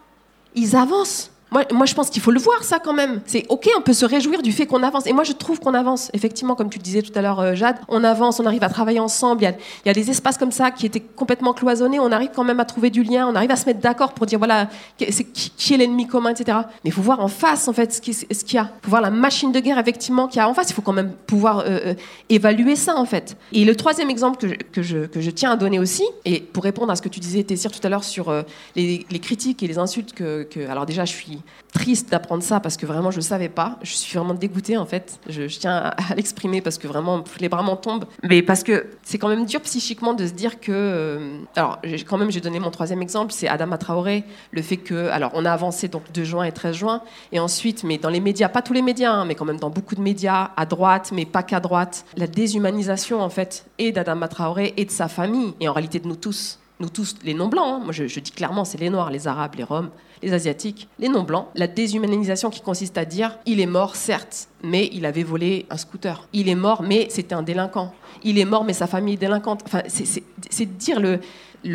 Ils avancent. Moi, je pense qu'il faut le voir, ça, quand même. C'est OK, on peut se réjouir du fait qu'on avance. Et moi, je trouve qu'on avance. Effectivement, comme tu disais tout à l'heure, euh, Jade, on avance, on arrive à travailler ensemble. Il y, a, des espaces comme ça qui étaient complètement cloisonnés. On arrive quand même à trouver du lien. On arrive à se mettre d'accord pour dire, voilà, qui, est l'ennemi commun, etc. Mais il faut voir en face, en fait, ce qu'il y a. Il faut voir la machine de guerre, effectivement, qu'il y a en face. Il faut quand même pouvoir euh, euh, évaluer ça, en fait. Et le troisième exemple que je, tiens à donner aussi, et pour répondre à ce que tu disais, Tessir, tout à l'heure, sur les, critiques et les insultes que... Alors déjà, je suis triste d'apprendre ça parce que vraiment je ne savais pas. Je suis vraiment dégoûtée en fait. Je, tiens à, l'exprimer parce que vraiment les bras m'en tombent. Mais parce que c'est quand même dur psychiquement de se dire que. Euh, alors quand même j'ai donné mon troisième exemple, c'est Adama Traoré. Le fait que. Alors on a avancé donc 2 juin et 13 juin. Et ensuite, mais dans les médias, pas tous les médias, hein, mais quand même dans beaucoup de médias, à droite, mais pas qu'à droite, la déshumanisation en fait, et d'Adama Traoré et de sa famille, et en réalité de nous tous nous tous, les non-blancs, hein. moi je, dis clairement, c'est les noirs, les arabes, les roms, les asiatiques, les non-blancs, la déshumanisation qui consiste à dire il est mort, certes, mais il avait volé un scooter. Il est mort, mais c'était un délinquant. Il est mort, mais sa famille est délinquante. Enfin, c'est dire le,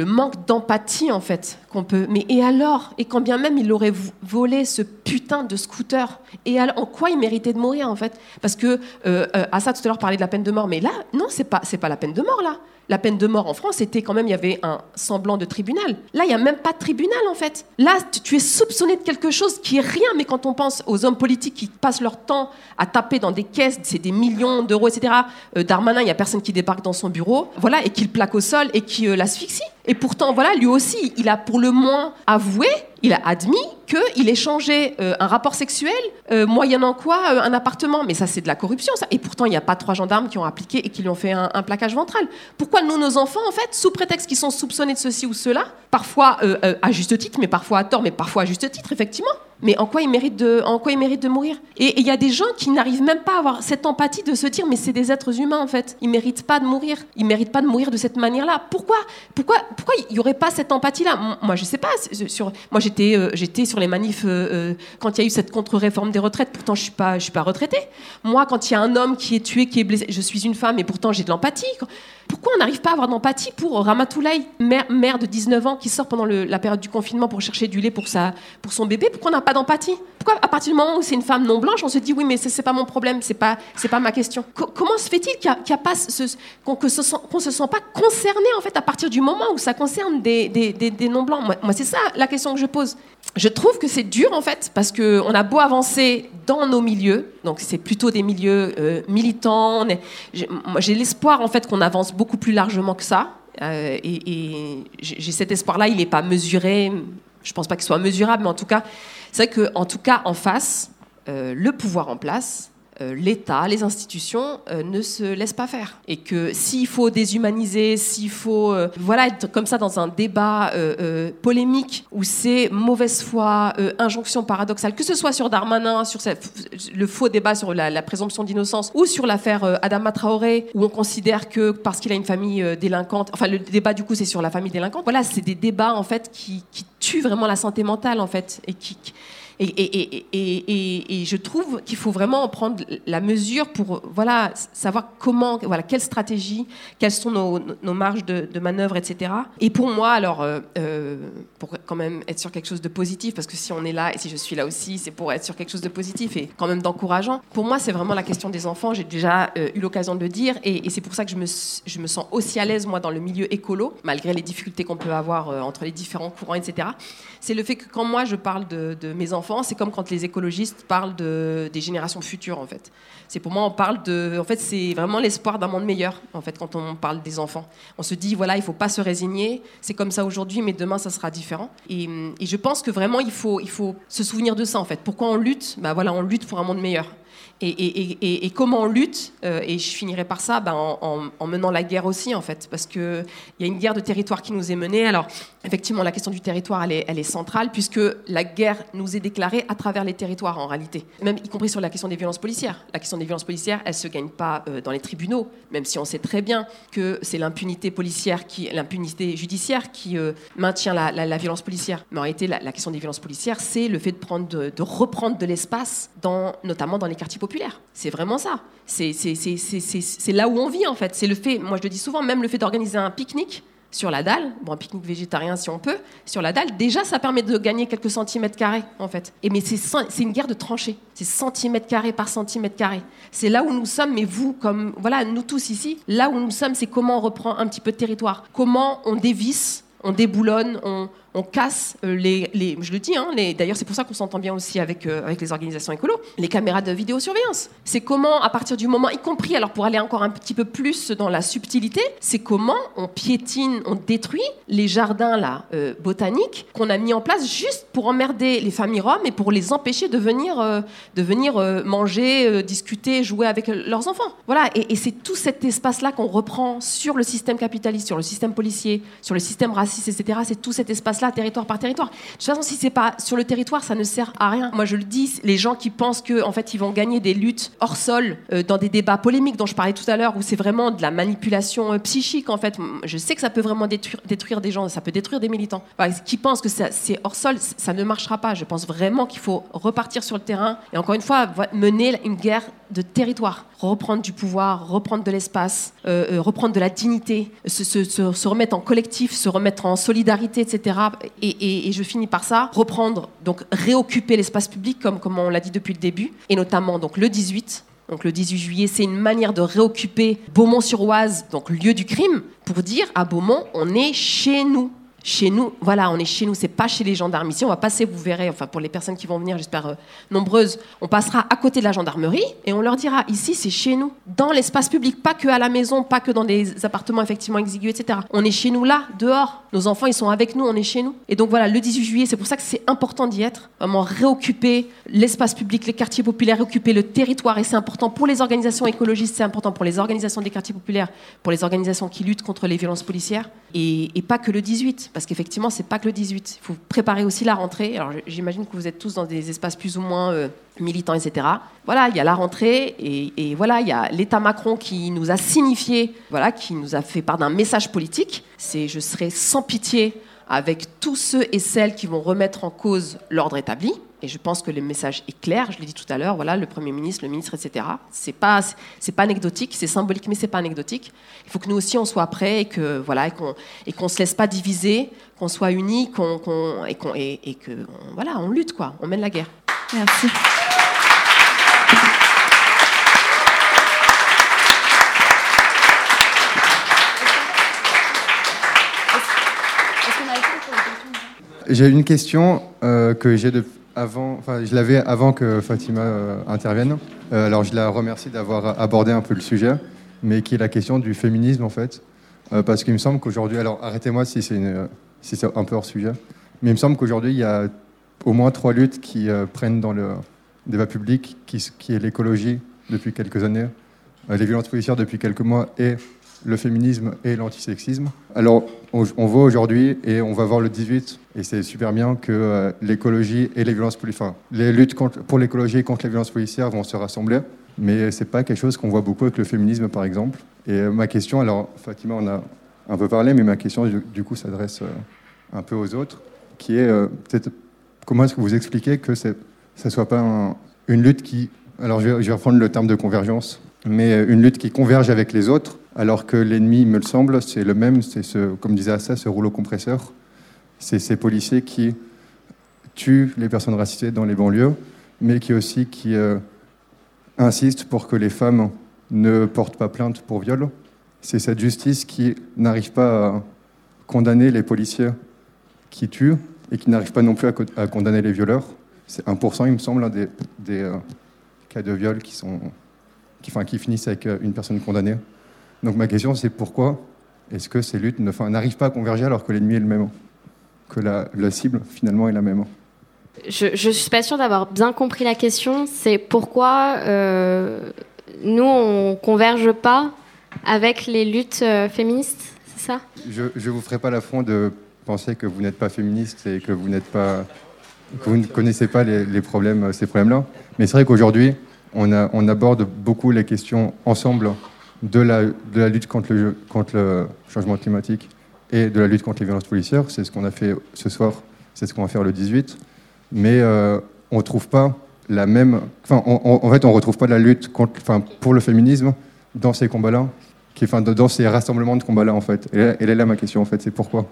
manque d'empathie en fait qu'on peut. Mais et alors? Et quand bien même il aurait volé ce putain de scooter, et alors, en quoi il méritait de mourir en fait? Parce que euh, euh, Assad tout à l'heure parlait de la peine de mort, mais là non, c'est pas pas la peine de mort là la peine de mort en France, c'était quand même, il y avait un semblant de tribunal. Là, il n'y a même pas de tribunal, en fait. Là, tu es soupçonné de quelque chose qui est rien, mais quand on pense aux hommes politiques qui passent leur temps à taper dans des caisses, c'est des millions d'euros, etc. Euh, Darmanin, il n'y a personne qui débarque dans son bureau, voilà, et qui le plaque au sol et qui euh, l'asphyxie. Et pourtant, voilà, lui aussi, il a pour le moins avoué, il a admis qu'il échangeait euh, un rapport sexuel, euh, moyennant quoi euh, un appartement. Mais ça, c'est de la corruption, ça. Et pourtant, il n'y a pas trois gendarmes qui ont appliqué et qui lui ont fait un, un plaquage ventral. Pourquoi nous, nos enfants, en fait, sous prétexte qu'ils sont soupçonnés de ceci ou cela, parfois à juste titre, mais parfois à tort, mais parfois à juste titre, effectivement, mais en quoi ils méritent de, en quoi de mourir? Et il y a des gens qui n'arrivent même pas à avoir cette empathie de se dire mais c'est des êtres humains en fait, ils méritent pas de mourir, ils méritent pas de mourir de cette manière-là. Pourquoi Pourquoi Pourquoi il y aurait pas cette empathie-là? Moi je sais pas. Sur, moi j'étais euh, j'étais sur les manifs euh, euh, quand il y a eu cette contre-réforme des retraites. Pourtant je suis pas je suis pas retraitée. Moi quand il y a un homme qui est tué, qui est blessé, je suis une femme et pourtant j'ai de l'empathie. Pourquoi on n'arrive pas à avoir d'empathie pour Ramatoulaye, mère, de 19 ans, qui sort pendant la période du confinement pour chercher du lait pour, son bébé? Pourquoi on n'a pas d'empathie? Pourquoi, à partir du moment où c'est une femme non blanche, on se dit oui, mais c'est pas mon problème, c'est pas, pas ma question? Comment se fait-il qu'on ne se, se sent pas concerné en fait à partir du moment où ça concerne des, non blancs Moi, c'est ça la question que je pose. Je trouve que c'est dur en fait parce qu'on a beau avancer dans nos milieux, donc c'est plutôt des milieux euh, militants. J'ai l'espoir en fait qu'on avance beaucoup plus largement que ça. Euh, et, j'ai cet espoir-là, il n'est pas mesuré. Je pense pas qu'il soit mesurable, mais en tout cas, c'est vrai qu'en tout cas en face, euh, le pouvoir en place l'État, les institutions euh, ne se laissent pas faire. Et que s'il faut déshumaniser, s'il faut euh, voilà, être comme ça dans un débat polémique où c'est mauvaise foi, injonction paradoxale, que ce soit sur Darmanin, sur le faux débat sur la, présomption d'innocence ou sur l'affaire Adama Traoré, où on considère que parce qu'il a une famille délinquante, enfin le débat du coup c'est sur la famille délinquante, voilà, c'est des débats en fait qui tuent vraiment la santé mentale en fait et qui Et, je trouve qu'il faut vraiment prendre la mesure pour voilà, savoir comment, voilà, quelle stratégie, quelles sont nos, marges de, manœuvre, etc. Et pour moi, alors, euh, euh, pour quand même être sur quelque chose de positif, parce que si on est là et si je suis là aussi, c'est pour être sur quelque chose de positif et quand même d'encourageant. Pour moi, c'est vraiment la question des enfants. J'ai déjà euh, eu l'occasion de le dire et, c'est pour ça que je me, je me sens aussi à l'aise, moi, dans le milieu écolo, malgré les difficultés qu'on peut avoir entre les différents courants, etc. C'est le fait que quand moi, je parle de mes enfants, c'est comme quand les écologistes parlent de, des générations futures, en fait. C'est pour moi, on parle de. En fait, c'est vraiment l'espoir d'un monde meilleur, en fait, quand on parle des enfants. On se dit, voilà, il ne faut pas se résigner. C'est comme ça aujourd'hui, mais demain, ça sera différent. Et, et, je pense que vraiment, il faut, il faut se souvenir de ça, en fait. Pourquoi on lutte? Bah, voilà, On lutte pour un monde meilleur. Et, comment on lutte, euh, et je finirai par ça, ben, en, menant la guerre aussi, en fait, parce qu'il y a une guerre de territoire qui nous est menée. Alors, effectivement, la question du territoire, elle est, centrale, puisque la guerre nous est déclarée à travers les territoires, en réalité, même y compris sur la question des violences policières. La question des violences policières, elle ne se gagne pas euh, dans les tribunaux, même si on sait très bien que c'est l'impunité policière, l'impunité judiciaire qui euh, maintient la, violence policière. Mais en réalité, la, question des violences policières, c'est le fait de, prendre, de, de reprendre de l'espace, notamment dans les quartiers populaires c'est vraiment ça. C'est là où on vit en fait. C'est le fait, moi je le dis souvent, même le fait d'organiser un pique-nique sur la dalle, bon un pique-nique végétarien si on peut, sur la dalle, déjà ça permet de gagner quelques centimètres carrés en fait. Et mais c'est une guerre de tranchées. C'est centimètre carré par centimètre carré. C'est là où nous sommes, mais vous comme voilà nous tous ici, là où nous sommes, c'est comment on reprend un petit peu de territoire, comment on dévisse, on déboulonne, on, on casse euh, les, je le dis, hein, d'ailleurs c'est pour ça qu'on s'entend bien aussi avec, euh, avec les organisations écolo, les caméras de vidéosurveillance. C'est comment, à partir du moment, y compris, alors pour aller encore un petit peu plus dans la subtilité, c'est comment on piétine, on détruit les jardins là euh, botaniques qu'on a mis en place juste pour emmerder les familles roms et pour les empêcher de venir, de venir manger, discuter, jouer avec leurs enfants. Voilà, et, et c'est tout cet espace-là qu'on reprend sur le système capitaliste, sur le système policier, sur le système raciste, etc. C'est tout cet espace territoire par territoire. De toute façon, si c'est pas sur le territoire, ça ne sert à rien. Moi, je le dis, les gens qui pensent que, en fait, ils vont gagner des luttes hors sol euh, dans des débats polémiques dont je parlais tout à l'heure, où c'est vraiment de la manipulation euh, psychique, en fait. Je sais que ça peut vraiment détruire, des gens, ça peut détruire des militants. qui pensent que c'est hors sol, ça ne marchera pas. Je pense vraiment qu'il faut repartir sur le terrain et encore une fois mener une guerre de territoire, reprendre du pouvoir, reprendre de l'espace, euh, reprendre de la dignité, se, remettre en collectif, se remettre en solidarité, etc et, je finis par ça, reprendre, donc réoccuper l'espace public comme, comme on l'a dit depuis le début, et notamment donc le 18. Donc le 18 juillet, c'est une manière de réoccuper Beaumont-sur-Oise, donc lieu du crime, pour dire à Beaumont, on est chez nous chez nous, voilà, on est chez nous, c'est pas chez les gendarmes. Ici, on va passer, vous verrez, enfin pour les personnes qui vont venir, j'espère euh, nombreuses, on passera à côté de la gendarmerie et on leur dira ici, c'est chez nous, dans l'espace public, pas que à la maison, pas que dans des appartements effectivement exigus, etc. On est chez nous là, dehors. Nos enfants, ils sont avec nous, on est chez nous. Et donc voilà, le 18 juillet, c'est pour ça que c'est important d'y être, vraiment réoccuper l'espace public, les quartiers populaires, réoccuper le territoire. Et c'est important pour les organisations écologistes, c'est important pour les organisations des quartiers populaires, pour les organisations qui luttent contre les violences policières, et, et pas que le 18 parce qu'effectivement, c'est pas que le 18. Il faut préparer aussi la rentrée. Alors, j'imagine que vous êtes tous dans des espaces plus ou moins euh, militants, etc. Voilà, il y a la rentrée et, voilà, il y a l'État Macron qui nous a signifié, voilà, qui nous a fait part d'un message politique. C'est je serai sans pitié avec tous ceux et celles qui vont remettre en cause l'ordre établi. Et je pense que le message est clair. Je l'ai dit tout à l'heure. Voilà, le premier ministre, le ministre, etc. C'est pas, c'est pas anecdotique, c'est symbolique, mais c'est pas anecdotique. Il faut que nous aussi on soit prêts et que voilà, et qu'on et qu'on se laisse pas diviser, qu'on soit unis, qu'on, et qu'on et, et, que voilà, on lutte quoi, on mène la guerre. Merci. J'ai une question euh, que j'ai de avant, enfin, je l'avais avant que Fatima euh, intervienne. Euh, alors je la remercie d'avoir abordé un peu le sujet, mais qui est la question du féminisme en fait, euh, parce qu'il me semble qu'aujourd'hui, alors arrêtez-moi si c'est un peu hors sujet, mais il me semble qu'aujourd'hui il y a au moins trois luttes qui prennent dans le débat public, qui, qui est l'écologie depuis quelques années, les violences policières depuis quelques mois et le féminisme et l'antisexisme. Alors, on, voit aujourd'hui et on va voir le 18, et c'est super bien que euh, l'écologie et les violences policières, enfin, les luttes pour l'écologie et contre les violences policières vont se rassembler, mais c'est pas quelque chose qu'on voit beaucoup avec le féminisme, par exemple. Et euh, ma question, alors, Fatima en a un peu parlé, mais ma question, du, coup, s'adresse euh, un peu aux autres, qui est peut-être comment est-ce que vous expliquez que ça soit pas une lutte qui, alors je vais, reprendre le terme de convergence, mais une lutte qui converge avec les autres, alors que l'ennemi, me le semble, c'est le même, c'est ce, comme disait Assa, ce rouleau compresseur. C'est ces policiers qui tuent les personnes racisées dans les banlieues, mais qui aussi qui euh, insistent pour que les femmes ne portent pas plainte pour viol. C'est cette justice qui n'arrive pas à condamner les policiers qui tuent et qui n'arrive pas non plus à, condamner les violeurs. C'est 1%, il me semble, des, euh, cas de viol qui finissent avec euh, une personne condamnée. Donc ma question, c'est pourquoi est-ce que ces luttes n'arrivent pas à converger alors que l'ennemi est le même Que la, cible, finalement, est la même Je ne suis pas sûre d'avoir bien compris la question. C'est pourquoi euh, nous, on converge pas avec les luttes féministes, c'est ça? Je ne vous ferai pas l'affront de penser que vous n'êtes pas féministe et que vous n'êtes pas que vous ne connaissez pas les, problèmes, ces problèmes-là. Mais c'est vrai qu'aujourd'hui, on, on, aborde beaucoup les questions ensemble de la, de la lutte contre le, contre le, changement climatique et de la lutte contre les violences policières. C'est ce qu'on a fait ce soir, c'est ce qu'on va faire le 18. Mais euh, on ne trouve pas la même. Enfin, en fait, on ne retrouve pas la lutte contre, enfin, pour le féminisme dans ces combats-là, enfin, dans ces rassemblements de combats-là, en fait. Et, là ma question, en fait, c'est pourquoi?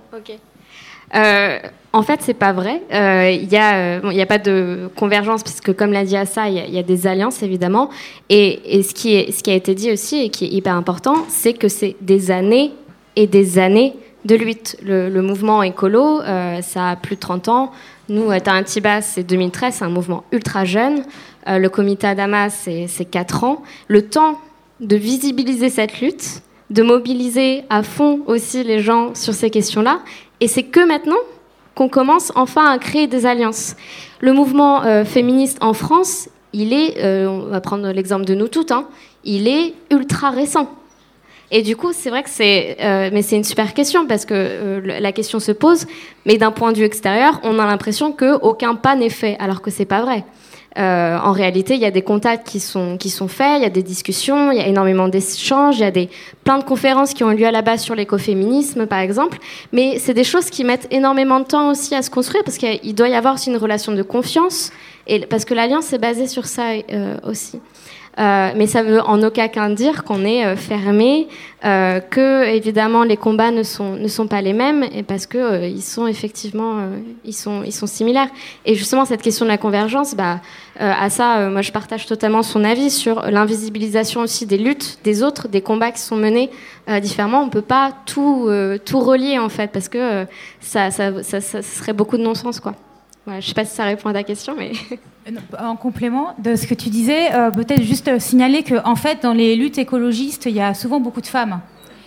Euh, en fait, c'est pas vrai. Il euh, n'y a, euh, a, pas de convergence, puisque comme l'a dit Assa, il y, a des alliances, évidemment. Et, ce, qui a été dit aussi, et qui est hyper important, c'est que c'est des années et des années de lutte. Le, mouvement écolo, ça a plus de 30 ans. Nous, Tarantiba, c'est 2013, c'est un mouvement ultra jeune. le comité Adama, c'est 4 ans. Le temps de visibiliser cette lutte, de mobiliser à fond aussi les gens sur ces questions-là, et c'est que maintenant qu'on commence enfin à créer des alliances. Le mouvement euh, féministe en France, il est, euh, on va prendre l'exemple de nous toutes, hein, il est ultra récent. Et du coup, c'est vrai que c'est, euh, mais c'est une super question parce que la question se pose, mais d'un point de vue extérieur, on a l'impression qu'aucun pas n'est fait, alors que c'est pas vrai. Euh, en réalité, il y a des contacts qui sont, qui sont faits, il y a des discussions, il y a énormément d'échanges, il y a des, plein de conférences qui ont lieu à la base sur l'écoféminisme, par exemple. Mais c'est des choses qui mettent énormément de temps aussi à se construire parce qu'il doit y avoir aussi une relation de confiance, et, parce que l'alliance est basée sur ça euh, aussi. Euh, mais ça veut en aucun cas dire qu'on est euh, fermé, euh, que évidemment les combats ne sont, pas les mêmes, et parce que ils sont effectivement ils sont, similaires. Et justement cette question de la convergence, bah, à ça, moi je partage totalement son avis sur l'invisibilisation aussi des luttes des autres, des combats qui sont menés différemment. On peut pas tout, tout relier en fait, parce que ça, serait beaucoup de non-sens quoi. je ne sais pas si ça répond à ta question, mais. En complément de ce que tu disais, euh, peut-être juste signaler qu'en en fait, dans les luttes écologistes, il y a souvent beaucoup de femmes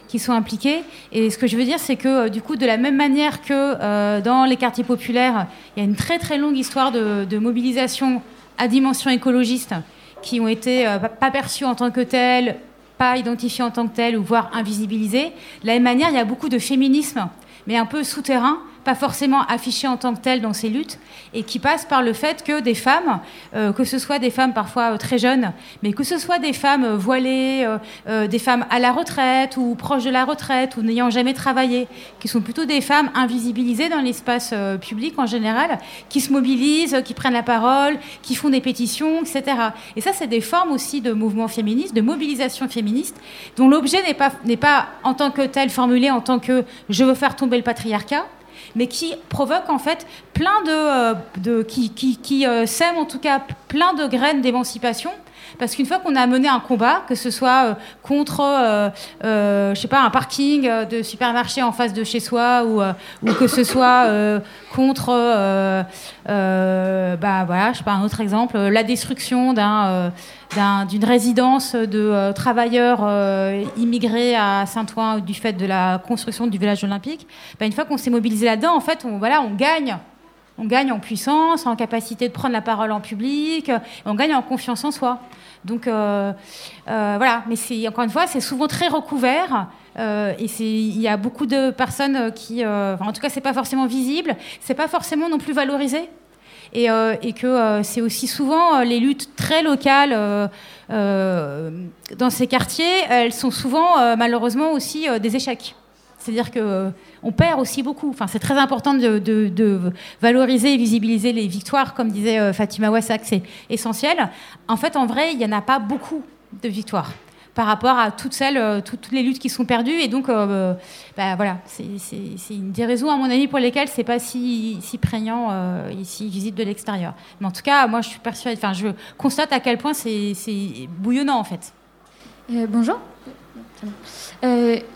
qui sont impliquées. Et ce que je veux dire, c'est que euh, du coup, de la même manière que euh, dans les quartiers populaires, il y a une très très longue histoire de, mobilisation à dimension écologiste qui ont été pas perçues en tant que telles, pas identifiées en tant que telles, ou voire invisibilisées. De la même manière, il y a beaucoup de féminisme, mais un peu souterrain, pas forcément affichées en tant que telles dans ces luttes, et qui passe par le fait que des femmes, euh, que ce soit des femmes parfois euh, très jeunes, mais que ce soit des femmes euh, voilées, des femmes à la retraite ou proches de la retraite ou n'ayant jamais travaillé, qui sont plutôt des femmes invisibilisées dans l'espace public en général, qui se mobilisent, qui prennent la parole, qui font des pétitions, etc. Et ça, c'est des formes aussi de mouvement féministe, de mobilisation féministe, dont l'objet n'est pas, pas en tant que tel formulé en tant que je veux faire tomber le patriarcat, mais qui provoque en fait plein de, euh, de qui, qui, qui euh, sème en tout cas plein de graines d'émancipation. Parce qu'une fois qu'on a mené un combat, que ce soit euh, contre, je sais pas, un parking de supermarché en face de chez soi, ou, que ce soit contre, bah voilà, je sais pas, un autre exemple, la destruction d'un d'une résidence de euh, travailleurs euh, immigrés à Saint-Ouen du fait de la construction du village olympique, ben, une fois qu'on s'est mobilisé là-dedans, en fait, on, voilà, on gagne. On gagne en puissance, en capacité de prendre la parole en public, on gagne en confiance en soi. Donc euh, voilà, mais encore une fois, c'est souvent très recouvert. et il y a beaucoup de personnes qui, en tout cas, c'est pas forcément visible, c'est pas forcément non plus valorisé et, euh, que euh, c'est aussi souvent euh, les luttes très locales dans ces quartiers, elles sont souvent malheureusement aussi des échecs. C'est-à-dire que on perd aussi beaucoup. Enfin, c'est très important de, valoriser et visibiliser les victoires, comme disait Fatima Wassak, c'est essentiel. En fait, en vrai, il n'y en a pas beaucoup de victoires par rapport à toutes celles, euh, toutes les luttes qui sont perdues. Et donc, euh, bah, voilà, c'est une des raisons, à mon avis, pour lesquelles c'est pas si, si prégnant euh, ici, visite de l'extérieur. Mais en tout cas, moi, je suis persuadée, enfin, je constate à quel point c'est bouillonnant, en fait. bonjour.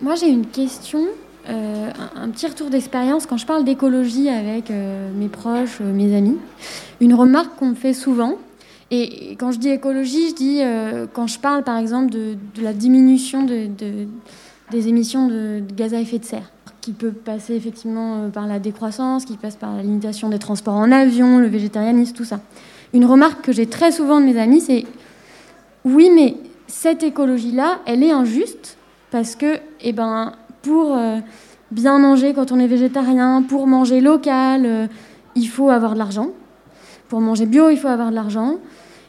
Moi, j'ai une question. un, petit retour d'expérience quand je parle d'écologie avec mes proches, mes amis. Une remarque qu'on me fait souvent, et quand je dis écologie, je dis, euh, quand je parle par exemple de, la diminution de, des émissions de, gaz à effet de serre, qui peut passer effectivement euh, par la décroissance, qui passe par la limitation des transports en avion, le végétarianisme, tout ça. Une remarque que j'ai très souvent de mes amis, c'est oui, mais cette écologie-là, elle est injuste parce que, eh ben, pour euh, bien manger quand on est végétarien, pour manger local, il faut avoir de l'argent. Pour manger bio, il faut avoir de l'argent.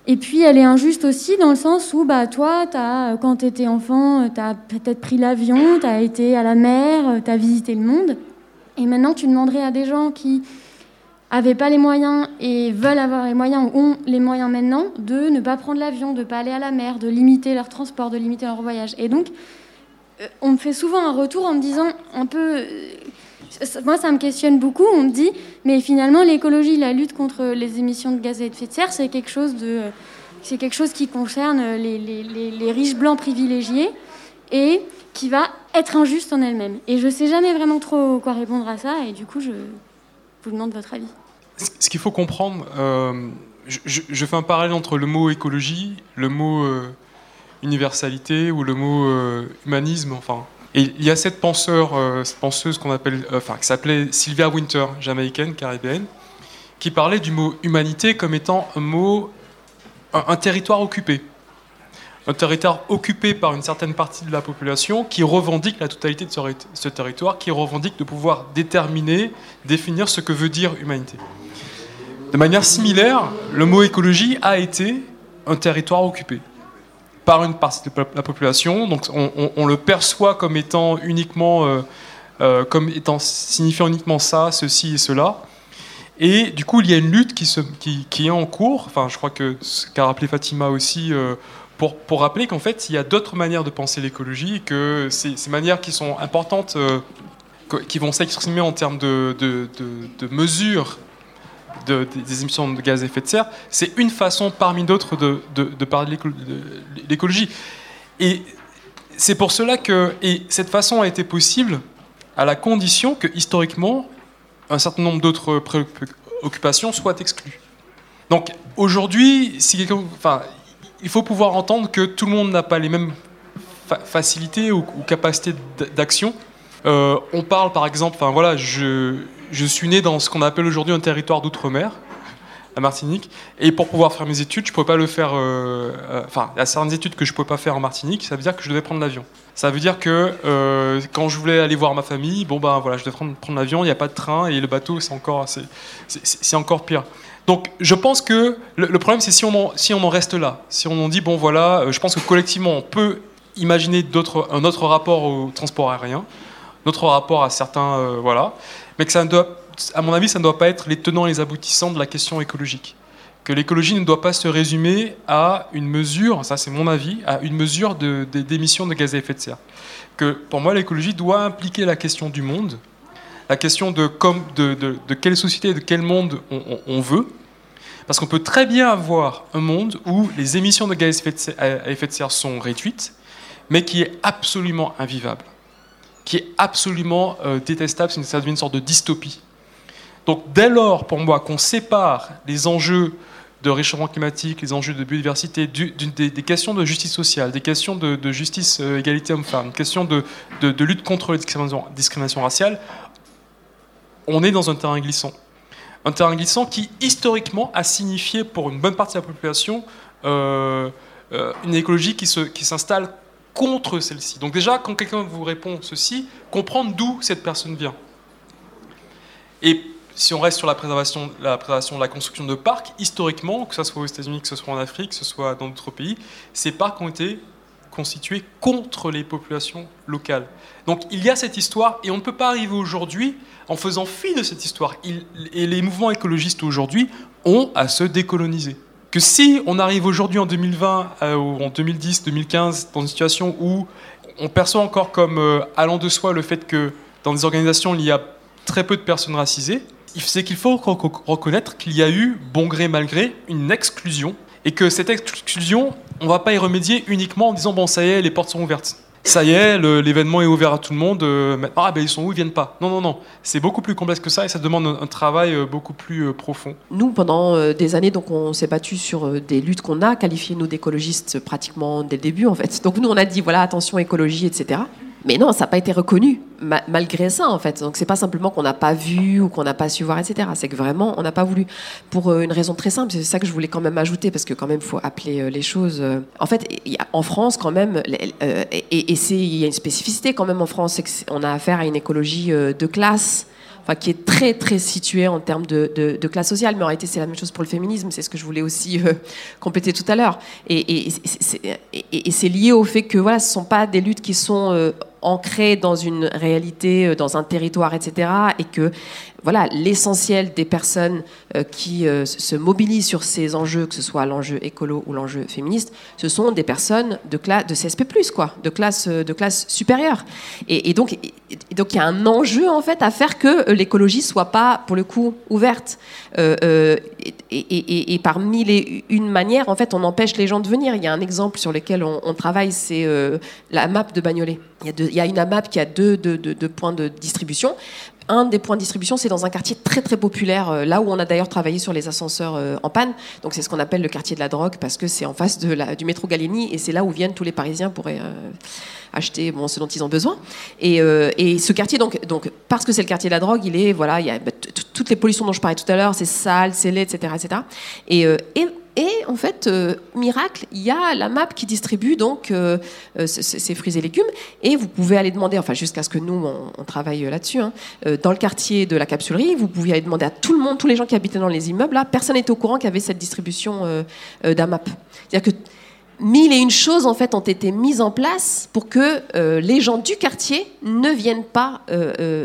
Et puis, elle est injuste aussi dans le sens où, bah, toi, as, quand tu étais enfant, tu as peut-être pris l'avion, tu as été à la mer, tu as visité le monde. Et maintenant, tu demanderais à des gens qui n'avaient pas les moyens et veulent avoir les moyens, ou ont les moyens maintenant, de ne pas prendre l'avion, de ne pas aller à la mer, de limiter leur transport, de limiter leur voyage. Et donc, euh, on me fait souvent un retour en me disant un peu moi, ça me questionne beaucoup. On me dit, mais finalement, l'écologie, la lutte contre les émissions de gaz à effet de serre, c'est quelque chose de, c'est quelque chose qui concerne les, les, riches blancs privilégiés et qui va être injuste en elle-même. Et je sais jamais vraiment trop quoi répondre à ça. Et du coup, je vous demande votre avis. Ce qu'il faut comprendre, euh, je, fais un parallèle entre le mot écologie, le mot euh, universalité ou le mot euh, humanisme. Enfin, il y a cette penseur, penseuse qu'on appelle, enfin, qui s'appelait Sylvia Winter, jamaïcaine, caribéenne, qui parlait du mot humanité comme étant un mot, un, territoire occupé. Un territoire occupé par une certaine partie de la population qui revendique la totalité de ce territoire, qui revendique de pouvoir déterminer, définir ce que veut dire humanité. De manière similaire, le mot écologie a été un territoire occupé par une partie de la population. Donc on, le perçoit comme étant uniquement, euh, euh, comme étant signifiant uniquement ça, ceci et cela. Et du coup, il y a une lutte qui, est en cours. Enfin, je crois que ce qu'a rappelé Fatima aussi, euh, pour, rappeler qu'en fait, il y a d'autres manières de penser l'écologie, que ces, manières qui sont importantes, qui vont s'exprimer en termes de, de, mesures des émissions de gaz à effet de serre, c'est une façon parmi d'autres de, parler de l'écologie. Et c'est pour cela que et cette façon a été possible à la condition que historiquement un certain nombre d'autres préoccupations soient exclues. Donc aujourd'hui, si enfin, il faut pouvoir entendre que tout le monde n'a pas les mêmes facilités ou, capacités d'action. Euh, on parle par exemple, enfin voilà, je, suis né dans ce qu'on appelle aujourd'hui un territoire d'outre-mer, la Martinique. Et pour pouvoir faire mes études, je ne pouvais pas le faire. Euh, euh, enfin, il y a certaines études que je ne pouvais pas faire en Martinique. Ça veut dire que je devais prendre l'avion. Ça veut dire que quand je voulais aller voir ma famille, bon ben voilà, je devais prendre, l'avion. Il n'y a pas de train et le bateau, c'est encore, c'est encore pire. Donc, je pense que le, problème, c'est si on en, si on en reste là, si on en dit bon voilà, je pense que collectivement, on peut imaginer un autre rapport au transport aérien, notre rapport à certains, voilà mais que ça doit, à mon avis, ça ne doit pas être les tenants et les aboutissants de la question écologique. Que l'écologie ne doit pas se résumer à une mesure, ça c'est mon avis, à une mesure d'émissions de, de, gaz à effet de serre. Que pour moi, l'écologie doit impliquer la question du monde, la question de, comme, quelle société, de quel monde on, veut. Parce qu'on peut très bien avoir un monde où les émissions de gaz à effet de serre sont réduites, mais qui est absolument invivable qui est absolument euh, détestable, ça devient une sorte de dystopie. Donc dès lors, pour moi, qu'on sépare les enjeux de réchauffement climatique, les enjeux de biodiversité, des, questions de justice sociale, des questions de, justice euh, égalité homme-femme, des questions de, lutte contre les discriminations, raciales, on est dans un terrain glissant. Un terrain glissant qui, historiquement, a signifié pour une bonne partie de la population euh, une écologie qui s'installe contre celle-ci. Donc déjà, quand quelqu'un vous répond ceci, comprendre d'où cette personne vient. Et si on reste sur la préservation, la préservation de la construction de parcs, historiquement, que ce soit aux États-Unis, que ce soit en Afrique, que ce soit dans d'autres pays, ces parcs ont été constituée contre les populations locales. Donc il y a cette histoire et on ne peut pas arriver aujourd'hui en faisant fi de cette histoire. et les mouvements écologistes aujourd'hui ont à se décoloniser. Que si on arrive aujourd'hui en 2020 euh, ou en 2010, 2015 dans une situation où on perçoit encore comme euh, allant de soi le fait que dans des organisations il y a très peu de personnes racisées, c'est qu'il faut reconnaître qu'il y a eu, bon gré mal gré, une exclusion et que cette exclusion, on ne va pas y remédier uniquement en disant bon ça y est, les portes sont ouvertes ça y est, l'événement est ouvert à tout le monde. Euh, ah ben ils sont où Ils viennent pas. Non, non, non. C'est beaucoup plus complexe que ça et ça demande un, travail euh, beaucoup plus euh, profond. Nous, pendant des années, donc on s'est battu sur des luttes qu'on a qualifiées nous d'écologistes pratiquement dès le début en fait. Donc nous on a dit voilà attention écologie, etc. Mais non, ça n'a pas été reconnu malgré ça en fait. Donc c'est pas simplement qu'on n'a pas vu ou qu'on n'a pas su voir, etc. C'est que vraiment on n'a pas voulu pour euh, une raison très simple. C'est ça que je voulais quand même ajouter parce que quand même faut appeler euh, les choses. Euh. En fait, en France quand même, et, il y a une spécificité quand même en France, c'est qu'on a affaire à une écologie de classe qui est très très situé en termes de, classe sociale. Mais en réalité, c'est la même chose pour le féminisme. C'est ce que je voulais aussi compléter tout à l'heure. Et, c'est lié au fait que voilà, ce ne sont pas des luttes qui sont ancrées dans une réalité, euh, dans un territoire, etc. Et que voilà, l'essentiel des personnes euh, qui euh, se mobilisent sur ces enjeux, que ce soit l'enjeu écolo ou l'enjeu féministe, ce sont des personnes de, classe, de CSP+, quoi, de classe, euh, de classe supérieure. Et, donc, donc, il y a un enjeu, en fait, à faire que l'écologie soit pas, pour le coup, ouverte. et, parmi les une manière, en fait, on empêche les gens de venir. Il y a un exemple sur lequel on, travaille, c'est la map de Bagnolet. Il y, a il y a une map qui a deux, deux points de distribution un des points de distribution, c'est dans un quartier très très populaire, euh, là où on a d'ailleurs travaillé sur les ascenseurs euh, en panne. Donc c'est ce qu'on appelle le quartier de la drogue parce que c'est en face du métro Gallieni et c'est là où viennent tous les Parisiens pour euh, acheter bon, ce dont ils ont besoin. Et, ce quartier, donc, parce que c'est le quartier de la drogue, il est voilà, il y a toutes les pollutions dont je parlais tout à l'heure, c'est sale, c'est laid, etc., etc. Et, et et en fait, euh, miracle, il y a la map qui distribue donc euh, euh, ces fruits et légumes. Et vous pouvez aller demander, enfin jusqu'à ce que nous on, travaille là-dessus, hein, dans le quartier de la capsulerie, vous pouviez aller demander à tout le monde, tous les gens qui habitaient dans les immeubles, là, personne n'était au courant qu'il y avait cette distribution d'AMAP. C'est-à-dire que mille et une choses en fait ont été mises en place pour que les gens du quartier ne viennent pas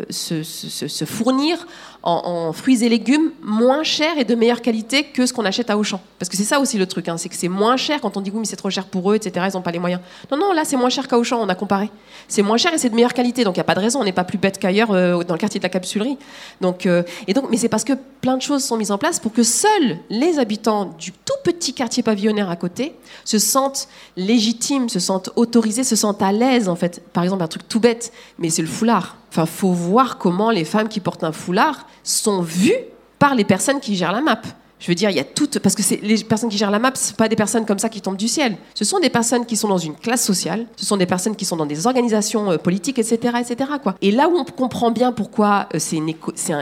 se, fournir en, fruits et légumes moins chers et de meilleure qualité que ce qu'on achète à Auchan. Parce que c'est ça aussi le truc, hein, c'est que c'est moins cher quand on dit oui mais c'est trop cher pour eux, etc. Ils n'ont pas les moyens. Non, non, là c'est moins cher qu'à Auchan, on a comparé. C'est moins cher et c'est de meilleure qualité, donc il n'y a pas de raison, on n'est pas plus bête qu'ailleurs euh, dans le quartier de la capsulerie. Donc, euh, et donc, mais c'est parce que plein de choses sont mises en place pour que seuls les habitants du tout petit quartier pavillonnaire à côté se sentent légitimes, se sentent autorisés, se sentent à l'aise en fait. Par exemple, un truc tout bête, mais c'est le foulard. Enfin, faut voir comment les femmes qui portent un foulard sont vues par les personnes qui gèrent la map. Je veux dire, il y a toutes. Parce que les personnes qui gèrent la map, ce pas des personnes comme ça qui tombent du ciel. Ce sont des personnes qui sont dans une classe sociale, ce sont des personnes qui sont dans des organisations euh, politiques, etc. etc. Et là où on comprend bien pourquoi euh,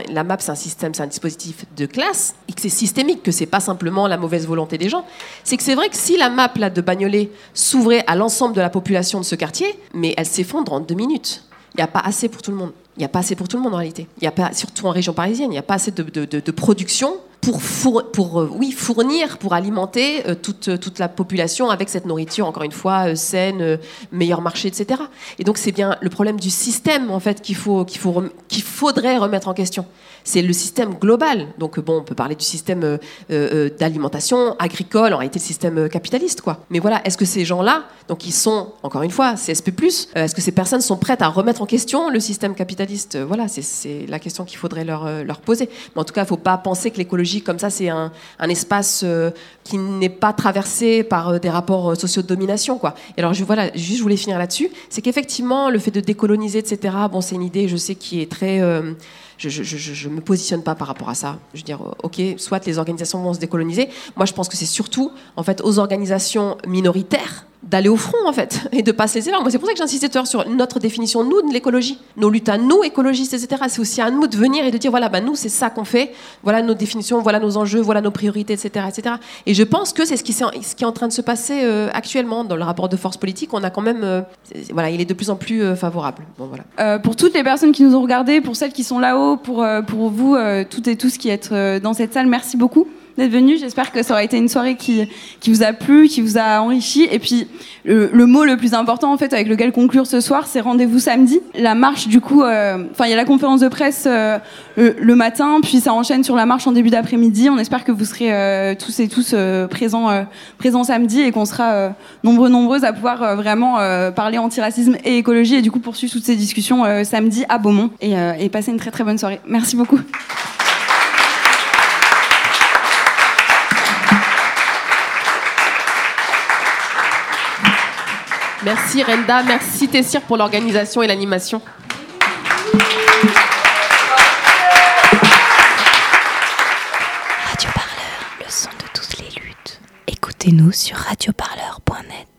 la map, c'est un système, c'est un dispositif de classe, et que c'est systémique, que c'est pas simplement la mauvaise volonté des gens, c'est que c'est vrai que si la map de Bagnolet s'ouvrait à l'ensemble de la population de ce quartier, mais elle s'effondre en deux minutes. Il n'y a pas assez pour tout le monde. Il n'y a pas assez pour tout le monde en réalité. Il y a pas, surtout en région parisienne, il n'y a pas assez de, de production pour, pour euh, oui, fournir, pour alimenter euh, toute, toute la population avec cette nourriture, encore une fois, euh, saine, meilleur marché, etc. Et donc c'est bien le problème du système, en fait, qu'il faut, qu'il faut, qu'il faudrait remettre en question. C'est le système global. Donc bon, on peut parler du système d'alimentation agricole, en réalité le système capitaliste, quoi. Mais voilà, est-ce que ces gens-là, donc ils sont, encore une fois, CSP+, est-ce que ces personnes sont prêtes à remettre en question le système capitaliste? Voilà, c'est la question qu'il faudrait leur, leur poser. Mais en tout cas, il ne faut pas penser que l'écologie comme ça, c'est un, espace euh, qui n'est pas traversé par euh, des rapports euh, sociaux de domination. Quoi. Et alors, je, voilà, juste, je voulais finir là-dessus. C'est qu'effectivement, le fait de décoloniser, etc., bon, c'est une idée, je sais, qui est très. je ne me positionne pas par rapport à ça. Je veux dire, ok, soit les organisations vont se décoloniser. Moi, je pense que c'est surtout, en fait, aux organisations minoritaires d'aller au front en fait et de pas se laisser. Moi c'est pour ça que j'insistais tout sur notre définition nous de l'écologie, nos luttes à nous écologistes etc. C'est aussi à nous de venir et de dire voilà bah nous c'est ça qu'on fait, voilà nos définitions, voilà nos enjeux, voilà nos priorités etc etc. Et je pense que c'est ce qui, est en train de se passer euh, actuellement dans le rapport de force politique. On a quand même euh, voilà il est de plus en plus euh, favorable. Bon voilà. pour toutes les personnes qui nous ont regardés, pour celles qui sont là-haut, pour pour vous toutes et tous qui êtes dans cette salle, merci beaucoup d'être. J'espère que ça aura été une soirée qui, vous a plu, qui vous a enrichi. Et puis, le, mot le plus important, en fait, avec lequel conclure ce soir, c'est rendez-vous samedi. La marche, du coup, euh, enfin, il y a la conférence de presse euh, le, matin, puis ça enchaîne sur la marche en début d'après-midi. On espère que vous serez euh, tous et tous présents, présents samedi et qu'on sera nombreux, nombreuses à pouvoir vraiment parler antiracisme et écologie et du coup poursuivre toutes ces discussions samedi à Beaumont et, et passer une très très bonne soirée. Merci beaucoup. Merci Renda, merci Tessir pour l'organisation et l'animation. Radio Parleur, le son de toutes les luttes. Écoutez-nous sur radioparleur.net.